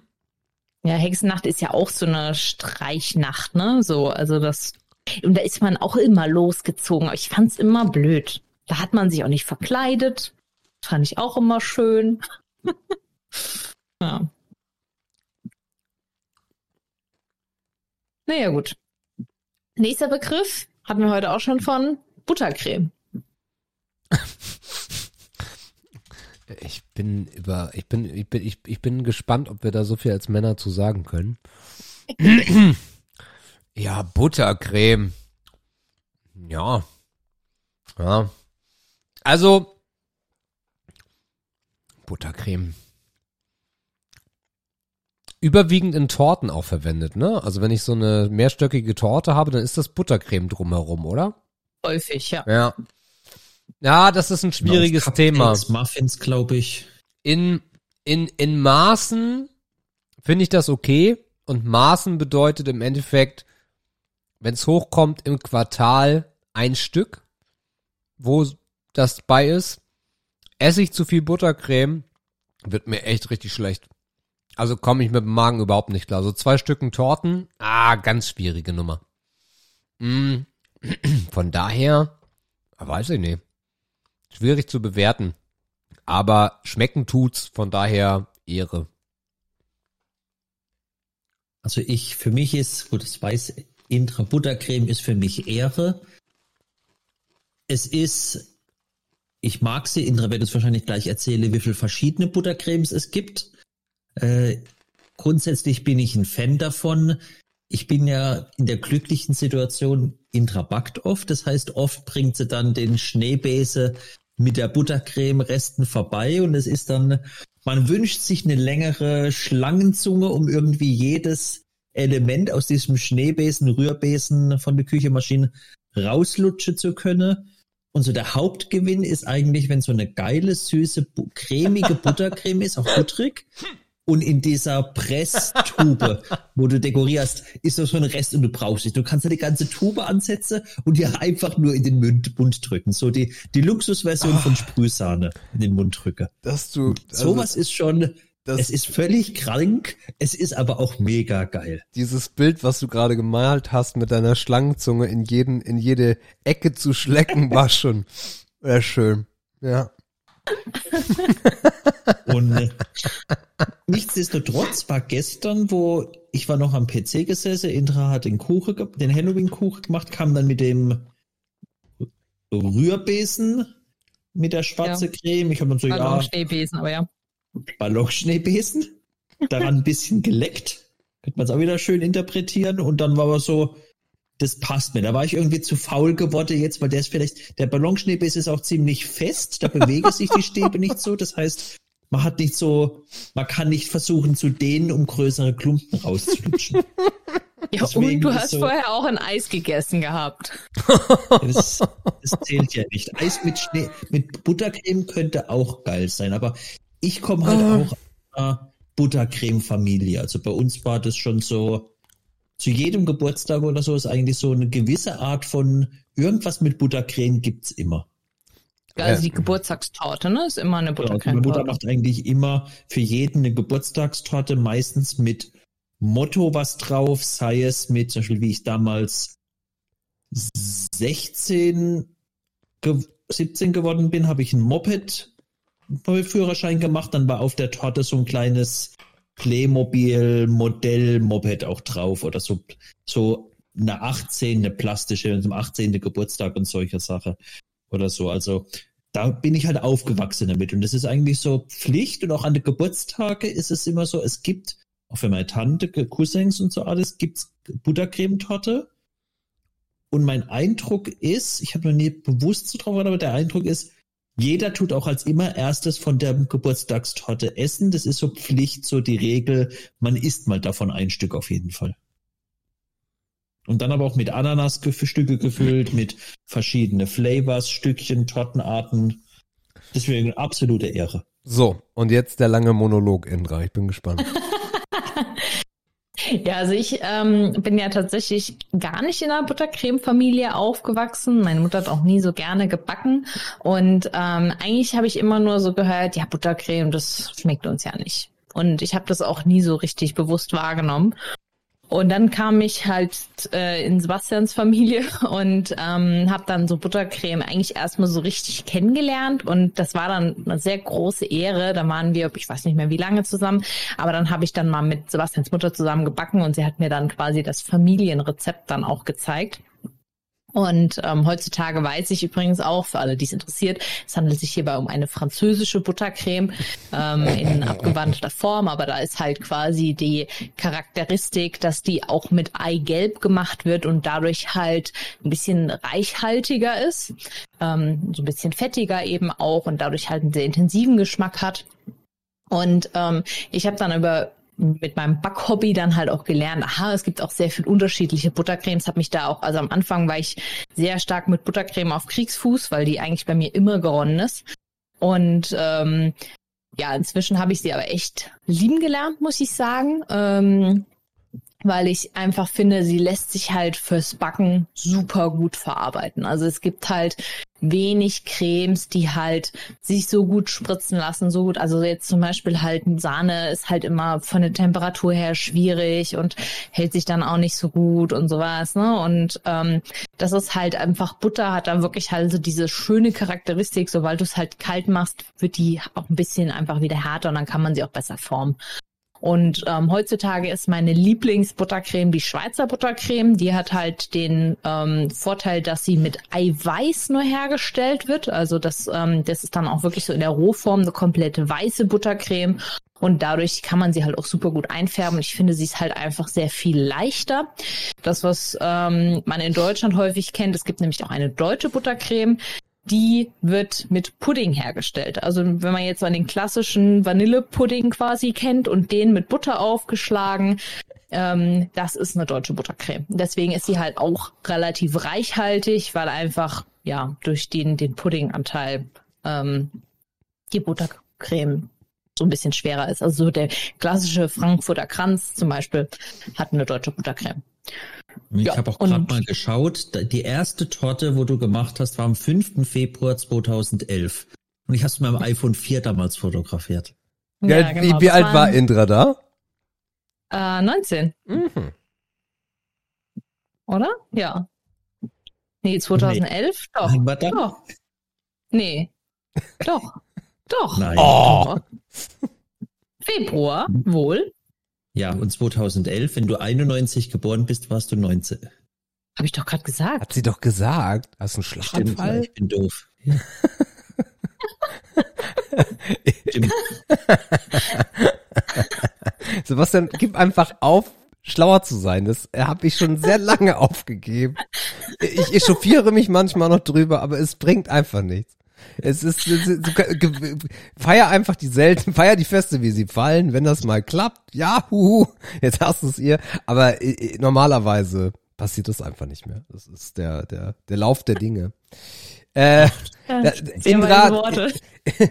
ja, Hexennacht ist ja auch so eine Streichnacht, ne? So, also das, und da ist man auch immer losgezogen. Ich fand's immer blöd. Da hat man sich auch nicht verkleidet. Fand ich auch immer schön. <laughs> ja. Naja, gut. Nächster Begriff hatten wir heute auch schon von Buttercreme. <laughs> Ich bin über, ich bin, ich bin, ich, ich bin gespannt, ob wir da so viel als Männer zu sagen können. <clears throat> ja, Buttercreme. Ja. Ja. Also, Buttercreme. Überwiegend in Torten auch verwendet, ne? Also wenn ich so eine mehrstöckige Torte habe, dann ist das Buttercreme drumherum, oder? Häufig, ja. Ja. Ja, das ist ein schwieriges Auf Thema. Muffins, glaube ich. in, in, in Maßen finde ich das okay. Und Maßen bedeutet im Endeffekt, wenn es hochkommt im Quartal ein Stück, wo das bei ist, esse ich zu viel Buttercreme, wird mir echt richtig schlecht. Also komme ich mit dem Magen überhaupt nicht klar. So zwei Stücken Torten, ah, ganz schwierige Nummer. Mm, <clears throat> Von daher, weiß ich nicht. Schwierig zu bewerten. Aber schmecken tut's, von daher Ehre. Also ich, für mich ist, gut, das weiß, Intra Buttercreme ist für mich Ehre. Es ist, ich mag sie, Indra wird es wahrscheinlich gleich erzählen, wie viele verschiedene Buttercremes es gibt. Äh, grundsätzlich bin ich ein Fan davon. Ich bin ja in der glücklichen Situation, Indra backt oft, das heißt, oft bringt sie dann den Schneebese mit der Buttercreme-Resten vorbei und es ist dann, man wünscht sich eine längere Schlangenzunge, um irgendwie jedes Element aus diesem Schneebesen, Rührbesen von der Küchenmaschine rauslutschen zu können. Und so der Hauptgewinn ist eigentlich, wenn so eine geile, süße, bu- cremige Buttercreme ist, auch butterig. Und in dieser Presstube, wo du dekorierst, ist noch so ein Rest und du brauchst nicht. Du kannst ja die ganze Tube ansetzen und dir einfach nur in den Mund, Mund drücken. So die, die Luxusversion von Sprühsahne in den Mund drücken. Dass du, Sowas ist schon, das- es ist völlig krank, es ist aber auch mega geil. dieses Bild, was du gerade gemalt hast, mit deiner Schlangenzunge in jeden, in jede Ecke zu schlecken, war schon sehr schön. Ja. <laughs> Und äh, nichtsdestotrotz war gestern, wo ich war noch am PC gesessen, Indra hat den Kuchen, den Halloween-Kuchen gemacht, kam dann mit dem Rührbesen mit der schwarze Ja. Creme. Ich habe dann so, ja, Ballonschneebesen, aber ja. Ballonschneebesen, daran ein bisschen geleckt. Könnte man es auch wieder schön interpretieren. Und dann war aber so, das passt mir. Da war ich irgendwie zu faul geworden jetzt, weil der ist vielleicht, der Ballonschneebesen ist auch ziemlich fest, da bewegen sich die Stäbe nicht so. Das heißt, man hat nicht so, man kann nicht versuchen zu dehnen, um größere Klumpen rauszulutschen. Ja, Deswegen und du hast so- vorher auch ein Eis gegessen gehabt. Das, das zählt ja nicht. Eis mit Schnee, mit Buttercreme könnte auch geil sein, aber ich komme halt Ah. auch aus einer Buttercreme-Familie. Also bei uns war das schon so, zu jedem Geburtstag oder so ist eigentlich so eine gewisse Art von irgendwas mit Buttercreme gibt's immer. Also Ja. die Geburtstagstorte, ne? Ist immer eine Ja, also meine Mutter macht eigentlich immer für jeden eine Geburtstagstorte, meistens mit Motto was drauf, sei es mit, zum Beispiel wie ich damals 16, ge 17 geworden bin, habe ich ein Moped Führerschein gemacht, dann war auf der Torte so ein kleines Playmobil Modell Moped auch drauf oder so, so eine 18, eine plastische, zum 18. Geburtstag und solche Sache oder so. Also da bin ich halt aufgewachsen damit. Und das ist eigentlich so Pflicht. Und auch an den Geburtstage ist es immer so, es gibt, auch für meine Tante, Cousins und so alles, gibt's Buttercremetorte. Und mein Eindruck ist, ich habe noch nie bewusst so drauf, aber der Eindruck ist, jeder tut auch als immer erstes von der Geburtstagstorte essen. Das ist so Pflicht, so die Regel. Man isst mal davon ein Stück auf jeden Fall. Und dann aber auch mit Ananasstücke gefüllt, mit verschiedene Flavors, Stückchen, Tortenarten. Deswegen absolute Ehre. So, und jetzt der lange Monolog, Indra. Ich bin gespannt. <laughs> <laughs> Ja, also ich ähm, bin ja tatsächlich gar nicht in einer Buttercreme-Familie aufgewachsen. Meine Mutter hat auch nie so gerne gebacken. Und ähm, eigentlich habe ich immer nur so gehört, ja, Buttercreme, das schmeckt uns ja nicht. Und ich habe das auch nie so richtig bewusst wahrgenommen. Und dann kam ich halt äh, in Sebastians Familie <laughs> und ähm, habe dann so Buttercreme eigentlich erstmal so richtig kennengelernt. Und das war dann eine sehr große Ehre. Da waren wir, ich weiß nicht mehr wie lange zusammen, aber dann habe ich dann mal mit Sebastians Mutter zusammen gebacken und sie hat mir dann quasi das Familienrezept dann auch gezeigt. Und ähm, heutzutage weiß ich übrigens auch, für alle, die es interessiert, es handelt sich hierbei um eine französische Buttercreme ähm, in <laughs> abgewandelter Form, aber da ist halt quasi die Charakteristik, dass die auch mit Eigelb gemacht wird und dadurch halt ein bisschen reichhaltiger ist, ähm, so ein bisschen fettiger eben auch und dadurch halt einen sehr intensiven Geschmack hat. Und ähm, ich habe dann über mit meinem Backhobby dann halt auch gelernt, aha, es gibt auch sehr viel unterschiedliche Buttercremes. Hab mich da auch, also am Anfang war ich sehr stark mit Buttercreme auf Kriegsfuß, weil die eigentlich bei mir immer geronnen ist. Und ähm, ja, inzwischen habe ich sie aber echt lieben gelernt, muss ich sagen. Ähm, weil ich einfach finde, sie lässt sich halt fürs Backen super gut verarbeiten. Also es gibt halt wenig Cremes, die halt sich so gut spritzen lassen, so gut. Also jetzt zum Beispiel halt Sahne ist halt immer von der Temperatur her schwierig und hält sich dann auch nicht so gut und sowas. Ne? Und ähm, das ist halt einfach Butter hat da wirklich halt so diese schöne Charakteristik. Sobald du es halt kalt machst, wird die auch ein bisschen einfach wieder härter und dann kann man sie auch besser formen. Und ähm, heutzutage ist meine Lieblingsbuttercreme die Schweizer Buttercreme. Die hat halt den ähm, Vorteil, dass sie mit Eiweiß nur hergestellt wird. Also das, ähm, das ist dann auch wirklich so in der Rohform eine komplette weiße Buttercreme. Und dadurch kann man sie halt auch super gut einfärben. Ich finde, sie ist halt einfach sehr viel leichter. Das, was ähm, man in Deutschland häufig kennt, es gibt nämlich auch eine deutsche Buttercreme die wird mit Pudding hergestellt. Also wenn man jetzt an den klassischen Vanillepudding quasi kennt und den mit Butter aufgeschlagen, ähm, das ist eine deutsche Buttercreme. Deswegen ist sie halt auch relativ reichhaltig, weil einfach ja durch den den Puddinganteil ähm, die Buttercreme so ein bisschen schwerer ist. Also der klassische Frankfurter Kranz zum Beispiel hat eine deutsche Buttercreme. Ich Ja, habe auch gerade mal geschaut, die erste Torte, wo du gemacht hast, war am 5. Februar 2011. Und ich habe es mit meinem iPhone 4 damals fotografiert. Ja, genau, wie wie alt war Indra da? Äh, 19, Mhm. oder? Ja. Nee, 2011? Doch. Wann war das? Doch. Nee. Doch. Doch. Nein. Oh. Februar, wohl. Ja, und 2011, wenn du 91 geboren bist, warst du 19. Habe ich doch gerade gesagt. Hat sie doch gesagt. Hast du einen Stimmt, Schlaganfall? ich bin doof. Ja. <laughs> Stimmt. <laughs> Sebastian, gib einfach auf, schlauer zu sein. Das habe ich schon sehr lange aufgegeben. Ich echauffiere mich manchmal noch drüber, aber es bringt einfach nichts. Es ist, es ist feier einfach die selten, feier die Feste, wie sie fallen. Wenn das mal klappt, ja, huhu, jetzt hast du es ihr. Aber äh, äh, normalerweise passiert das einfach nicht mehr. Das ist der, der, der Lauf der Dinge. Äh, da- Sehr Indra, <laughs>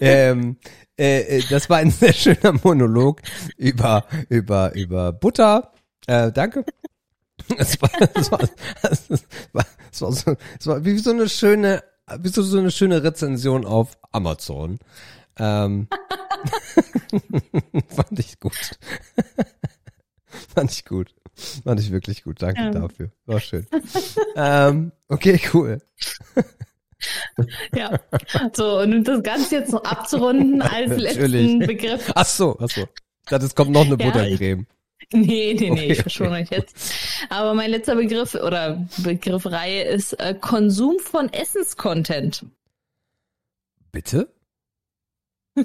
ähm, äh, äh, das war ein sehr schöner Monolog über über über Butter. Äh, danke. <laughs> Es war, es war, es war, es war, so, es war wie so eine schöne, wie so, so eine schöne Rezension auf Amazon. Ähm, <laughs> fand ich gut. fand ich gut. Fand ich wirklich gut. Danke Ja. dafür. War schön. ähm, okay, cool. Ja. So, und um das Ganze jetzt noch abzurunden als <laughs> letzten Natürlich. Begriff. Ach so, ach so. Das kommt noch eine Ja. Buttercreme. <laughs> Nee, nee, nee, Okay, ich verschone euch jetzt. Aber mein letzter Begriff oder Begriffreihe ist äh, Konsum von Essenscontent. Bitte? <laughs>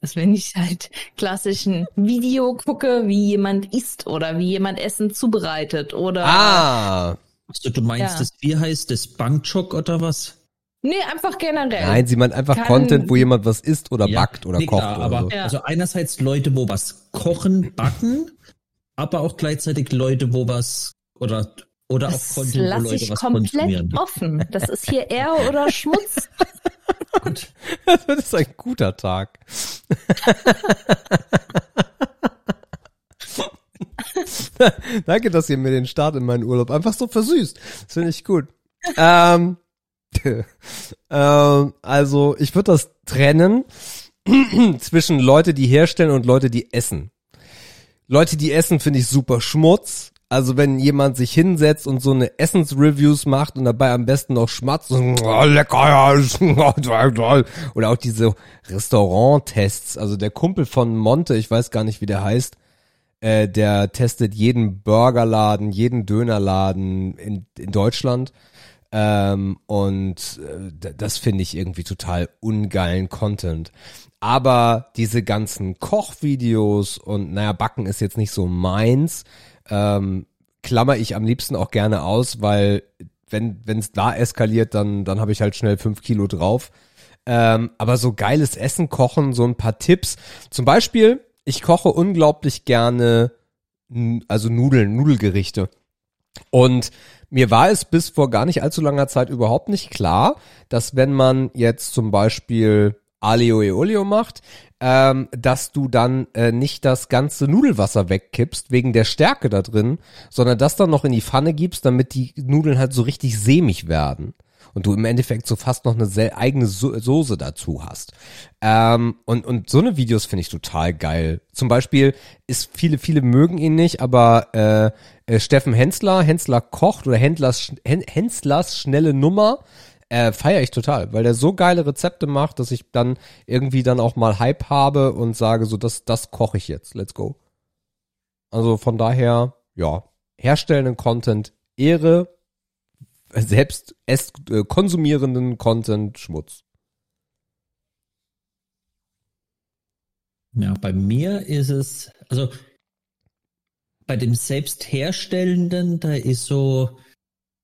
Also wenn ich halt klassischen Video gucke, wie jemand isst oder wie jemand Essen zubereitet oder Ah. Also du meinst, Ja. das Bier heißt das Bankchock oder was? Nee, einfach generell. Nein, sie meint einfach Kann- Content, wo jemand was isst oder Ja, backt oder nee, kocht klar, oder aber so. Ja. also einerseits Leute, wo was kochen, backen, aber auch gleichzeitig Leute, wo was oder oder auch Das Content, wo lasse Leute ich was komplett konsumieren. offen. Das ist hier <laughs> Ehre oder Schmutz. Gut. <laughs> Das ist ein guter Tag. <laughs> Danke, dass ihr mir den Start in meinen Urlaub einfach so versüßt. Das finde ich gut. Ähm, <laughs> ähm, also, ich würde das trennen <clears throat> zwischen Leute, die herstellen und Leute, die essen. Leute, die essen, finde ich super Schmutz. Also wenn jemand sich hinsetzt und so eine Essensreviews macht und dabei am besten noch schmatzt und oh, lecker, ja, <laughs> oder auch diese Restaurant-Tests. Also der Kumpel von Monte, ich weiß gar nicht, wie der heißt, äh, der testet jeden Burgerladen, jeden Dönerladen in, in Deutschland. Ähm, und äh, das finde ich irgendwie total ungeilen Content. Aber diese ganzen Kochvideos und naja, Backen ist jetzt nicht so meins ähm, klammer ich am liebsten auch gerne aus, weil wenn es da eskaliert, dann, dann habe ich halt schnell fünf Kilo drauf. Ähm, aber so geiles Essen kochen, so ein paar Tipps. Zum Beispiel, ich koche unglaublich gerne, also Nudeln, Nudelgerichte. Und mir war es bis vor gar nicht allzu langer Zeit überhaupt nicht klar, dass wenn man jetzt zum Beispiel Alio Olio macht, ähm, dass du dann äh, nicht das ganze Nudelwasser wegkippst wegen der Stärke da drin, sondern das dann noch in die Pfanne gibst, damit die Nudeln halt so richtig sämig werden und du im Endeffekt so fast noch eine eigene so Soße dazu hast. Ähm, und, und so eine Videos finde ich total geil. Zum Beispiel ist viele, viele mögen ihn nicht, aber äh, äh, Steffen Hensler, Hensler kocht oder Händlers, Henslers schnelle Nummer äh, feiere ich total, weil der so geile Rezepte macht, dass ich dann irgendwie dann auch mal Hype habe und sage, so, das, das koche ich jetzt. Let's go. Also von daher, ja, herstellenden Content Ehre, selbst es, äh, konsumierenden Content Schmutz. Ja, bei mir ist es, also bei dem Selbstherstellenden, da ist so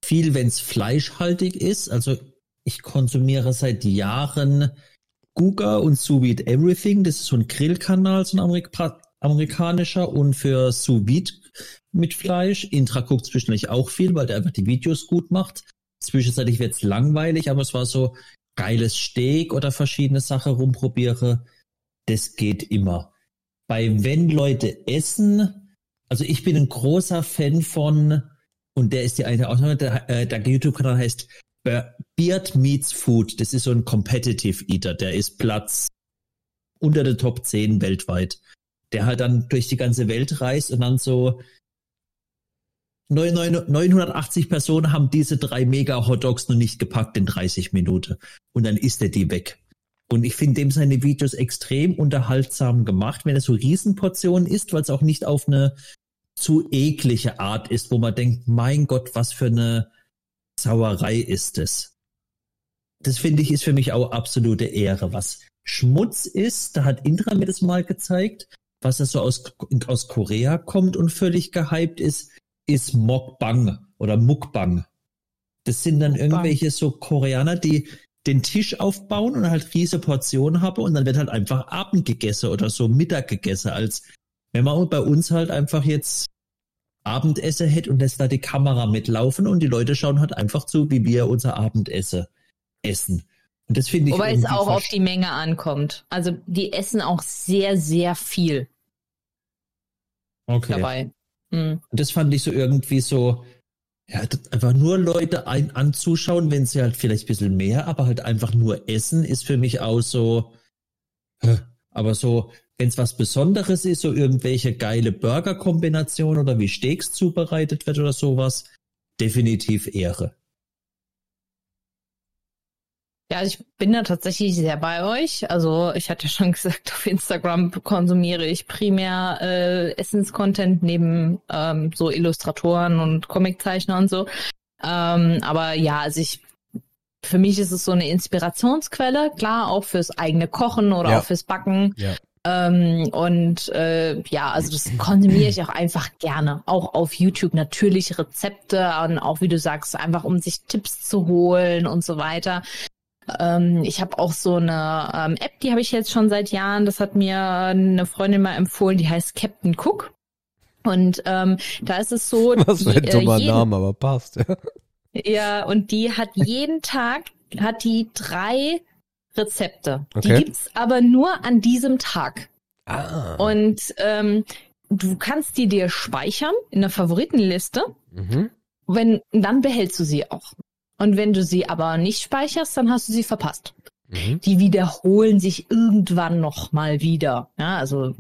viel, wenn es fleischhaltig ist. Also ich konsumiere seit Jahren Guga und Vide Everything. Das ist so ein Grillkanal, so ein Amerika amerikanischer und für Sous Vide mit Fleisch. Intra guckt zwischendurch auch viel, weil der einfach die Videos gut macht. Zwischenzeitlich wird es langweilig, aber es war so geiles Steak oder verschiedene Sachen rumprobiere. Das geht immer. Bei wenn Leute essen, also ich bin ein großer Fan von, und der ist die eine Ausnahme, der, äh, der YouTube-Kanal heißt Beard Meets Food, das ist so ein Competitive Eater, der ist Platz unter der Top 10 weltweit. Der halt dann durch die ganze Welt reist und dann so 980 Personen haben diese drei mega Hotdogs noch nicht gepackt in 30 Minuten. Und dann isst er die weg. Und ich finde dem seine Videos extrem unterhaltsam gemacht, wenn er so Riesenportionen isst, weil es auch nicht auf eine zu eklige Art ist, wo man denkt, mein Gott, was für eine Sauerei ist es. Das finde ich ist für mich auch absolute Ehre. Was Schmutz ist, da hat Indra mir das mal gezeigt, was es so aus, aus Korea kommt und völlig gehypt ist, ist Mokbang oder Mukbang. Das sind dann irgendwelche so Koreaner, die den Tisch aufbauen und halt riesige Portionen haben und dann wird halt einfach Abend gegessen oder so Mittag gegessen, als wenn man bei uns halt einfach jetzt Abendessen hätte und lässt da die Kamera mitlaufen und die Leute schauen halt einfach zu, wie wir unser Abendessen essen. Und das finde ich. Wobei es auch auf die Menge ankommt. Also die essen auch sehr, sehr viel. Okay. Dabei. Mhm. Das fand ich so irgendwie so, ja, einfach nur Leute ein, anzuschauen, wenn sie halt vielleicht ein bisschen mehr, aber halt einfach nur essen, ist für mich auch so, aber so, wenn es was Besonderes ist, so irgendwelche geile Burger-Kombinationen oder wie Steaks zubereitet wird oder sowas, definitiv Ehre. Ja, also ich bin da tatsächlich sehr bei euch. Also ich hatte ja schon <laughs> gesagt, auf Instagram konsumiere ich primär äh, Essenscontent neben ähm, so Illustratoren und Comiczeichner und so. Ähm, aber ja, also ich für mich ist es so eine Inspirationsquelle, klar, auch fürs eigene Kochen oder ja. auch fürs Backen. Ja. Ähm, und äh, ja, also das konsumiere ich auch einfach gerne. Auch auf YouTube natürlich Rezepte und auch wie du sagst, einfach um sich Tipps zu holen und so weiter. Ähm, ich habe auch so eine ähm, App, die habe ich jetzt schon seit Jahren. Das hat mir eine Freundin mal empfohlen, die heißt Captain Cook. Und ähm, da ist es so. <laughs> Was für ein äh, dummer äh, Name, aber passt. Ja. ja, und die hat jeden Tag hat die drei Rezepte. Okay. Die gibt's aber nur an diesem Tag. Ah. Und ähm, du kannst die dir speichern in der Favoritenliste. Mhm. Wenn, dann behältst du sie auch. Und wenn du sie aber nicht speicherst, dann hast du sie verpasst. Mhm. Die wiederholen sich irgendwann noch mal wieder. Ja, also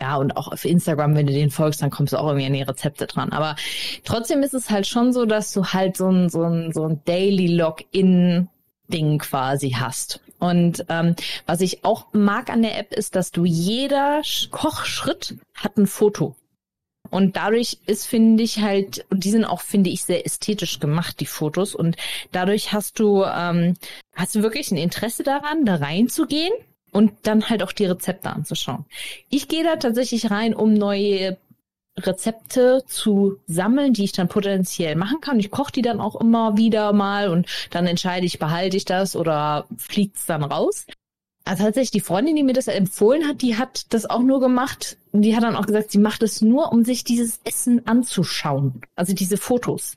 ja, und auch auf Instagram, wenn du den folgst, dann kommst du auch irgendwie an die Rezepte dran. Aber trotzdem ist es halt schon so, dass du halt so ein, so ein, so ein Daily Login-Ding quasi hast. Und ähm, was ich auch mag an der App ist, dass du jeder Sch- Kochschritt hat ein Foto. Und dadurch ist, finde ich halt, und die sind auch, finde ich, sehr ästhetisch gemacht, die Fotos. Und dadurch hast du, ähm, hast du wirklich ein Interesse daran, da reinzugehen und dann halt auch die Rezepte anzuschauen. Ich gehe da tatsächlich rein, um neue Rezepte zu sammeln, die ich dann potenziell machen kann. Ich koche die dann auch immer wieder mal und dann entscheide ich, behalte ich das oder fliegt's dann raus. Also tatsächlich, die Freundin, die mir das empfohlen hat, die hat das auch nur gemacht. Die hat dann auch gesagt, sie macht es nur, um sich dieses Essen anzuschauen. Also diese Fotos.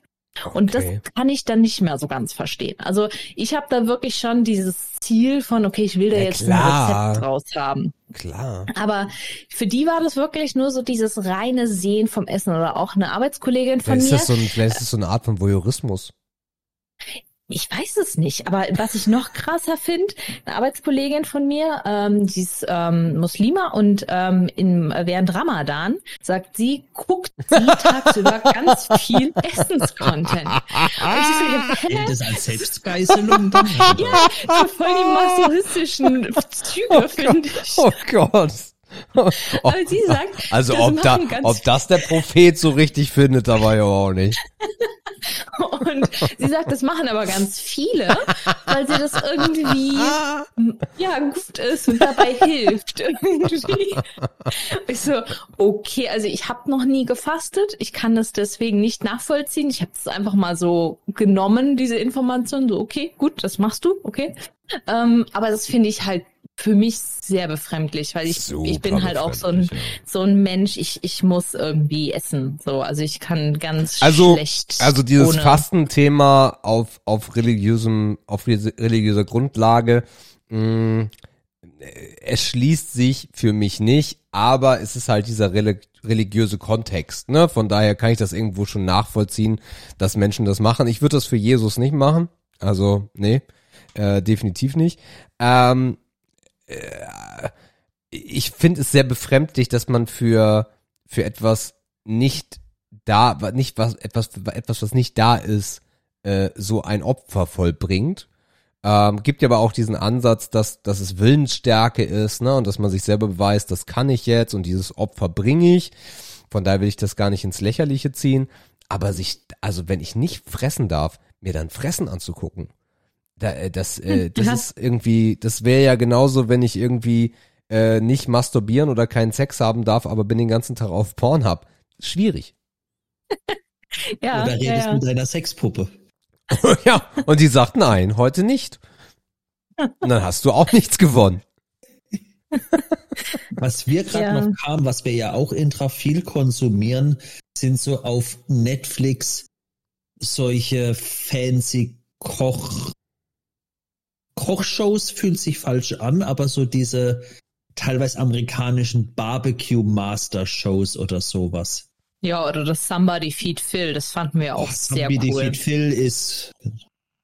Und Okay. das kann ich dann nicht mehr so ganz verstehen. Also ich habe da wirklich schon dieses Ziel von, okay, ich will da Ja, jetzt klar. ein Rezept draus haben. Klar. Aber für die war das wirklich nur so dieses reine Sehen vom Essen oder auch eine Arbeitskollegin von Vielleicht ist, mir. das so ein, vielleicht ist das so eine Art von Voyeurismus. Ich weiß es nicht, aber was ich noch krasser finde, eine Arbeitskollegin von mir, ähm, die ist ähm, Muslima und ähm, in, während Ramadan sagt sie, guckt sie <laughs> tagsüber ganz viel Essenscontent. Und ich so, das als Selbstgeißelung? <laughs> Ja, so voll die masochistischen <laughs> Züge, finde ich. Oh Gott. Oh, <laughs> Aber sie sagt, also das ob, da, ob das der Prophet so richtig findet, da war ja auch nicht. <laughs> Und sie sagt, das machen aber ganz viele, weil sie das irgendwie ja gut ist und dabei hilft irgendwie. Ich so, okay, also ich habe noch nie gefastet, ich kann das deswegen nicht nachvollziehen. Ich habe es einfach mal so genommen, diese Information, so okay, gut, das machst du, okay. Ähm, aber das finde ich halt für mich sehr befremdlich, weil ich, Super ich bin halt auch so ein, ja. so ein Mensch, ich, ich muss irgendwie essen. So, also ich kann ganz Also, schlecht. also dieses ohne. Fastenthema auf, auf religiösem, auf reli- religiöser Grundlage, mh, es schließt sich für mich nicht, aber es ist halt dieser reli religiöse Kontext, ne? Von daher kann ich das irgendwo schon nachvollziehen, dass Menschen das machen. Ich würde das für Jesus nicht machen. Also, nee, äh, definitiv nicht. Ähm, äh, ich finde es sehr befremdlich, dass man für, für etwas nicht da, nicht was, etwas, etwas, was nicht da ist, äh, so ein Opfer vollbringt. Ähm, gibt ja aber auch diesen Ansatz, dass, dass es Willensstärke ist, ne, und dass man sich selber beweist, das kann ich jetzt und dieses Opfer bringe ich. Von daher will ich das gar nicht ins Lächerliche ziehen. Aber sich, also wenn ich nicht fressen darf, mir dann Fressen anzugucken, da, äh, das, äh, das ja. ist irgendwie, das wäre ja genauso, wenn ich irgendwie äh, nicht masturbieren oder keinen Sex haben darf, aber bin den ganzen Tag auf Pornhub. Schwierig. <laughs> ja, Oder redest ja. mit deiner Sexpuppe? <laughs> ja, und die sagt nein, heute nicht. Und dann hast du auch nichts gewonnen. <laughs> Was wir gerade Ja. noch kamen, was wir ja auch intra viel konsumieren, sind so auf Netflix solche fancy Koch Kochshows fühlt sich falsch an, aber so diese teilweise amerikanischen Barbecue Master Shows oder sowas. Ja, oder das Somebody Feed Phil, das fanden wir auch Oh, sehr Somebody cool. Feed Phil ist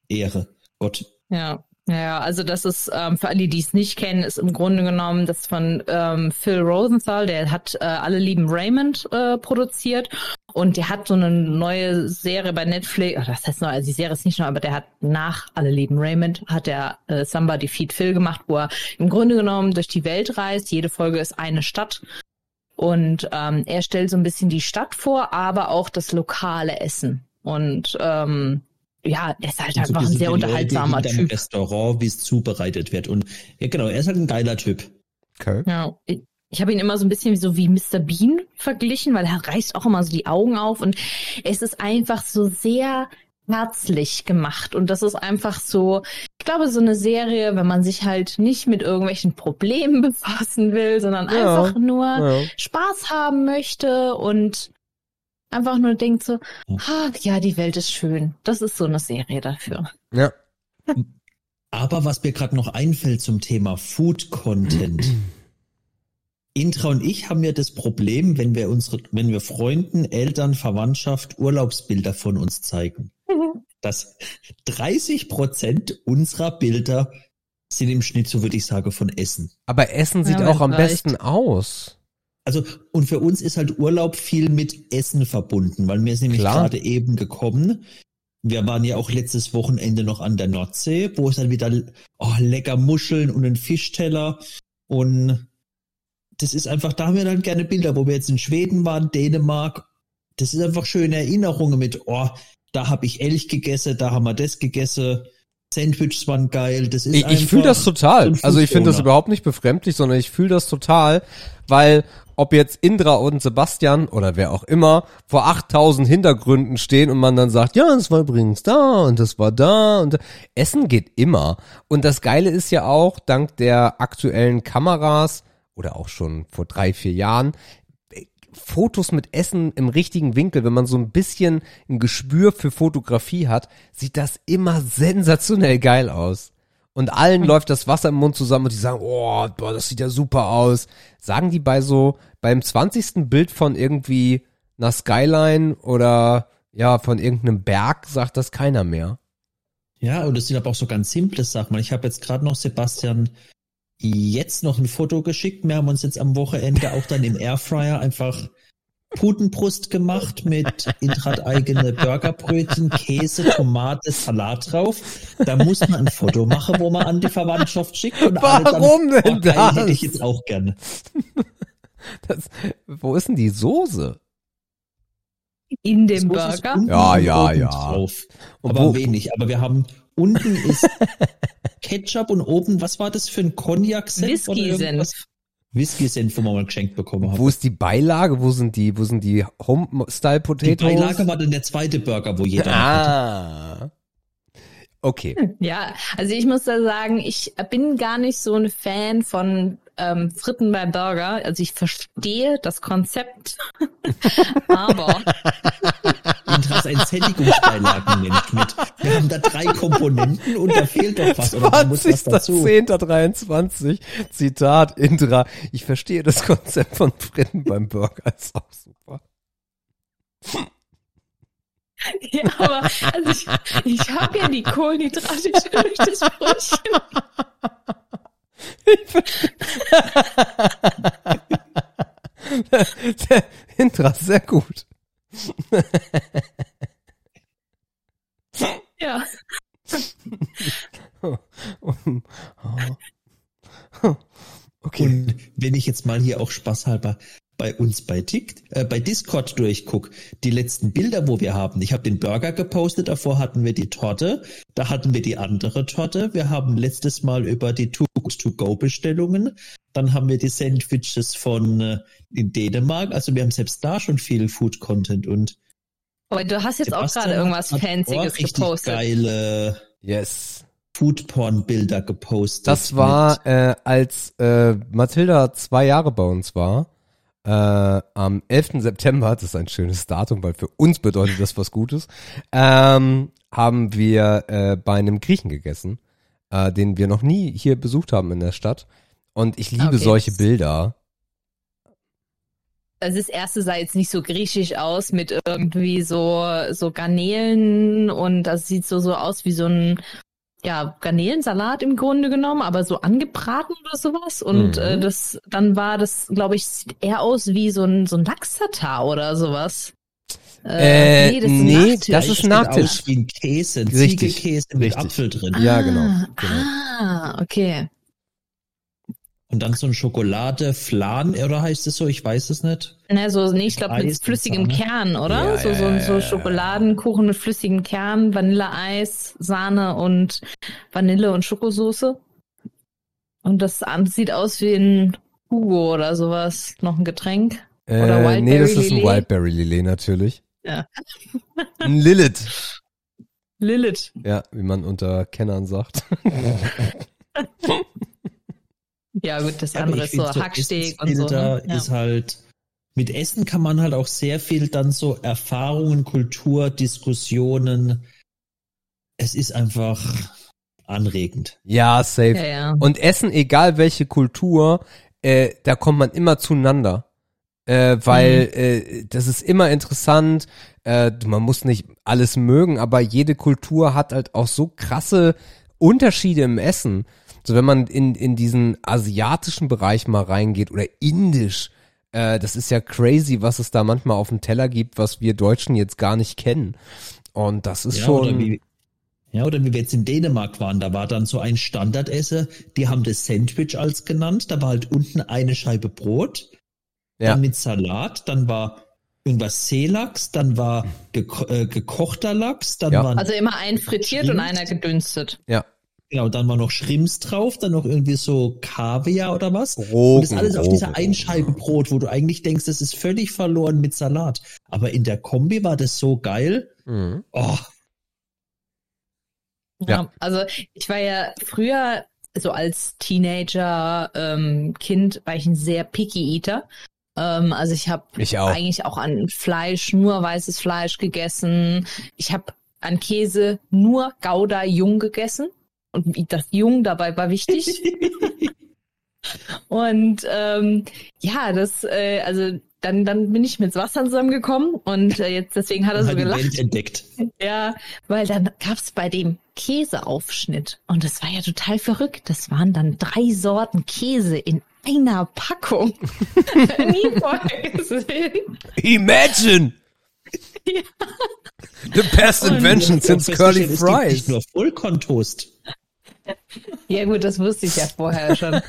Ehre. Gott. Ja. Ja, also das ist, ähm, für alle, die es nicht kennen, ist im Grunde genommen das von ähm, Phil Rosenthal, der hat äh, Alle lieben Raymond äh, produziert. Und der hat so eine neue Serie bei Netflix, ach, das heißt neu, also die Serie ist nicht neu, aber der hat nach Alle lieben Raymond, hat der äh, Somebody Feed Phil gemacht, wo er im Grunde genommen durch die Welt reist, jede Folge ist eine Stadt. Und ähm, er stellt so ein bisschen die Stadt vor, aber auch das lokale Essen. Und ähm, ja, er ist halt einfach ein sehr Leute unterhaltsamer hinterm Typ. Restaurant, wie es zubereitet wird. Und ja, genau, er ist halt ein geiler Typ. Okay. Ja, ich, ich habe ihn immer so ein bisschen so wie Mr. Bean verglichen, weil er reißt auch immer so die Augen auf und es ist einfach so sehr herzlich gemacht und das ist einfach so, ich glaube, so eine Serie, wenn man sich halt nicht mit irgendwelchen Problemen <laughs> befassen will, sondern Ja, einfach nur Ja. Spaß haben möchte und einfach nur denkt so, ah, ja, die Welt ist schön. Das ist so eine Serie dafür. ja. <laughs> Aber was mir gerade noch einfällt zum Thema Food Content. Intra und ich haben ja das Problem, wenn wir unsere, wenn wir Freunden, Eltern, Verwandtschaft Urlaubsbilder von uns zeigen, <laughs> dass 30 Prozent unserer Bilder sind im Schnitt, so würde ich sagen, von Essen. Aber Essen sieht Ja, auch am vielleicht. besten aus. Also, und für uns ist halt Urlaub viel mit Essen verbunden, weil mir ist nämlich gerade eben gekommen. Wir waren ja auch letztes Wochenende noch an der Nordsee, wo es dann wieder oh, lecker Muscheln und ein Fischteller. Und das ist einfach, da haben wir dann gerne Bilder, wo wir jetzt in Schweden waren, Dänemark. Das ist einfach schöne Erinnerungen mit, oh, da habe ich Elch gegessen, da haben wir das gegessen. Sandwiches waren geil. Das ist Ich, ich fühle das total. Also ich finde das überhaupt nicht befremdlich, sondern ich fühle das total, weil ob jetzt Indra und Sebastian oder wer auch immer vor 8000 Hintergründen stehen und man dann sagt, ja, das war übrigens da und das war da und da. Essen geht immer. Und das Geile ist ja auch, dank der aktuellen Kameras oder auch schon vor drei, vier Jahren, Fotos mit Essen im richtigen Winkel, wenn man so ein bisschen ein Gespür für Fotografie hat, sieht das immer sensationell geil aus. Und allen läuft das Wasser im Mund zusammen und die sagen, oh, boah, das sieht ja super aus. Sagen die bei so, beim 20. Bild von irgendwie einer Skyline oder ja, von irgendeinem Berg sagt das keiner mehr. Ja, und es sind aber auch so ganz simple Sachen. Ich habe jetzt gerade noch Sebastian jetzt noch ein Foto geschickt. Wir haben uns jetzt am Wochenende auch dann im Airfryer einfach Putenbrust gemacht mit Intrat eigene Burgerbrötchen, Käse, Tomate, Salat drauf. Da muss man ein Foto machen, wo man an die Verwandtschaft schickt. Und alle Warum dann, denn oh, geil, das? Hätte ich jetzt auch gerne. Das, wo ist denn die Soße? In dem ist Burger. unten Ja, ja, ja. Drauf. Aber wo- wenig. Aber wir haben unten ist <laughs> Ketchup und oben, was war das für ein Cognac-Senf? oder Whisky-Senf. Whisky-Senf, wo man mal geschenkt bekommen hat. Wo ist die Beilage? Wo sind die, wo sind die Home-Style Die? Beilage war dann der zweite Burger, wo jeder hatte. Ah. Okay. Ja, also ich muss da sagen, ich bin gar nicht so ein Fan von ähm, Fritten bei Burger. Also ich verstehe das Konzept, <laughs> aber Intra ist ein Sättigungsbeilagenmensch mit. Wir haben da drei Komponenten und da fehlt doch was. Oder da muss was dazu. 20.10.23, Zitat Indra, ich verstehe das Konzept von Fritten beim Burger, <laughs> ist auch super. ja, aber also ich, ich habe ja die Kohlenhydrate durch das Brötchen. <laughs> Indra, sehr gut. Ja. <laughs> <laughs> Okay. Und wenn ich jetzt mal hier auch spaßhalber bei uns bei Tick, äh, bei Discord durchguck, die letzten Bilder, wo wir haben. Ich habe den Burger gepostet, davor hatten wir die Torte, da hatten wir die andere Torte. Wir haben letztes Mal über die To-Go-Bestellungen, dann haben wir die Sandwiches von äh, in Dänemark. Also wir haben selbst da schon viel Food-Content und Aber du hast jetzt auch Sebastian gerade irgendwas Fancyes auch gepostet. geile Yes. Foodporn-Bilder gepostet. Das war, äh, als äh, Mathilda zwei Jahre bei uns war, äh, am 11. September, das ist ein schönes Datum, weil für uns bedeutet das was Gutes, ähm, haben wir äh, bei einem Griechen gegessen, äh, den wir noch nie hier besucht haben in der Stadt. Und ich liebe Okay. solche Bilder. Also das erste sah jetzt nicht so griechisch aus mit irgendwie so so Garnelen und das sieht so so aus wie so ein ja Garnelensalat im Grunde genommen, aber so angebraten oder sowas und Mhm. äh, das dann war das glaube ich sieht eher aus wie so ein so ein Lachs-Tatar oder sowas. Äh, das ist nee, Nachtisch. das ist Sieht Nachtisch. aus wie ein Käse, ein Richtig, Ziegelkäse mit richtig. Apfel drin. Ja, genau, genau. Ah, okay. Und dann so ein Schokolade-Flan, oder heißt es so? Ich weiß es nicht. Ne, so, nee, ich glaube mit flüssigem Sahne. Kern, oder? Ja, so, ja, so, ja, so ja, Schokoladenkuchen mit flüssigem Kern, Vanilleeis, Sahne und Vanille und Schokosoße. Und das sieht aus wie ein Hugo oder sowas. Noch ein Getränk. Oder Äh, nee, das ist ein? Wildberry Lillet natürlich. Ja. <laughs> Ein Lilith. Lilith. Ja, wie man unter Kennern sagt. <laughs> Ja, gut, das andere ist so find, Hacksteak und so. Ne? Ja. ist halt, mit Essen kann man halt auch sehr viel dann so Erfahrungen, Kultur, Diskussionen. Es ist einfach anregend. Ja, safe. Ja, ja. Und Essen, egal welche Kultur, äh, da kommt man immer zueinander. Äh, weil äh, das ist immer interessant. Äh, man muss nicht alles mögen, aber jede Kultur hat halt auch so krasse Unterschiede im Essen. So wenn man in, in diesen asiatischen Bereich mal reingeht oder indisch, äh, das ist ja crazy, was es da manchmal auf dem Teller gibt, was wir Deutschen jetzt gar nicht kennen. Und das ist Ja, schon. oder wie, ja, oder wie wir jetzt in Dänemark waren, da war dann so ein Standardesser, die haben das Sandwich als genannt, da war halt unten eine Scheibe Brot, Ja. dann mit Salat, dann war irgendwas Seelachs, dann war geko äh, gekochter Lachs, dann Ja. waren, Also immer ein frittiert und einer gedünstet. ja. Genau, dann war noch Shrimps drauf, dann noch irgendwie so Kaviar oder was. Rogen, und das alles auf dieser Rogen. einen Scheibe Brot, wo du eigentlich denkst, das ist völlig verloren mit Salat. Aber in der Kombi war das so geil. Mhm. Oh, Ja. Ja. Also ich war ja früher so als Teenager, ähm, Kind, war ich ein sehr picky Eater. Ähm, also ich habe eigentlich auch an Fleisch nur weißes Fleisch gegessen. Ich habe an Käse nur Gouda Jung gegessen. Und das Jung dabei war wichtig. <laughs> Und ähm, ja, das, äh, also dann, dann bin ich mit Wasser zusammengekommen und äh, jetzt deswegen hat er so hat die gelacht. Welt entdeckt. <laughs> Ja, weil dann gab's bei dem Käseaufschnitt und das war ja total verrückt. Das waren dann drei Sorten Käse in einer Packung. <laughs> Nie vorher gesehen. Imagine! Ja. The best invention since curly es fries. Nicht nur Vollkorntoast. Ja gut, das wusste ich ja vorher schon.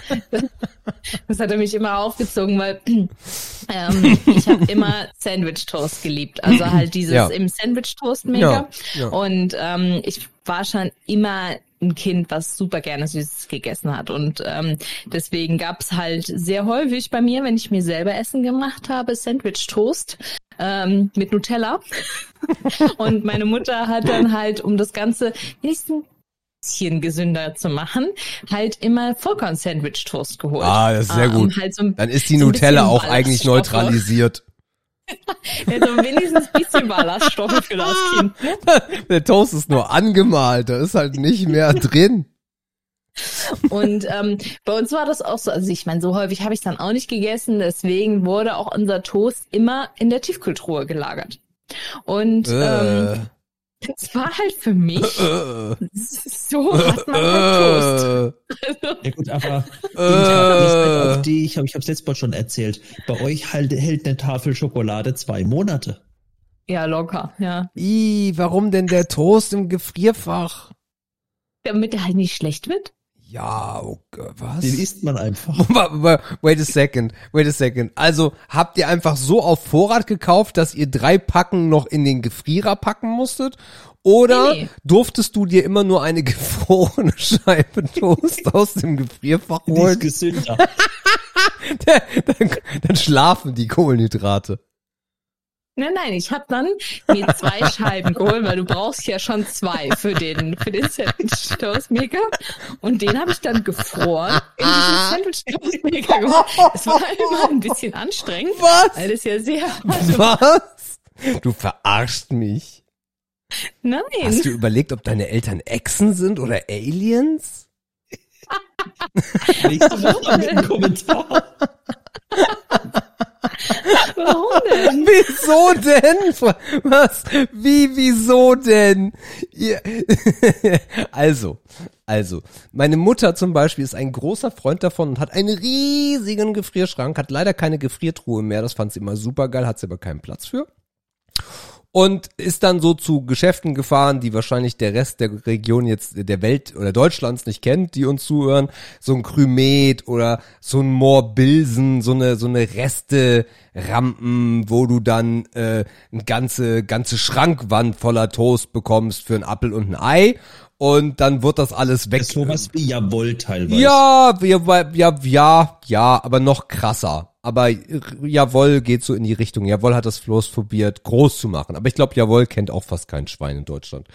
Das hat er mich immer aufgezogen, weil ähm, ich habe immer Sandwich Toast geliebt. Also halt dieses Ja. im Sandwich Toast Maker. Ja, ja. Und ähm, ich war schon immer ein Kind, was super gerne Süßes gegessen hat. Und ähm, deswegen gab's halt sehr häufig bei mir, wenn ich mir selber Essen gemacht habe, Sandwich Toast ähm, mit Nutella. <laughs> Und meine Mutter hat dann halt, um das Ganze wenigstens ein bisschen gesünder zu machen, halt immer Vollkorn-Sandwich-Toast geholt. Ah, das ist sehr um gut. halt so ein, Dann ist die so Nutella auch eigentlich neutralisiert. <laughs> also wenigstens ein bisschen Ballaststoffe für das Kind. Ne? <laughs> Der Toast ist nur angemalt, da ist halt nicht mehr drin. Und ähm, bei uns war das auch so, also ich meine, so häufig habe ich dann auch nicht gegessen, deswegen wurde auch unser Toast immer in der Tiefkühltruhe gelagert. Und ähm, Es war halt für mich, so hat man halt Toast. Also, Ja gut, aber <laughs> auf die, ich habe ich hab's letztes Mal schon erzählt. Bei euch halt, hält eine Tafel Schokolade zwei Monate. ja, locker, ja. Ih, warum denn der Toast im Gefrierfach? Damit er halt nicht schlecht wird. Ja, okay, was? Den isst man einfach. <laughs> Wait a second, wait a second. Also habt ihr einfach so auf Vorrat gekauft, dass ihr drei Packen noch in den Gefrierer packen musstet? Oder Nee, durftest du dir immer nur eine gefrorene <laughs> Scheibe Toast aus dem Gefrierfach Die ist holen? gesünder. <laughs> dann, dann schlafen die Kohlenhydrate. Nein, nein, ich habe dann mir zwei <laughs> Scheiben geholt, weil du brauchst ja schon zwei für den für den Sandwich Toast Maker und den habe ich dann gefroren in diesen Sandwich Toast Maker gemacht. Es war immer ein bisschen anstrengend, Was? weil das ja sehr also, Was? Du verarschst mich. nein. Hast du überlegt, ob deine Eltern Echsen sind oder Aliens? Nächste Woche mit einem Kommentar. <laughs> <laughs> Wieso denn? Was? Wie, wieso denn? <laughs> Also, also, meine Mutter zum Beispiel ist ein großer Freund davon und hat einen riesigen Gefrierschrank, hat leider keine Gefriertruhe mehr, das fand sie immer super geil, hat sie aber keinen Platz für. Und ist dann so zu Geschäften gefahren, die wahrscheinlich der Rest der Region jetzt, der Welt oder Deutschlands nicht kennt, die uns zuhören. So ein Krümet oder so ein Moorbilsen, so eine, so eine Reste-Rampen, wo du dann äh, eine ganze, ganze Schrankwand voller Toast bekommst für ein Apfel und ein Ei. Und dann wird das alles weg. Das ist sowas wie Jawohl teilweise. Ja, ja, ja, ja, ja, aber noch krasser. Aber Jawohl geht so in die Richtung. Jawohl hat das Floß probiert, groß zu machen. Aber ich glaube, Jawohl kennt auch fast kein Schwein in Deutschland.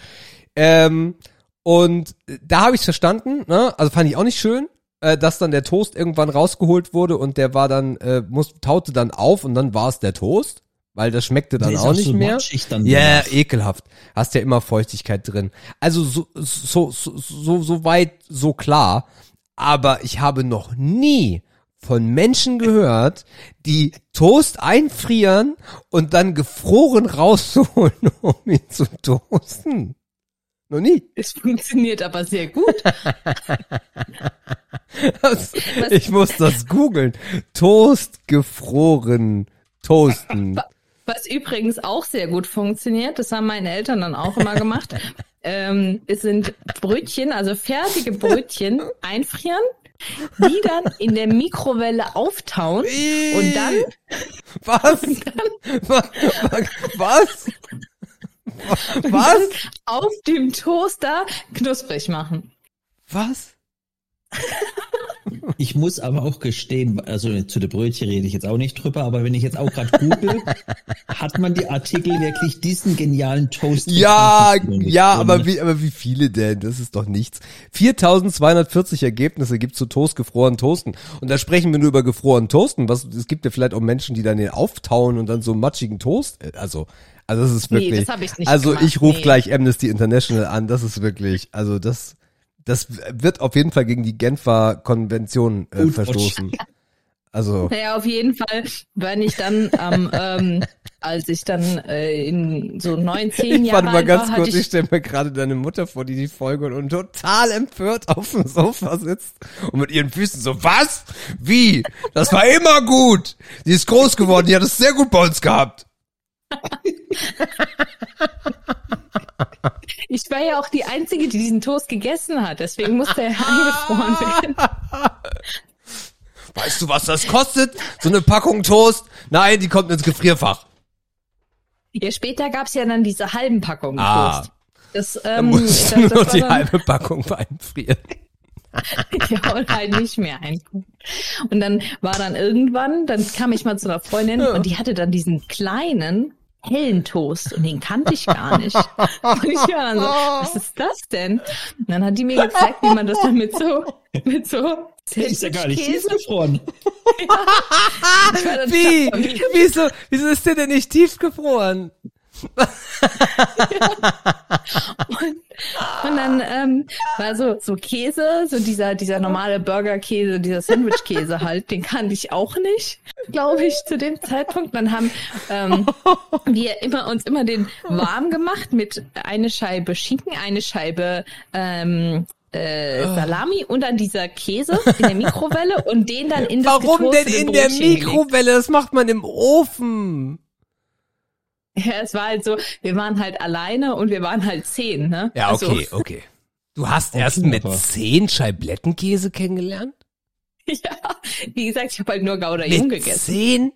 Ähm, und da habe ich verstanden, ne? also fand ich auch nicht schön, äh, dass dann der Toast irgendwann rausgeholt wurde und der war dann, äh, muss, taute dann auf und dann war es der Toast. weil das schmeckte dann ist auch nicht so mehr. Ja, yeah, ekelhaft. Hast ja immer Feuchtigkeit drin. Also so, so, so, so, so weit, so klar. Aber ich habe noch nie von Menschen gehört, die Toast einfrieren und dann gefroren rausholen, <laughs> um ihn zu toasten. Noch nie. Es funktioniert aber sehr gut. <laughs> Das, ich muss das googeln. Toast gefroren toasten. Was übrigens auch sehr gut funktioniert, das haben meine Eltern dann auch immer gemacht, <laughs> ähm, es sind Brötchen, also fertige Brötchen einfrieren, die dann in der Mikrowelle auftauen und dann, Was? Was? Was? Was? auf dem Toaster knusprig machen. Was? Ich muss aber auch gestehen, also zu der Brötchen rede ich jetzt auch nicht drüber, aber wenn ich jetzt auch gerade google, hat man die Artikel wirklich diesen genialen Toast? Ja, ja, aber wie, aber wie viele denn? Das ist doch nichts. 4240 Ergebnisse gibt's zu Toast gefroren Toasten. Und da sprechen wir nur über gefroren Toasten. Was, es gibt ja vielleicht auch Menschen, die dann den auftauen und dann so matschigen Toast, äh, also, also das ist Nee, wirklich. das hab ich nicht also gemacht, ich rufe nee. gleich Amnesty International an. Das ist wirklich, also das, das wird auf jeden Fall gegen die Genfer Konvention äh, verstoßen. Also, Naja, auf jeden Fall, wenn ich dann, ähm, <laughs> ähm, als ich dann äh, in so neun, <laughs> zehn ich Jahren warte mal alt ganz war, kurz, hatte ich ich, stelle mir gerade deine Mutter vor, die die Folge und, und total empört auf dem Sofa sitzt und mit ihren Füßen so, was? Wie? Das war immer gut. Die ist groß geworden, die hat es sehr gut bei uns gehabt. <laughs> ich war ja auch die Einzige, die diesen Toast gegessen hat, deswegen musste er eingefroren werden. Weißt du, was das kostet? So eine Packung Toast? Nein, die kommt ins Gefrierfach. Ja, später gab's ja dann diese halben Packungen Ah. Toast. Das, Da ähm, musst das, du nur die dann- halbe Packung einfrieren. <laughs> Ja, und halt nicht mehr ein. Und dann war dann irgendwann, dann kam ich mal zu einer Freundin und die hatte dann diesen kleinen hellen Toast und den kannte ich gar nicht. <laughs> Und ich war dann so, was ist das denn? Und dann hat die mir gezeigt, wie man das dann mit so, mit so Der ist ja gar nicht tiefgefroren. <laughs> Dann Wie? Wieso, wieso ist der denn nicht tiefgefroren? Und dann ähm, war so so Käse, so dieser dieser normale Burgerkäse, dieser Sandwichkäse halt, den kannte ich auch nicht, glaube ich, zu dem Zeitpunkt. Dann haben ähm, wir immer uns immer den warm gemacht mit eine Scheibe Schinken, eine Scheibe ähm, äh, Salami und dann dieser Käse in der Mikrowelle und den dann in das Warum denn in der Brötchen gelegt. Mikrowelle? Das macht man im Ofen. <laughs> Ja, es war halt so, wir waren halt alleine und wir waren halt zehn, ne? Ja, Also, okay, <laughs> okay. Du hast Okay, erst mit aber- zehn Scheiblettenkäse kennengelernt? ja, wie gesagt, ich habe halt nur Gouda Jung Mit gegessen. zehn?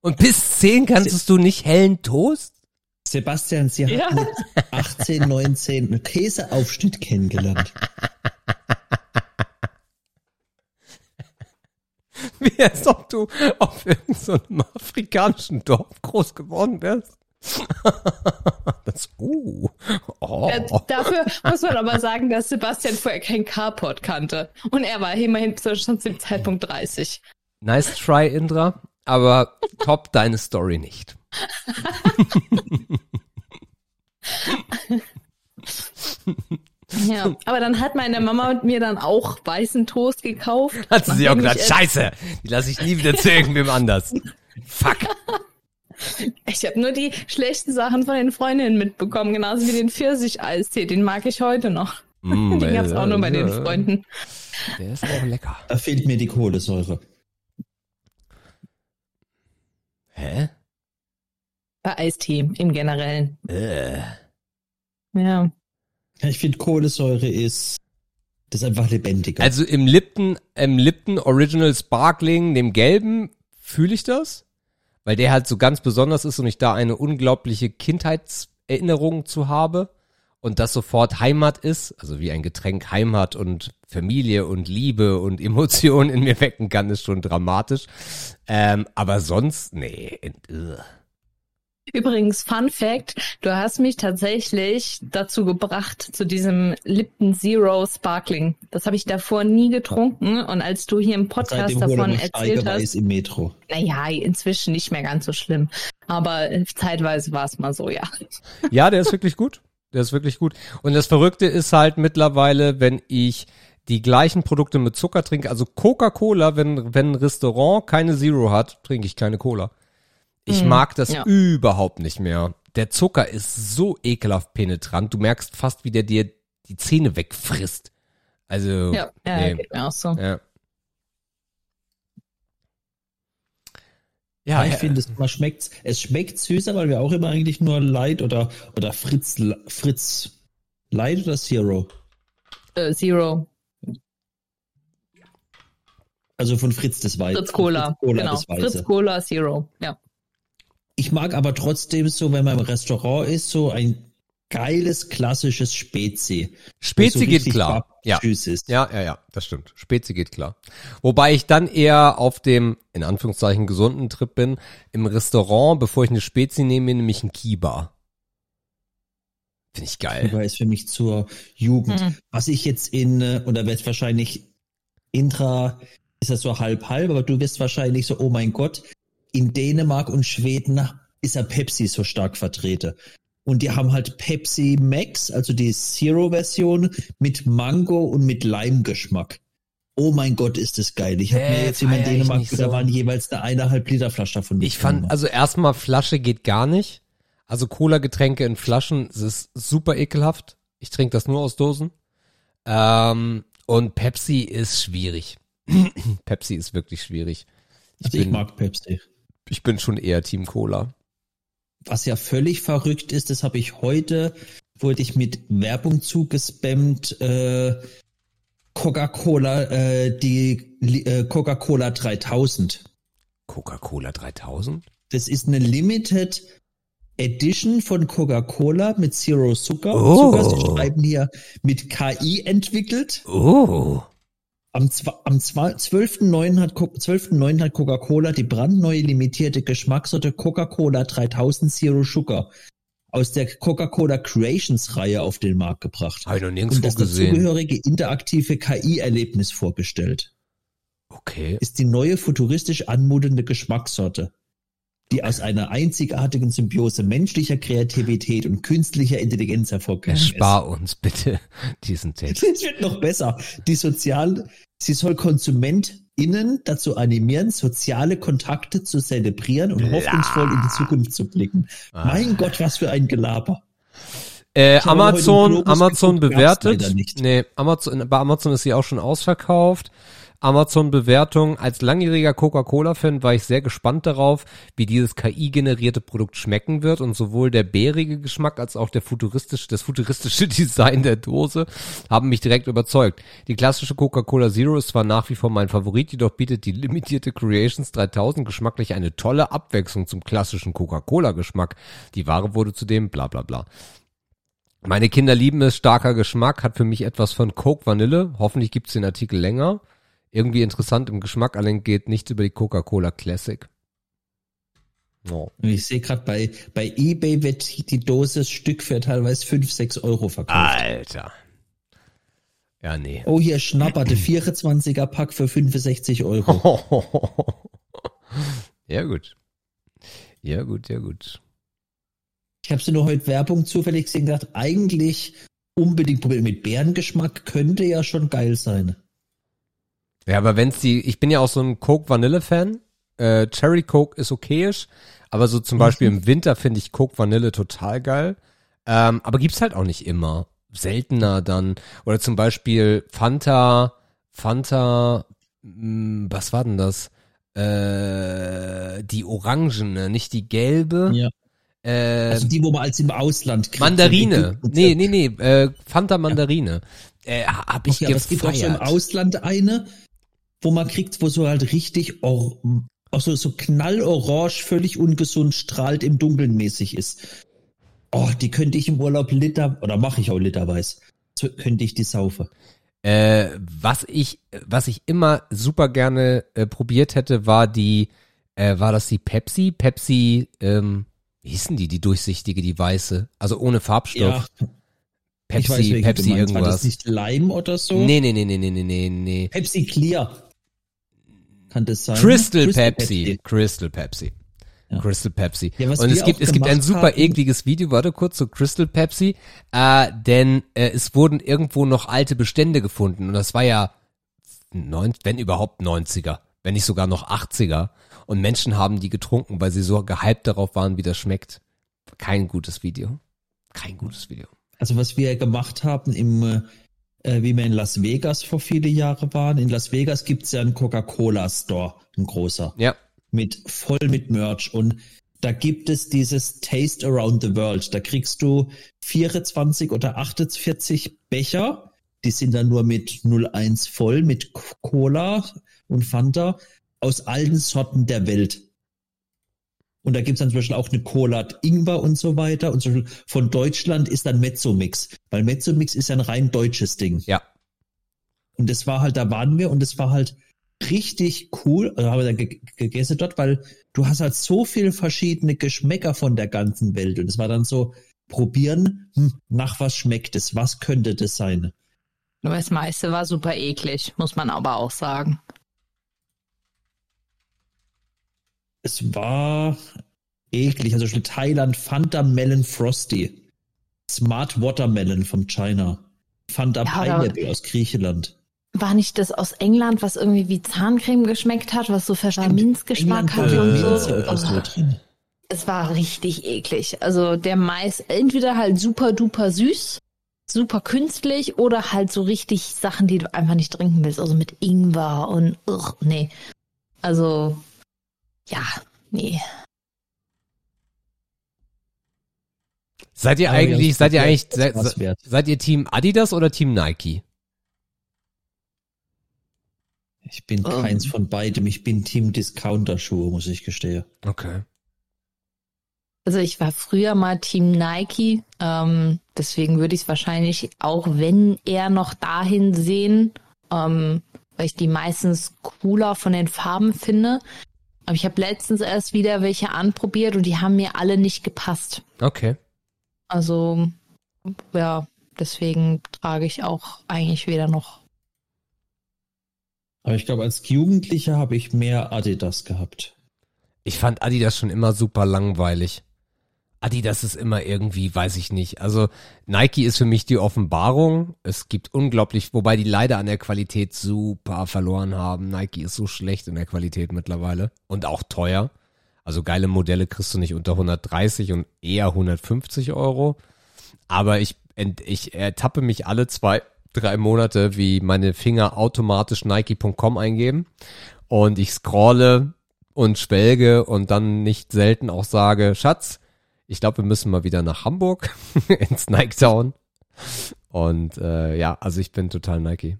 Und bis zehn kannst du nicht hellen Toast? Sebastian, Sie Ja. haben mit 18, 19 einen Käseaufschnitt kennengelernt. <laughs> <laughs> Wie als ob du auf irgendeinem so afrikanischen Dorf groß geworden wärst. <laughs> das, uh, oh. Äh, dafür muss man aber sagen, dass Sebastian vorher kein Carport kannte. Und er war immerhin zu- schon zum Zeitpunkt 30. Nice try, Indra, aber top deine Story nicht. <laughs> Ja, aber dann hat meine Mama mir dann auch weißen Toast gekauft. Hat sie sich auch gedacht, ich, scheiße, die lasse ich nie wieder zu irgendwem anders. Fuck. Ich habe nur die schlechten Sachen von den Freundinnen mitbekommen, genauso wie den Pfirsich-Eistee. Den mag ich heute noch. Mm, <laughs> Den gab's auch nur bei den Freunden. Der ist auch lecker. Da fehlt mir die Kohlensäure. Hä? Bei Eistee im Generellen. Äh. Ja. Ich finde Kohlensäure ist, das ist einfach lebendiger. Also im Lipton, im Lipton Original Sparkling, dem gelben, fühle ich das, weil der halt so ganz besonders ist und ich da eine unglaubliche Kindheitserinnerung zu habe und das sofort Heimat ist, also wie ein Getränk Heimat und Familie und Liebe und Emotionen in mir wecken kann, ist schon dramatisch. Ähm, aber sonst, nee. ugh. Übrigens, Fun Fact, du hast mich tatsächlich dazu gebracht, zu diesem Lipton Zero Sparkling. Das habe ich davor nie getrunken und als du hier im Podcast davon erzählt hast, im Metro. naja, inzwischen nicht mehr ganz so schlimm. Aber äh, zeitweise war es mal so, ja. <laughs> Ja, der ist wirklich gut. Der ist wirklich gut. Und das Verrückte ist halt mittlerweile, wenn ich die gleichen Produkte mit Zucker trinke, also Coca-Cola, wenn, wenn ein Restaurant keine Zero hat, trinke ich keine Cola. Ich Mhm, mag das ja. überhaupt nicht mehr. Der Zucker ist so ekelhaft penetrant. Du merkst fast, wie der dir die Zähne wegfrisst. Also, Ja, ja nee. geht mir auch so. ja. Ja, ich ja. finde, es man schmeckt's. Es schmeckt süßer, weil wir auch immer eigentlich nur Light oder oder Fritz Fritz Light oder Zero. Äh, Zero. Also von Fritz das Weiße. Fritz Cola. Fritz Cola genau. Fritz Cola Zero. Ja. Ich mag aber trotzdem so, wenn man im Restaurant ist, so ein geiles klassisches Spezi. Spezi so geht klar. Ja. Ist. Ja, ja, ja, das stimmt. Spezi geht klar. Wobei ich dann eher auf dem, in Anführungszeichen, gesunden Trip bin. Im Restaurant, bevor ich eine Spezi nehme, nehme ich einen Kiba. Finde ich geil. Kuba ist für mich zur Jugend. Mhm. Was ich jetzt in, äh, oder wird wahrscheinlich intra, ist das so halb halb, aber du wirst wahrscheinlich so, oh mein Gott, in Dänemark und Schweden ist ja Pepsi so stark vertreten. Und die haben halt Pepsi Max, also die Zero-Version mit Mango und mit Lime-Geschmack. Oh mein Gott, ist das geil. Ich habe Hä, mir jetzt immer in ich Dänemark, da so. waren jeweils eine eineinhalb Liter Flasche davon. Ich fand, also erstmal Flasche geht gar nicht. Also Cola-Getränke in Flaschen, das ist super ekelhaft. Ich trinke das nur aus Dosen. Ähm, und Pepsi ist schwierig. <clears throat> Pepsi ist wirklich schwierig. Ich, also ich bin, mag Pepsi. Ich bin schon eher Team Cola. Was ja völlig verrückt ist, das habe ich heute, wurde ich mit Werbung zugespammt, äh, Coca-Cola, äh, die äh, Coca-Cola 3000. Coca-Cola 3000? Das ist eine Limited Edition von Coca-Cola mit Zero Zucker. Oh. Zucker. Sie schreiben hier mit KI entwickelt. Oh. Am, am zwa- 12.09. hat, Co- 12.09. hat Coca-Cola die brandneue limitierte Geschmackssorte Coca-Cola 3000 Zero Sugar aus der Coca-Cola Creations Reihe auf den Markt gebracht Habe ich noch und nirgendwo das gesehen. dazugehörige interaktive KI-Erlebnis vorgestellt. Okay. Ist die neue futuristisch anmutende Geschmackssorte, die aus einer einzigartigen Symbiose menschlicher Kreativität und künstlicher Intelligenz hervorgegangen ist. Spar uns bitte <laughs> diesen Text. Es wird noch besser. Die sozial, sie soll KonsumentInnen dazu animieren, soziale Kontakte zu zelebrieren und Bla. hoffnungsvoll in die Zukunft zu blicken. Ah. Mein Gott, was für ein Gelaber. Äh, Amazon, Amazon bewertet. Nee, Amazon, bei Amazon ist sie auch schon ausverkauft. Amazon Bewertung. Als langjähriger Coca-Cola-Fan war ich sehr gespannt darauf, wie dieses KI-generierte Produkt schmecken wird und sowohl der bärige Geschmack als auch der futuristische, das futuristische <laughs> Design der Dose haben mich direkt überzeugt. Die klassische Coca-Cola Zero ist zwar nach wie vor mein Favorit, jedoch bietet die limitierte Creations 3000 geschmacklich eine tolle Abwechslung zum klassischen Coca-Cola-Geschmack. Die Ware wurde zudem bla bla bla. Meine Kinder lieben es, starker Geschmack, hat für mich etwas von Coke Vanille. Hoffentlich gibt's den Artikel länger. Irgendwie interessant im Geschmack, allerdings geht nichts über die Coca-Cola Classic. Und ich sehe gerade bei, bei Ebay wird die Dose Stück für teilweise 5, 6 Euro verkauft. Alter. Ja, nee. Oh, hier schnapperte 24er Pack für 65 Euro. <laughs> ja, gut. Ja, gut, ja, gut. Ich habe so nur heute Werbung zufällig gesehen und gedacht, eigentlich unbedingt probieren. Mit Bärengeschmack könnte ja schon geil sein. Ja, aber wenn's die, ich bin ja auch so ein Coke Vanille Fan. Äh, Cherry Coke ist okayisch, aber so zum Mhm. Beispiel im Winter finde ich Coke Vanille total geil. Ähm, aber gibt's halt auch nicht immer. Seltener dann. Oder zum Beispiel Fanta, Fanta, mh, was war denn das? Äh, die orangene, nicht die gelbe. Ja. Äh, Also die, wo man als im Ausland kriegt. Mandarine. Nee, nee, nee, äh, Fanta Mandarine. Äh, hab ich Okay, aber es gibt auch so im gefeiert. Ausland eine, wo man kriegt, wo so halt richtig or also so knallorange, völlig ungesund strahlt im Dunkeln mäßig ist. Oh, die könnte ich im Urlaub liter, oder mache ich auch literweise. So könnte ich die saufen. Äh, was ich, was ich immer super gerne äh, probiert hätte, war die, äh, war das die Pepsi? Pepsi, ähm, Wie hießen die, die durchsichtige, die weiße? Also ohne Farbstoff. Ja, Pepsi, weiß, Pepsi meinst. War das irgendwas. nicht Lime oder so? Nee, nee, nee, nee, nee, nee, nee. Pepsi Clear. Kann das sein? Crystal, Pepsi. Crystal Pepsi. Ja. Crystal Pepsi. Ja, und es gibt, es gibt ein super haben- ekliges Video, warte kurz, zu Crystal Pepsi, äh, denn äh, es wurden irgendwo noch alte Bestände gefunden und das war ja, neun, wenn überhaupt 90er, wenn nicht sogar noch 80er und Menschen haben die getrunken, weil sie so gehypt darauf waren, wie das schmeckt. Kein gutes Video. Kein gutes Video. Also was wir gemacht haben im, äh, wie wir in Las Vegas vor viele Jahre waren. In Las Vegas gibt's ja einen Coca-Cola-Store, ein großer, Ja, mit voll mit Merch. Und da gibt es dieses Taste Around the World. Da kriegst du 24 oder 48 Becher. Die sind dann nur mit 01 voll, mit Cola und Fanta aus allen Sorten der Welt. Und da gibt's dann zum Beispiel auch eine Cola Ingwer und so weiter. Und zum Beispiel von Deutschland ist dann Mezzomix. Weil Mezzomix ist ja ein rein deutsches Ding. ja. Und das war halt, da waren wir und das war halt richtig cool. Also haben wir dann ge gegessen dort, weil du hast halt so viel verschiedene Geschmäcker von der ganzen Welt. Und es war dann so, probieren, hm, nach was schmeckt es? Was könnte das sein? Nur das meiste war super eklig, muss man aber auch sagen. Es war eklig. Also Thailand Fanta Melon Frosty. Smart Watermelon von China. Fanta Ja, Pineapple aus Griechenland. War nicht das aus England, was irgendwie wie Zahncreme geschmeckt hat, was so Pfefferminzgeschmack war und so? so Oh, es war richtig eklig. Also der Mais entweder halt super duper süß, super künstlich oder halt so richtig Sachen, die du einfach nicht trinken willst. Also mit Ingwer und ugh, nee. Also ja, nee. Seid ihr eigentlich, seid ihr eigentlich, seid, seid ihr Team Adidas oder Team Nike? Ich bin Ähm. keins von beidem. Ich bin Team Discounter-Schuhe, muss ich gestehen. Okay. Also ich war früher mal Team Nike, ähm, deswegen würde ich es wahrscheinlich auch, wenn eher noch dahin sehen, ähm, weil ich die meistens cooler von den Farben finde. Aber ich habe letztens erst wieder welche anprobiert und die haben mir alle nicht gepasst. Okay. Also ja, deswegen trage ich auch eigentlich weder noch. Aber ich glaube, als Jugendlicher habe ich mehr Adidas gehabt. Ich fand Adidas schon immer super langweilig. Adidas ist immer irgendwie, weiß ich nicht. Also Nike ist für mich die Offenbarung. Es gibt unglaublich, wobei die leider an der Qualität super verloren haben. Nike ist so schlecht in der Qualität mittlerweile und auch teuer. Also geile Modelle kriegst du nicht unter 130 und eher 150 Euro. Aber ich, ich ertappe mich alle zwei, drei Monate, wie meine Finger automatisch Nike.com eingeben und ich scrolle und schwelge und dann nicht selten auch sage, Schatz, ich glaube, wir müssen mal wieder nach Hamburg <laughs> ins Nike Town. Und äh, ja, also ich bin total Nike.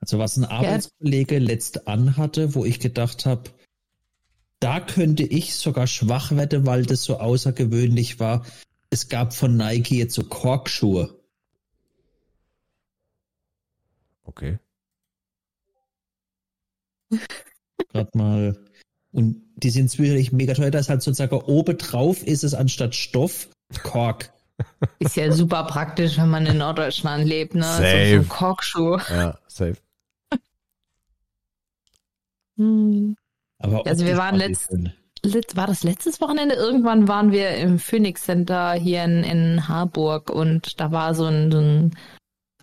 Also was ein Arbeitskollege letzt anhatte, wo ich gedacht habe, da könnte ich sogar schwach werden, weil das so außergewöhnlich war. Es gab von Nike jetzt so Korkschuhe. Okay. Gerade mal. Und die sind zwischendurch mega teuer. Da ist halt sozusagen oben drauf ist es anstatt Stoff Kork. <laughs> Ist ja super praktisch, wenn man in Norddeutschland lebt, ne? So, Safe. so ein Korkschuh. Ja, safe. <laughs> Hm. Aber Also wir waren letzt-. Let- war das letztes Wochenende? Irgendwann waren wir im Phoenix Center hier in, in Harburg und da war so ein, so ein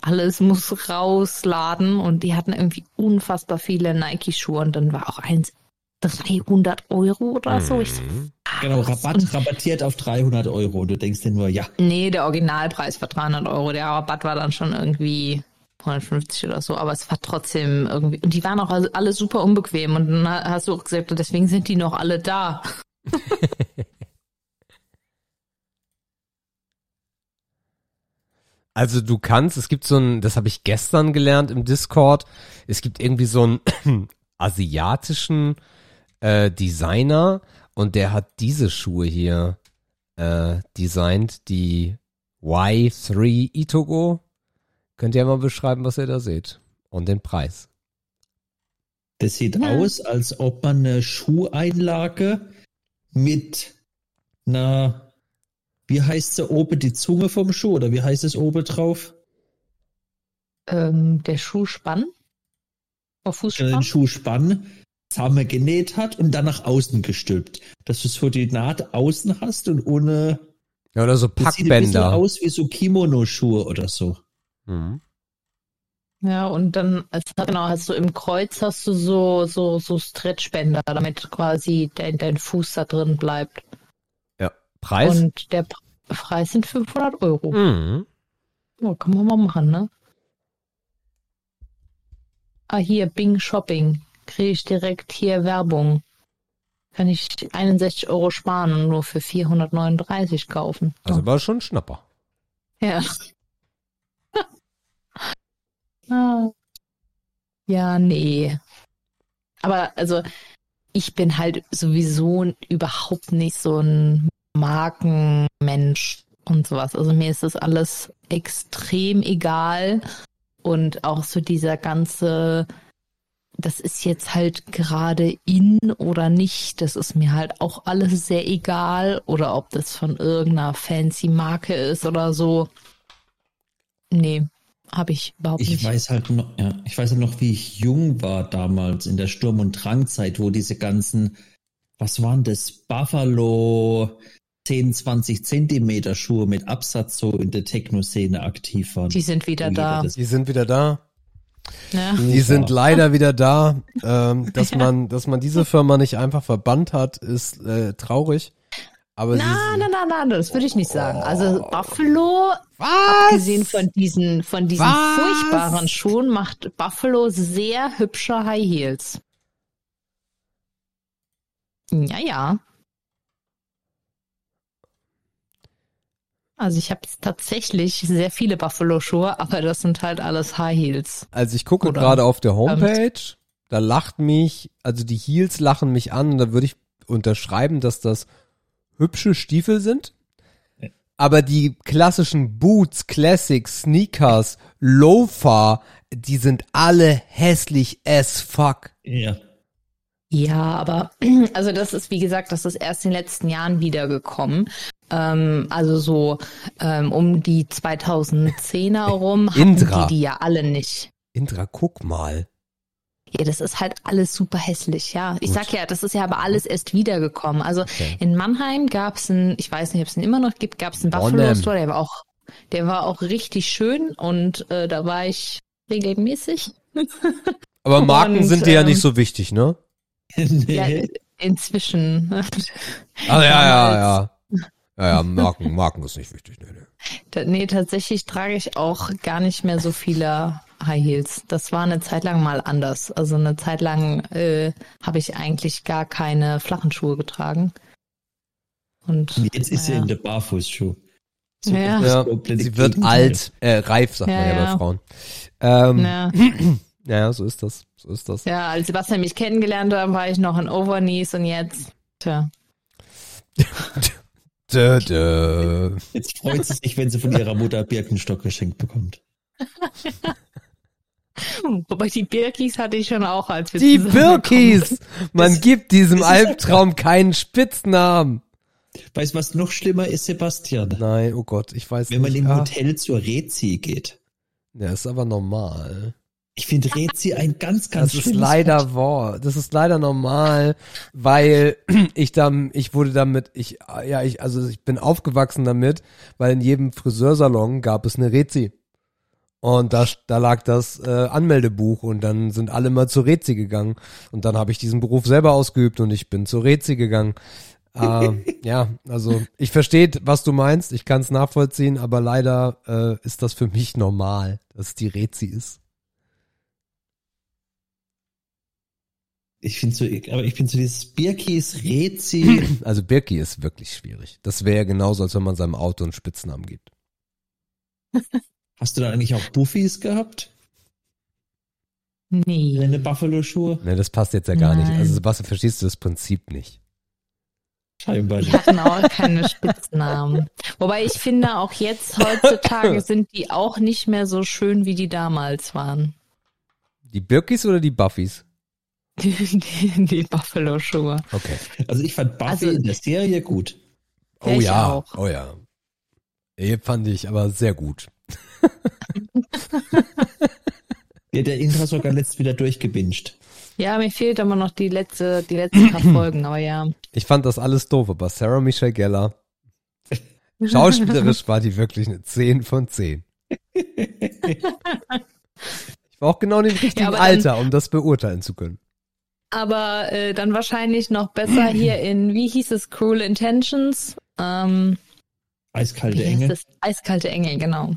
alles muss raus Laden und die hatten irgendwie unfassbar viele Nike-Schuhe und dann war auch eins 300 Euro oder so. Ich so, Mhm. Genau? Rabatt Und- rabattiert auf 300 Euro. Du denkst dir nur, ja, Nee, der Originalpreis war 300 Euro. Der Rabatt war dann schon irgendwie 150 oder so, aber es war trotzdem irgendwie, und die waren auch alle alle super unbequem und dann hast du auch gesagt, deswegen sind die noch alle da. <laughs> Also du kannst, es gibt so ein, das habe ich gestern gelernt im Discord, es gibt irgendwie so einen <clears throat> asiatischen äh, Designer und der hat diese Schuhe hier äh, designt, die Y3 Itogo. Könnt ihr mal beschreiben, was ihr da seht? Und den Preis. das sieht Ja. aus, als ob man eine Schuheinlage mit Na, wie heißt sie oben die Zunge vom Schuh oder wie heißt es oben drauf? Ähm, der Schuhspann? Wenn du Fußspann? den Schuhspann zusammen genäht hat und dann nach außen gestülpt. Dass du so die Naht außen hast und ohne. Ja, oder so Das sieht ein bisschen Packbänder. aus wie so Kimono-Schuhe oder so. Mhm. Ja, und dann, als, genau, hast du im Kreuz hast du so, so, so Stretchbänder, damit quasi dein, dein Fuß da drin bleibt. Ja. Preis? Und der Preis sind 500 Euro. Mhm. Oh, kann man mal machen, ne? Ah, hier, Bing Shopping. Kriege ich direkt hier Werbung. Kann ich 61 Euro sparen und nur für 439 kaufen. Also war schon ein Schnapper. Ja. <laughs> Ah. Ja, nee. Aber also, ich bin halt sowieso überhaupt nicht so ein Markenmensch und sowas. Also mir ist das alles extrem egal. Und auch so dieser ganze, das ist jetzt halt gerade in oder nicht, das ist mir halt auch alles sehr egal. Oder ob das von irgendeiner fancy Marke ist oder so. Nee, habe ich überhaupt Ich nicht. weiß halt noch, ja, ich weiß halt noch, wie ich jung war damals in der Sturm- und Drangzeit, wo diese ganzen, was waren das, Buffalo 10, 20 Zentimeter Schuhe mit Absatz so in der Techno-Szene aktiv waren. Die sind wieder da. das- Die sind wieder da. Ja. Die sind leider wieder da. Ähm, <laughs> dass man, dass man diese Firma nicht einfach verbannt hat, ist äh, traurig. Aber Nein, nein, nein, nein, das würde ich nicht sagen. Also Buffalo, was? abgesehen von diesen, von diesen Was? furchtbaren Schuhen, macht Buffalo sehr hübsche High Heels. Ja, ja. Also ich habe tatsächlich sehr viele Buffalo-Schuhe, aber das sind halt alles High Heels. Also ich gucke gerade auf der Homepage, da lacht mich, also die Heels lachen mich an und da würde ich unterschreiben, dass das hübsche Stiefel sind. Aber die klassischen Boots, Classics, Sneakers, Loafer, die sind alle hässlich as fuck. Ja. Ja, aber <clears throat> also das ist, wie gesagt, das ist erst in den letzten Jahren wiedergekommen. Ähm, also so ähm, um die 2010er rum hatten Indra. die die ja alle nicht. Indra, guck mal. Ja, das ist halt alles super hässlich, ja. Ich Gut. sag ja, das ist ja aber alles erst wiedergekommen. Also Okay. in Mannheim gab's einen, ich weiß nicht, ob es ihn immer noch gibt, gab's einen Buffalo. Store, der war auch, der war auch richtig schön und äh, da war ich regelmäßig. <laughs> Aber Marken Und, sind dir ja ähm, nicht so wichtig, ne? <laughs> Ja, nee. inzwischen. <laughs> Ah, ja, ja, ja. Ja, ja, Marken, Marken ist nicht wichtig. Nee, nee. Nee, tatsächlich trage ich auch gar nicht mehr so viele High Heels. Das war eine Zeit lang mal anders. Also eine Zeit lang äh, habe ich eigentlich gar keine flachen Schuhe getragen. Und jetzt ist sie naja. in der Barfußschuh. Ja. das Ja, komplette sie wird alt, äh, reif, sagt Ja, man ja, bei ja. Frauen. Ähm, ja, <clears throat> ja, ja, so ist das. So ist das. ja, als Sebastian mich kennengelernt hat, war ich noch in Overknees und jetzt, tja. <laughs> Dö, dö. Jetzt freut sie sich, wenn sie von ihrer Mutter Birkenstock geschenkt bekommt. <laughs> Wobei die Birkis hatte ich schon auch, als wir Die Birkis! Man Das- gibt diesem Albtraum keinen Spitznamen. Weißt du, was noch schlimmer ist, Sebastian? Nein, oh Gott, ich weiß Wenn man nicht. im Ah, Hotel zur Rezi geht. ja, ist aber normal. Ich finde Rezi ein ganz, ganz Das ist leider wahr. Das ist leider normal, weil <clears throat> ich dann, ich wurde damit, ich, ja, ich, also ich bin aufgewachsen damit, weil in jedem Friseursalon gab es eine Rezi. Und da, da lag das äh, Anmeldebuch und dann sind alle mal zur Rezi gegangen. Und dann habe ich diesen Beruf selber ausgeübt und ich bin zur Rezi gegangen. Ähm, <laughs> ja, also ich verstehe, was du meinst, ich kann es nachvollziehen, aber leider äh, ist das für mich normal, dass es die Rezi ist. Ich finde so, aber ich finde so dieses Birkis, Rezi. <clears throat> Also Birki ist wirklich schwierig. Das wäre ja genauso, als wenn man seinem Auto einen Spitznamen gibt. Hast du da eigentlich auch Buffys gehabt? Nee. Deine Buffalo-Schuhe? Ne, das passt jetzt ja gar nicht. Nein. Also Sebastian, verstehst du das Prinzip nicht? Scheinbar Die nicht. hatten auch keine Spitznamen. Wobei ich finde, auch jetzt heutzutage <laughs> sind die auch nicht mehr so schön, wie die damals waren. Die Birkis oder die Buffys? <laughs> Die, die, die Buffalo-Schuhe. Okay. Also ich fand Buffy Also- in der Serie gut. Oh ja, auch. oh ja. Abe fand ich aber sehr gut. <laughs> Ja, der Intra sogar letzt wieder durchgebinged. Ja, mir fehlt aber noch die letzte, die letzten paar <clears throat> Folgen, aber ja. Ich fand das alles doof, aber Sarah Michelle Gellar, schauspielerisch war die wirklich eine 10 von 10. <laughs> Ich war auch genau in dem richtigen dann- Alter, um das beurteilen zu können. Aber äh, dann wahrscheinlich noch besser <clears throat> hier in, wie hieß es, Cruel Intentions? Ähm, Eiskalte Engel. das? Eiskalte Engel, genau.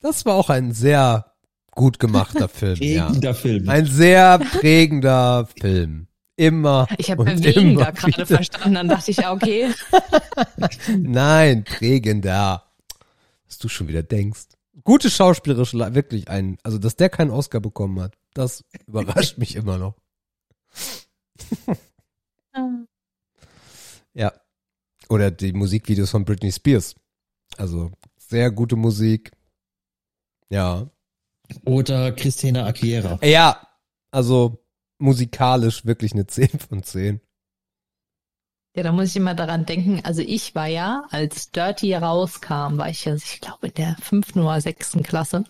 Das war auch ein sehr gut gemachter <laughs> Film. ja. Prägender Film. Ein sehr prägender Film. Immer. Ich habe und bewegen immer da gerade wieder. verstanden, dann dachte ich, ja, okay. <laughs> Nein, prägender. Was du schon wieder denkst. Gute schauspielerische, Le- wirklich ein, also dass der keinen Oscar bekommen hat, das überrascht mich immer noch. <laughs> Ja. Oder die Musikvideos von Britney Spears. Also sehr gute Musik. Ja. Oder Christina Aguilera. Ja, also musikalisch wirklich eine <laughs> 10 von 10. Ja, da muss ich immer daran denken, also ich war ja, als Dirty rauskam, war ich ja, ich glaube, in der fünften oder sechsten Klasse.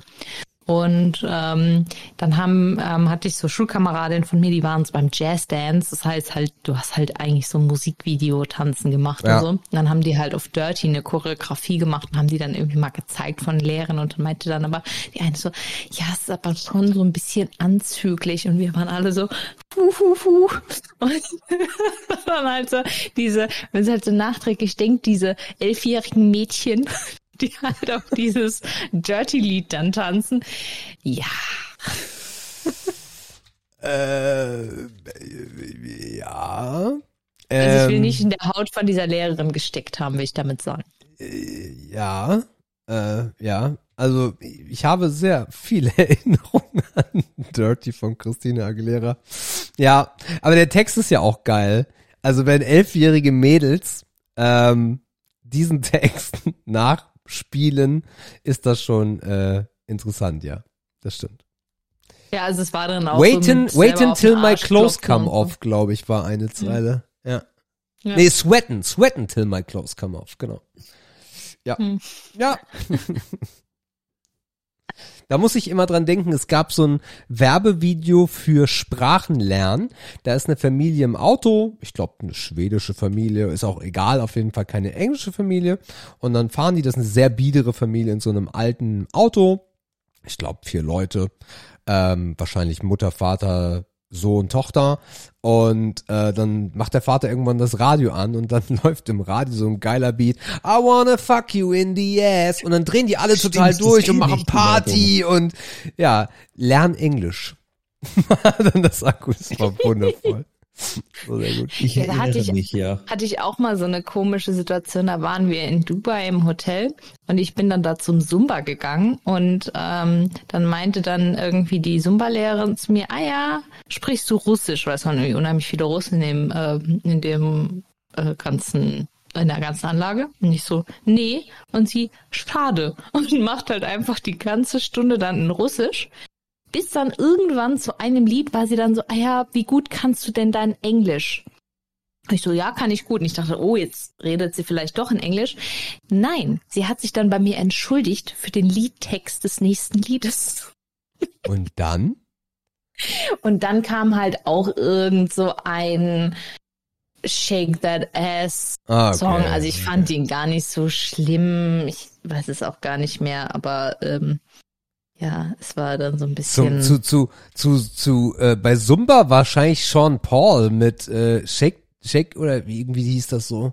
Und ähm, dann haben, ähm, hatte ich so Schulkameradinnen von mir, die waren so beim Jazzdance. Das heißt halt, du hast halt eigentlich so ein Musikvideo-Tanzen gemacht Ja. und so. Und dann haben die halt auf Dirty eine Choreografie gemacht und haben die dann irgendwie mal gezeigt von Lehrern und dann meinte dann aber die eine so, ja, es ist aber schon so ein bisschen anzüglich und wir waren alle so, fu, fu, fu. Und <laughs> dann halt so diese, wenn sie halt so nachträglich denkt, diese elfjährigen Mädchen, <laughs> die halt auf dieses Dirty-Lied dann tanzen. Ja, <laughs> Äh, ja. also ich will Ähm, nicht in der Haut von dieser Lehrerin gesteckt haben, will ich damit sagen. Ja, äh, ja. Also ich habe sehr viele <laughs> Erinnerungen an Dirty von Christina Aguilera. Ja, aber der Text ist ja auch geil. Also wenn elfjährige Mädels ähm, diesen Text nachspielen, ist das schon äh, interessant, ja. Das stimmt. Ja, also es war dann auch Wait, so in, wait until my clothes come off, glaube ich, war eine Zeile. Ja. Ja. Nee, sweaten, sweaten till my clothes come off, genau. Ja. Hm. Ja. <laughs> <laughs> Da muss ich immer dran denken, es gab so ein Werbevideo für Sprachenlernen. Da ist eine Familie im Auto, ich glaube eine schwedische Familie, ist auch egal, auf jeden Fall keine englische Familie. Und dann fahren die, das ist eine sehr biedere Familie in so einem alten Auto. Ich glaube vier Leute, ähm, wahrscheinlich Mutter, Vater, Sohn, Tochter. Und äh, dann macht der Vater irgendwann das Radio an und dann <laughs> läuft im Radio so ein geiler Beat. I wanna fuck you in the ass. Und dann drehen die alle Stimmt, total durch und machen Party und ja, lern Englisch. dann <laughs> das Akku ist <laughs> wundervoll. So sehr gut. Ich Ja, da hatte ich- mich, ja. hatte ich auch mal so eine komische Situation. Da waren wir in Dubai im Hotel und ich bin dann da zum Zumba gegangen und ähm, dann meinte dann irgendwie die Zumba-Lehrerin zu mir, ah ja, sprichst du Russisch? Weil es waren irgendwie unheimlich viele Russen in dem, äh, in dem äh, ganzen in der ganzen Anlage. Und ich so, nee. Und sie, schade. <laughs> Und macht halt einfach die ganze Stunde dann in Russisch. Bis dann irgendwann zu einem Lied war sie dann so, ah ja, wie gut kannst du denn dein Englisch? Ich so, ja, kann ich gut. Und ich dachte, oh, jetzt redet sie vielleicht doch in Englisch. Nein, sie hat sich dann bei mir entschuldigt für den Liedtext des nächsten Liedes. <laughs> Und dann? Und dann kam halt auch irgend so ein Shake That Ass Ah, okay. Song. Also ich fand ihn gar nicht so schlimm. Ich weiß es auch gar nicht mehr, aber ähm, ja, es war dann so ein bisschen. Zum, zu, zu, zu, zu, äh, bei Zumba wahrscheinlich Sean Paul mit äh, Shake, Shake oder wie, irgendwie hieß das so.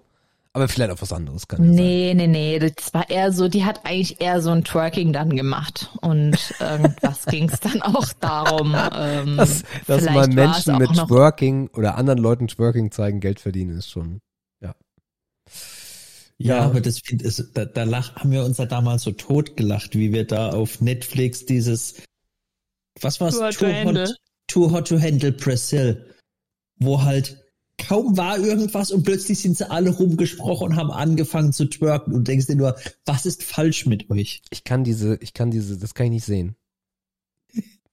Aber vielleicht auch was anderes kann ja sein. Nee, nee, nee, das war eher so, die hat eigentlich eher so ein Twerking dann gemacht und irgendwas <laughs> ging es dann auch darum. Ähm, Dass, dass es Menschen mit Twerking oder anderen Leuten Twerking zeigen, Geld verdienen, ist schon, ja. Ja, aber das find, ist, da, da lach, haben wir uns ja damals so tot gelacht, wie wir da auf Netflix dieses, was war's? Too Hot to Handle. Too Hot to Handle Brazil, wo halt kaum war irgendwas und plötzlich sind sie alle rumgesprochen und haben angefangen zu twerken und denkst dir nur, was ist falsch mit euch? Ich kann diese, ich kann diese, das kann ich nicht sehen.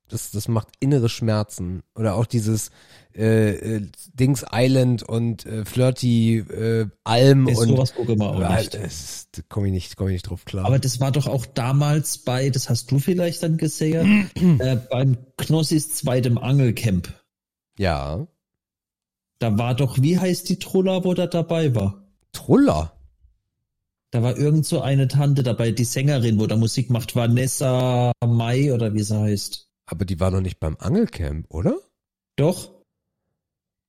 Das, das macht innere Schmerzen. Oder auch dieses äh, äh, Dings Island und äh, Flirty äh, Alm Ist und sowas gucke ich mal auch nicht. da komme ich nicht, komme ich nicht drauf klar. Aber das war doch auch damals bei, das hast du vielleicht dann gesehen, <clears throat> äh, beim Knossis zweitem Angelcamp. ja, Da war doch, wie heißt die Troller, wo da dabei war? Truller. Da war irgend so eine Tante dabei, die Sängerin, wo da Musik macht, Vanessa Mai oder wie sie heißt. Aber die war noch nicht beim Angelcamp, oder? Doch?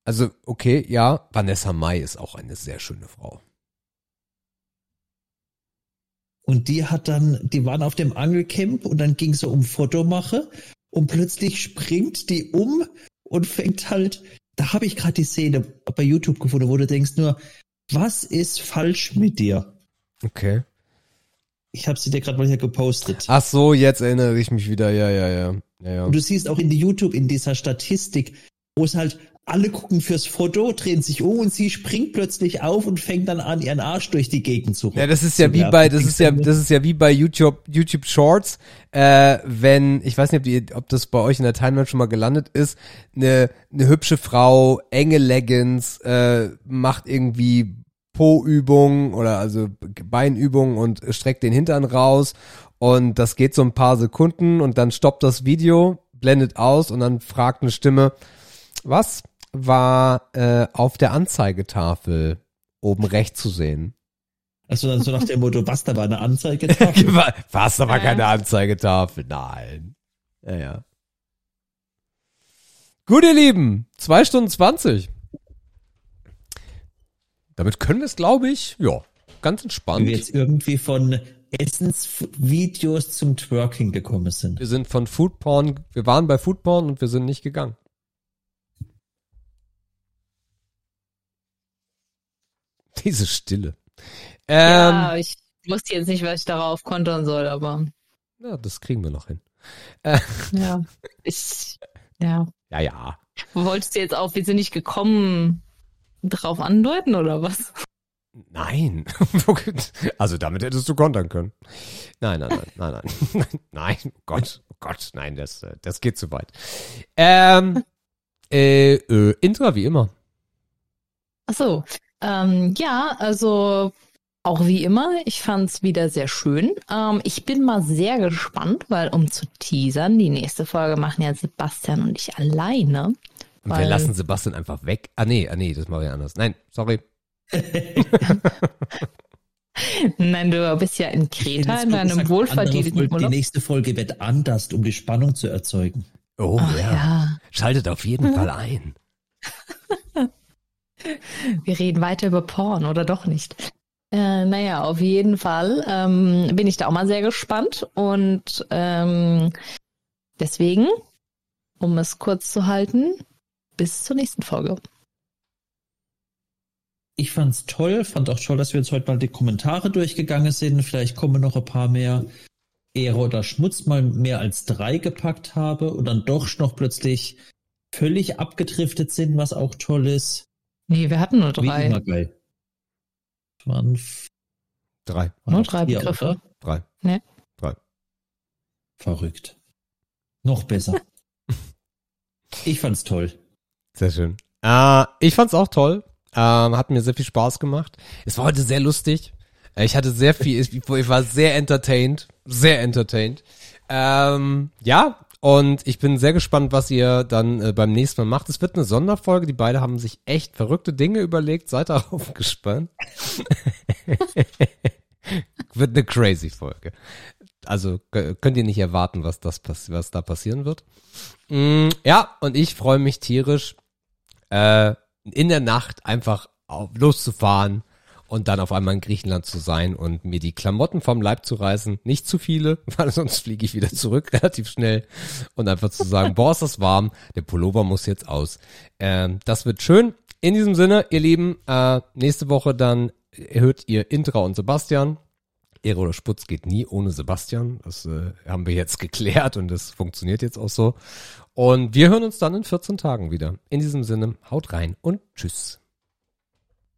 Also, okay, ja, Vanessa Mai ist auch eine sehr schöne Frau. Und die hat dann, die waren auf dem Angelcamp und dann ging es so um Fotomache und plötzlich springt die um und fängt halt, da habe ich gerade die Szene bei YouTube gefunden, wo du denkst nur, was ist falsch mit dir? Okay. Ich habe sie dir gerade mal hier gepostet. Ach so, jetzt erinnere ich mich wieder, ja, ja, ja. Ja, ja. Und du siehst auch in die YouTube, in dieser Statistik, wo es halt alle gucken fürs Foto, drehen sich um und sie springt plötzlich auf und fängt dann an, ihren Arsch durch die Gegend zu Ja, das ist ja wie bei, das ist ja, das ist ja wie bei YouTube, YouTube Shorts, äh, wenn, ich weiß nicht, ob, die, ob das bei euch in der Timeline schon mal gelandet ist, eine, eine hübsche Frau, enge Leggings, äh, macht irgendwie Po-Übungen oder also Beinübungen und streckt den Hintern raus und das geht so ein paar Sekunden und dann stoppt das Video, blendet aus und dann fragt eine Stimme, was war äh, auf der Anzeigetafel oben rechts zu sehen? Also dann so nach dem Motto, was, da war eine <laughs> Anzeige da? Was, da war Ja. keine Anzeigetafel? Nein. Ja, ja. Gut, ihr Lieben. Zwei Stunden zwanzig. Damit können wir es, glaube ich, ja, ganz entspannt. wir jetzt irgendwie von Essensvideos zum Twerking gekommen sind. Wir sind von Foodporn, wir waren bei Foodporn und wir sind nicht gegangen. Diese Stille. Ähm, ja, ich wusste jetzt nicht, was ich darauf kontern soll, aber ja, das kriegen wir noch hin. ja. Ich, ja. Ja, ja. Wolltest du jetzt auf, wir sind nicht gekommen, drauf andeuten oder was? Nein. <laughs> also damit hättest du kontern können. Nein, nein, nein, nein, nein. <laughs> Nein, oh Gott, oh Gott, nein, das, äh, das geht zu weit. Ähm, <laughs> äh, äh, Intra wie immer. Ach so. Ähm, ja, also auch wie immer, ich fand's wieder sehr schön. Ähm, ich bin mal sehr gespannt, weil um zu teasern, die nächste Folge machen ja Sebastian und ich alleine. Und wir lassen Sebastian einfach weg. Ah, nee, ah, nee, das mache ich anders. Nein, sorry. Nein, du bist ja in Kreta in deinem wohlverdienten Folge, Die Urlaub. nächste Folge wird anders, um die Spannung zu erzeugen. Oh, Ach, ja. ja. Schaltet auf jeden Fall ein. <laughs> Wir reden weiter über Porn oder doch nicht. Äh, naja, auf jeden Fall ähm, bin ich da auch mal sehr gespannt und ähm, deswegen, um es kurz zu halten, bis zur nächsten Folge. Ich fand's toll, fand auch toll, dass wir jetzt heute mal die Kommentare durchgegangen sind. Vielleicht kommen noch ein paar mehr Ehre oder Schmutz mal mehr als drei gepackt habe und dann doch noch plötzlich völlig abgedriftet sind, was auch toll ist. Nee, wir hatten nur Wie drei. immer geil. Es Waren, Drei, waren Nur drei vier, Begriffe. oder? drei. Verrückt. Noch besser. <laughs> ich fand's toll. Sehr schön. Äh, ich fand's auch toll. Ähm, hat mir sehr viel Spaß gemacht. Es war heute sehr lustig. Äh, Ich hatte sehr viel, ich, war sehr entertained. Sehr entertained. Ähm, ja, und ich bin sehr gespannt, was ihr dann äh, beim nächsten Mal macht. Es wird eine Sonderfolge. Die beiden haben sich echt verrückte Dinge überlegt. Seid <laughs> darauf gespannt. <laughs> wird eine crazy Folge. Also könnt ihr nicht erwarten, was das was da passieren wird. Mm, ja, und ich freue mich tierisch, äh, in der Nacht einfach auf, loszufahren und dann auf einmal in Griechenland zu sein und mir die Klamotten vom Leib zu reißen. Nicht zu viele, <laughs> weil sonst fliege ich wieder zurück <laughs> relativ schnell und einfach zu sagen, boah, ist das warm, der Pullover muss jetzt aus. Ähm, das wird schön. In diesem Sinne, ihr Lieben, äh, nächste Woche dann hört ihr Intra und Sebastian. Ehre oder Sputz geht nie ohne Sebastian. Das äh, haben wir jetzt <laughs> geklärt und das funktioniert jetzt auch so. Und wir hören uns dann in 14 Tagen wieder. In diesem Sinne, haut rein und tschüss.